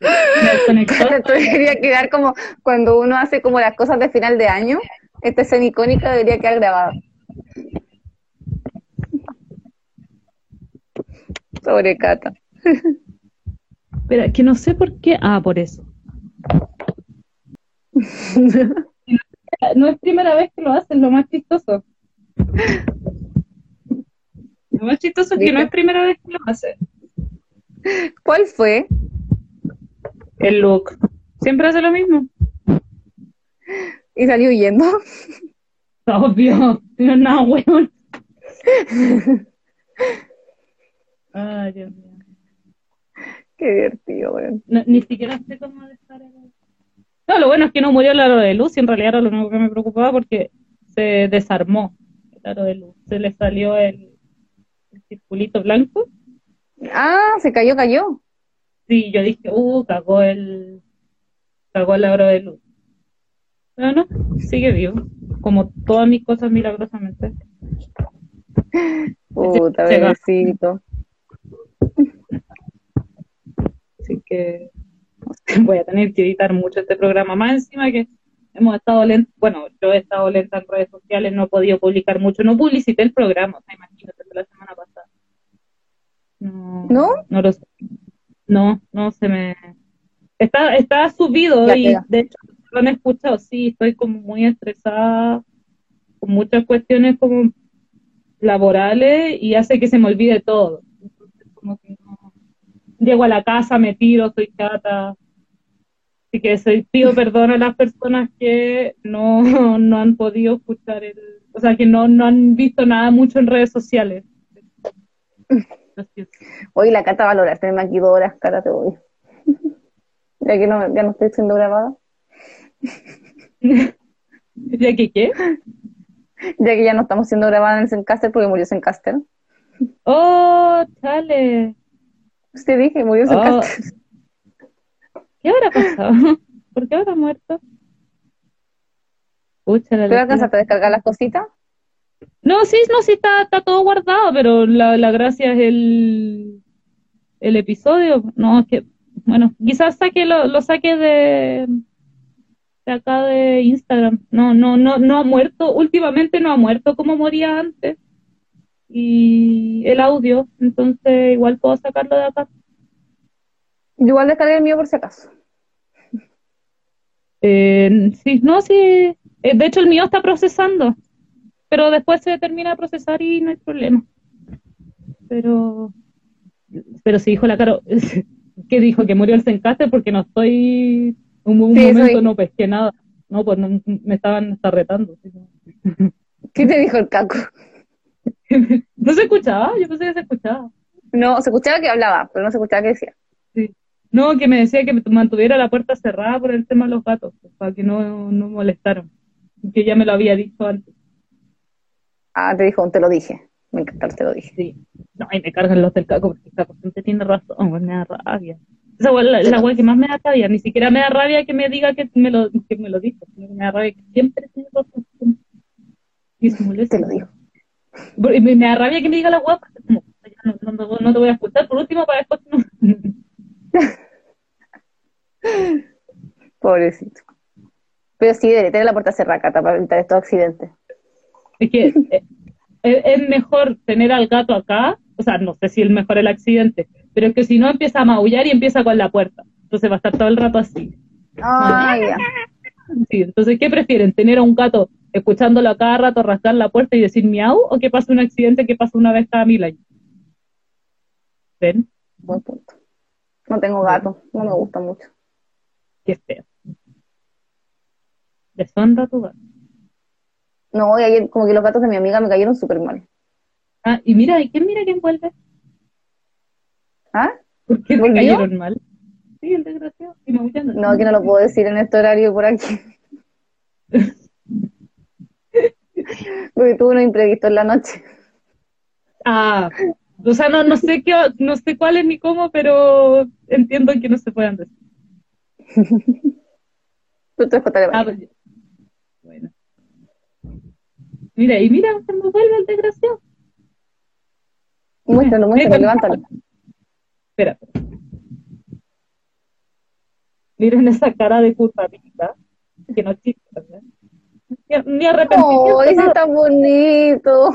Esto debería quedar como cuando uno hace como las cosas de final de año. Esta escena icónica debería quedar grabada. Sobre Cata. Espera, que no sé por qué. Ah, por eso. No es primera vez que lo hacen, lo más chistoso. Lo más chistoso es que no es primera vez que lo hacen. ¿Cuál fue? El look. Siempre hace lo mismo. Y salió huyendo. Obvio. No es nada bueno. Ay, Dios mío. Qué divertido, weón. No, ni siquiera sé cómo dejar el... No, lo bueno es que no murió el aro de luz y en realidad era lo único que me preocupaba porque se desarmó el aro de luz. Se le salió el, el circulito blanco. Ah, se cayó, cayó. Sí, yo dije, uh, cagó el, cagó el aro de luz. Pero no, sigue vivo. Como todas mis cosas milagrosamente. Puta, bebecito. Así que voy a tener que editar mucho este programa. Más encima que hemos estado lentos, bueno, yo he estado lenta en redes sociales, no he podido publicar mucho, no publicité el programa, o sea, imagínate, la semana pasada. No, ¿No? No lo sé. No, no se me... Está, está subido Ya y queda. de hecho lo han escuchado, sí, estoy como muy estresada con muchas cuestiones como laborales y hace que se me olvide todo. Entonces, como que no, llego a la casa, me tiro, soy chata. Así que soy, pido perdón a las personas que no, no han podido escuchar el, o sea, que no, no han visto nada mucho en redes sociales. Oye, la Cata va a lograr tenerme aquí dos horas, Cata, te voy. Ya que no, ya no estoy siendo grabada. ¿Ya que qué? Ya que ya no estamos siendo grabadas en el Zencaster porque murió Zencaster. Oh, chale. Usted dije, murió Oh, Zencaster. ¿Qué habrá pasado? ¿Por qué habrá muerto? Pucha, la ¿Pero locura. alcanzaste a descargar las cositas? No, sí, no, sí está, está todo guardado, pero la, la gracia es el, el episodio. No, es que, bueno, quizás saque lo, lo saque de, de acá de Instagram. No, no, no, no ha muerto, últimamente no ha muerto como moría antes. Y el audio, entonces igual puedo sacarlo de acá. Igual descargué el mío por si acaso. Eh, sí, no, sí. eh, de hecho, el mío está procesando, pero después se termina de procesar y no hay problema. Pero, pero sí dijo la Caro, que dijo que murió el Zencaster porque no estoy, un, un Sí, momento no pesqué nada. No, pues no, me estaban hasta retando. ¿Qué te dijo el caco? No se escuchaba, yo pensé que se escuchaba. No, se escuchaba que hablaba, pero no se escuchaba que decía. No, que me decía que me mantuviera la puerta cerrada por el tema de los gatos, pues, para que no, no molestaran. Que ya me lo había dicho antes. Ah, te dijo, te lo dije. Me encantó, te lo dije. Sí. No, y me cargan los del caco porque el caco siempre tiene razón, me da rabia. Esa es la, la weá que más me da rabia. Ni siquiera me da rabia que me diga que me lo, que me lo dijo. sino que Me da rabia que siempre tiene razón. Y se molesta. Te lo digo. Y me, me da rabia que me diga la como, ya no, no, no- no te voy a escuchar por último para después no. Pobrecito. Pero sí, debería tener la puerta cerrada, Cata, para evitar estos accidentes. Es que eh, es, es mejor tener al gato acá, o sea, no sé si es mejor el accidente, pero es que si no empieza a maullar y empieza con la puerta. Entonces va a estar todo el rato así. Ah, ya. Sí, entonces, ¿qué prefieren? ¿Tener a un gato escuchándolo a cada rato rascar la puerta y decir miau? ¿O que pase un accidente que pasa una vez cada mil años? ¿Ven? Buen punto. No tengo gato, no me gusta mucho. Qué feo. Deshonra tu gato. No, y ayer como que los gatos de mi amiga me cayeron súper mal. Ah, y mira, ¿y quién mira quién vuelve? ¿Ah? ¿Por qué ¿Volvió? cayeron mal? Sí, el desgraciado. Y maullando. No, que no lo puedo decir en este horario por aquí. Porque tuve un imprevisto en la noche. Ah, o sea, no, no sé qué, no sé cuál es ni cómo, pero entiendo que no se puedan decir. Tú te Ah, pues. Bueno. Mira, y mira, cuando vuelve el desgraciado. Muéstralo, muéstralo, levántalo. Espera. Miren esa cara de culpabilidad, que no existe, ¿verdad? Ni, ni arrepentimiento. ¡Oh, ese nada. está bonito!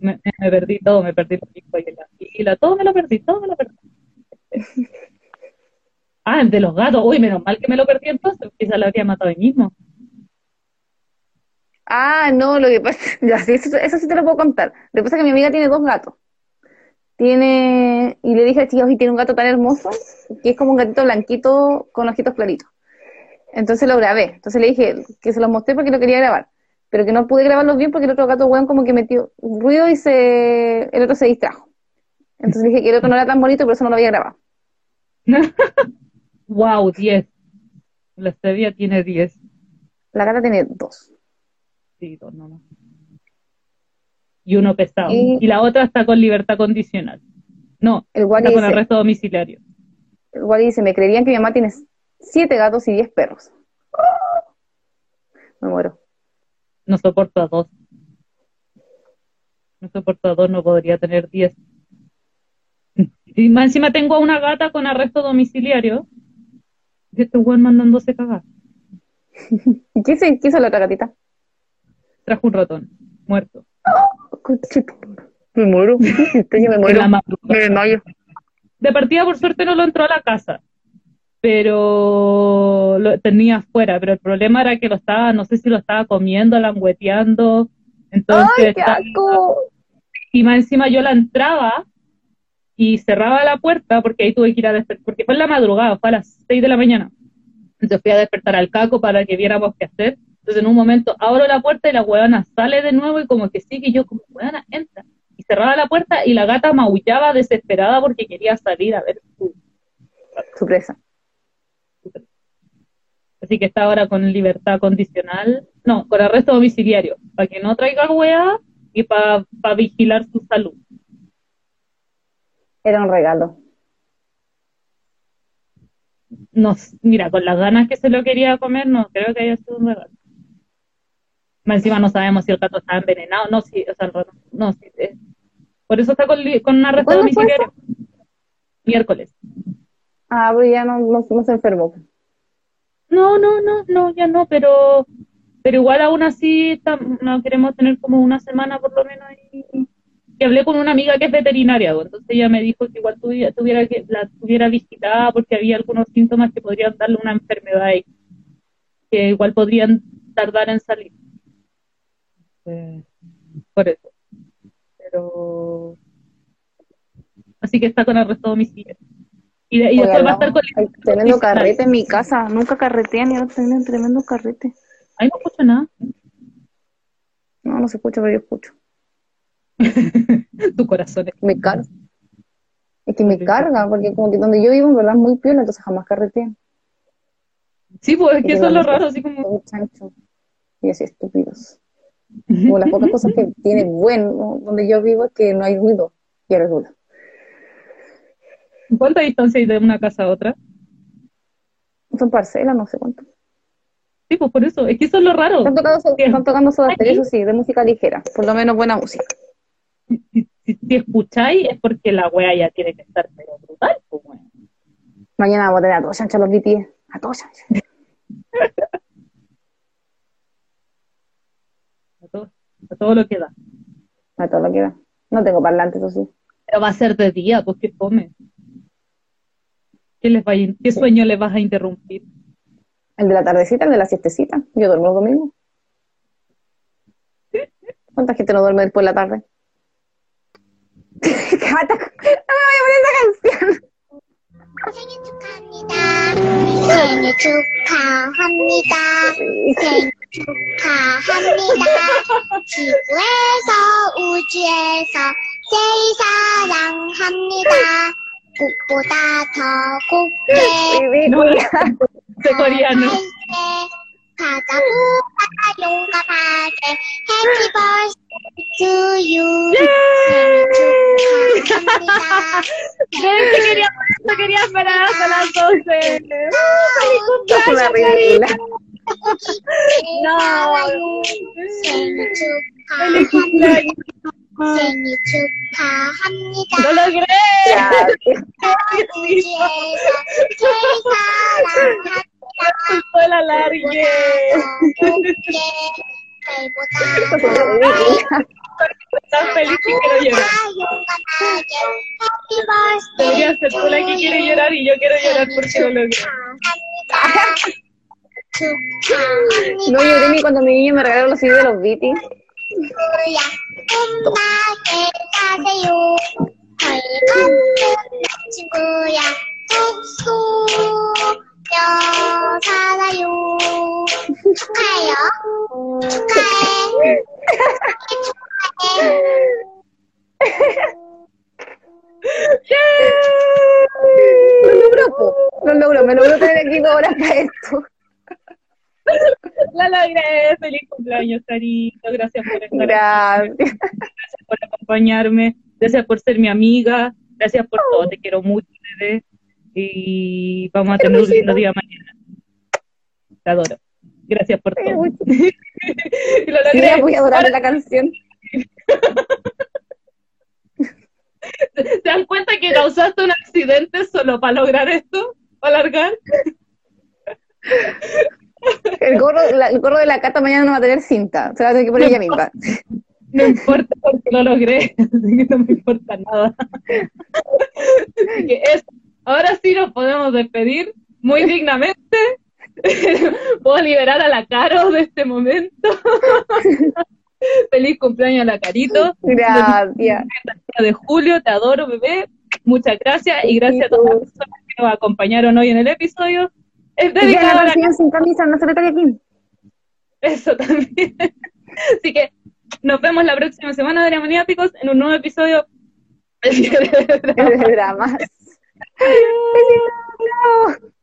me, me perdí todo, me perdí pico y la fila, todo me lo perdí, todo me lo perdí. Ah, el de los gatos, uy, menos mal que me lo perdí entonces, quizá lo habría matado ahí mismo. Ah, no, lo que pasa, ya, sí, eso, eso sí te lo puedo contar. Lo que pasa es que mi amiga tiene dos gatos. Tiene, y le dije a chicos, y tiene un gato tan hermoso, que es como un gatito blanquito con ojitos claritos. Entonces lo grabé. Entonces le dije que se los mostré porque lo quería grabar. Pero que no pude grabarlos bien porque el otro gato, weón, como que metió ruido y se, el otro se distrajo. Entonces dije que el otro no era tan bonito por eso no lo había grabado. wow, 10. La stevia tiene 10. La gata tiene dos. Sí, dos nomás. Y uno pesado. Y- Y la otra está con libertad condicional. No, El está con arresto domiciliario. el Wally dice, me creerían que mi mamá tiene siete gatos y diez perros. Me muero. No soporto a dos. No soporto a dos, no podría tener 10. Y más encima tengo a una gata con arresto domiciliario. Y este weón mandándose cagar. ¿Y qué, se, qué hizo la otra gatita? Trajo un ratón, muerto. Me muero. Que me muero. madrugada. Me desmayo. De partida, por suerte, no lo entró a la casa. Pero lo tenía afuera. Pero el problema era que lo estaba, no sé si lo estaba comiendo, langueteando. Entonces, ¡Ay, qué estaba- asco! y más encima yo la entraba y cerraba la puerta porque ahí tuve que ir a despertar, porque fue en la madrugada, fue a las 6 de la mañana. Entonces fui a despertar al caco para que viéramos qué hacer. Entonces en un momento abro la puerta y la huevona sale de nuevo y como que sigue y yo como huevona entra. Y cerraba la puerta y la gata maullaba desesperada porque quería salir a ver su... Sorpresa. Así que está ahora con libertad condicional, no, con arresto domiciliario, para que no traiga hueá y para vigilar su salud. Era un regalo. no, s- mira, con las ganas que se lo quería comer, no creo que haya sido un regalo. Más encima no sabemos si el gato está envenenado, no, si, o sea, no, si, eh, por eso está con, con un arresto ¿Cuándo fue domiciliario. Miércoles. Ah, pero ya no, no, no se enfermó. No, no, no, no, ya no, pero, pero igual aún así está- no queremos tener como una semana por lo menos ahí. Que hablé con una amiga que es veterinaria, entonces ella me dijo que igual tuviera, tuviera que la tuviera visitada porque había algunos síntomas que podrían darle una enfermedad ahí, que igual podrían tardar en salir. Eh, por eso. Pero así que está con arresto domiciliario. Y, de- y después va a estar con Hay tremendo carrete en mi casa. Nunca carretean y ahora tienen tremendo carrete. Ahí no escucho nada. No, no se escucha, pero yo escucho. tu corazón es Me carga. Es que me carga, porque como que donde yo vivo en verdad es muy piola, entonces jamás carretean. Sí, pues es que eso es lo raro, así como. Son chanchos. Y así estúpidos. Como las pocas cosas que tiene bueno donde yo vivo es que no hay ruido. Y ahora ruido. ¿Cuánta distancia hay de una casa a otra? Son parcelas, no sé cuánto. Sí, pues por eso, es que eso es lo raro. Están tocando, están tocando eso sí, de música ligera. Por lo menos buena música. Si, si- si escucháis es porque la wea ya tiene que estar pero brutal, pues. Mañana vamos a tener a todos chanchas los BTS. A todos. A todo, a todo lo que da. A todo lo que da. No tengo parlantes, eso sí. Pero va a ser de día, pues que come. ¿Qué, les ¿Qué sueño les vas a interrumpir? El de la tardecita, el de la siestecita. Yo duermo los domingos. ¿Cuánta gente no duerme después de la tarde? A poner esa canción. 생일 축하합니다. 생일 축하합니다. 생일 축하합니다. 지구에서 우주에서 제일 사랑합니다. 꽃보다 더 곱게 Ridícula. Ese coreano. 가자보다 용감하게 Happy birthday to you. 생일 축하합니다. Gente, quería, no quería esperar hasta las 12. Es una ridícula. no. 생일 Feliz 축하합니다. cumpleaños. 생일 축하합니다. ¡Lo logré! Gracias. 우주에서 제일 사랑합니다. participó el alargue. Estás feliz y quiero llorar. Debería ser tú la y yo quiero llorar porque no lo. No lloré ni cuando mi niño me regaló los CDs de los Beatles. 친구야 끝나게 가세요 벌겁는 친구야 뚝 쏘며 살아요 축하해요 축하해 축하해 Lo logró, po. Lo logró. Me logró tener aquí dos horas para esto. La logré. Feliz cumpleaños, Carito. Gracias por estar aquí. Gracias. Gracias por acompañarme. Gracias por ser mi amiga. Gracias por todo. Te quiero mucho, bebé. Y vamos a tener un lindo día mañana. Te adoro. Gracias por todo. Y lo Sí, logré. voy a adorar la canción. ¿Se dan cuenta que causaste un accidente solo para lograr esto? ¿Para alargar? El gorro, la- el gorro de la cata mañana no va a tener cinta. Se va a tener que poner ella misma. No importa porque lo logré, así que no me importa nada. Así que eso. Ahora sí nos podemos despedir muy dignamente. Puedo liberar a la Caro de este momento. Feliz cumpleaños a la Carito. Gracias. de julio, te adoro, bebé. Muchas gracias y gracias a todas las personas que nos acompañaron hoy en el episodio. Es dedicado a la sin camisa, no se aquí. Eso también. Así que nos vemos la próxima semana de en un nuevo episodio de. Dramas. no, no.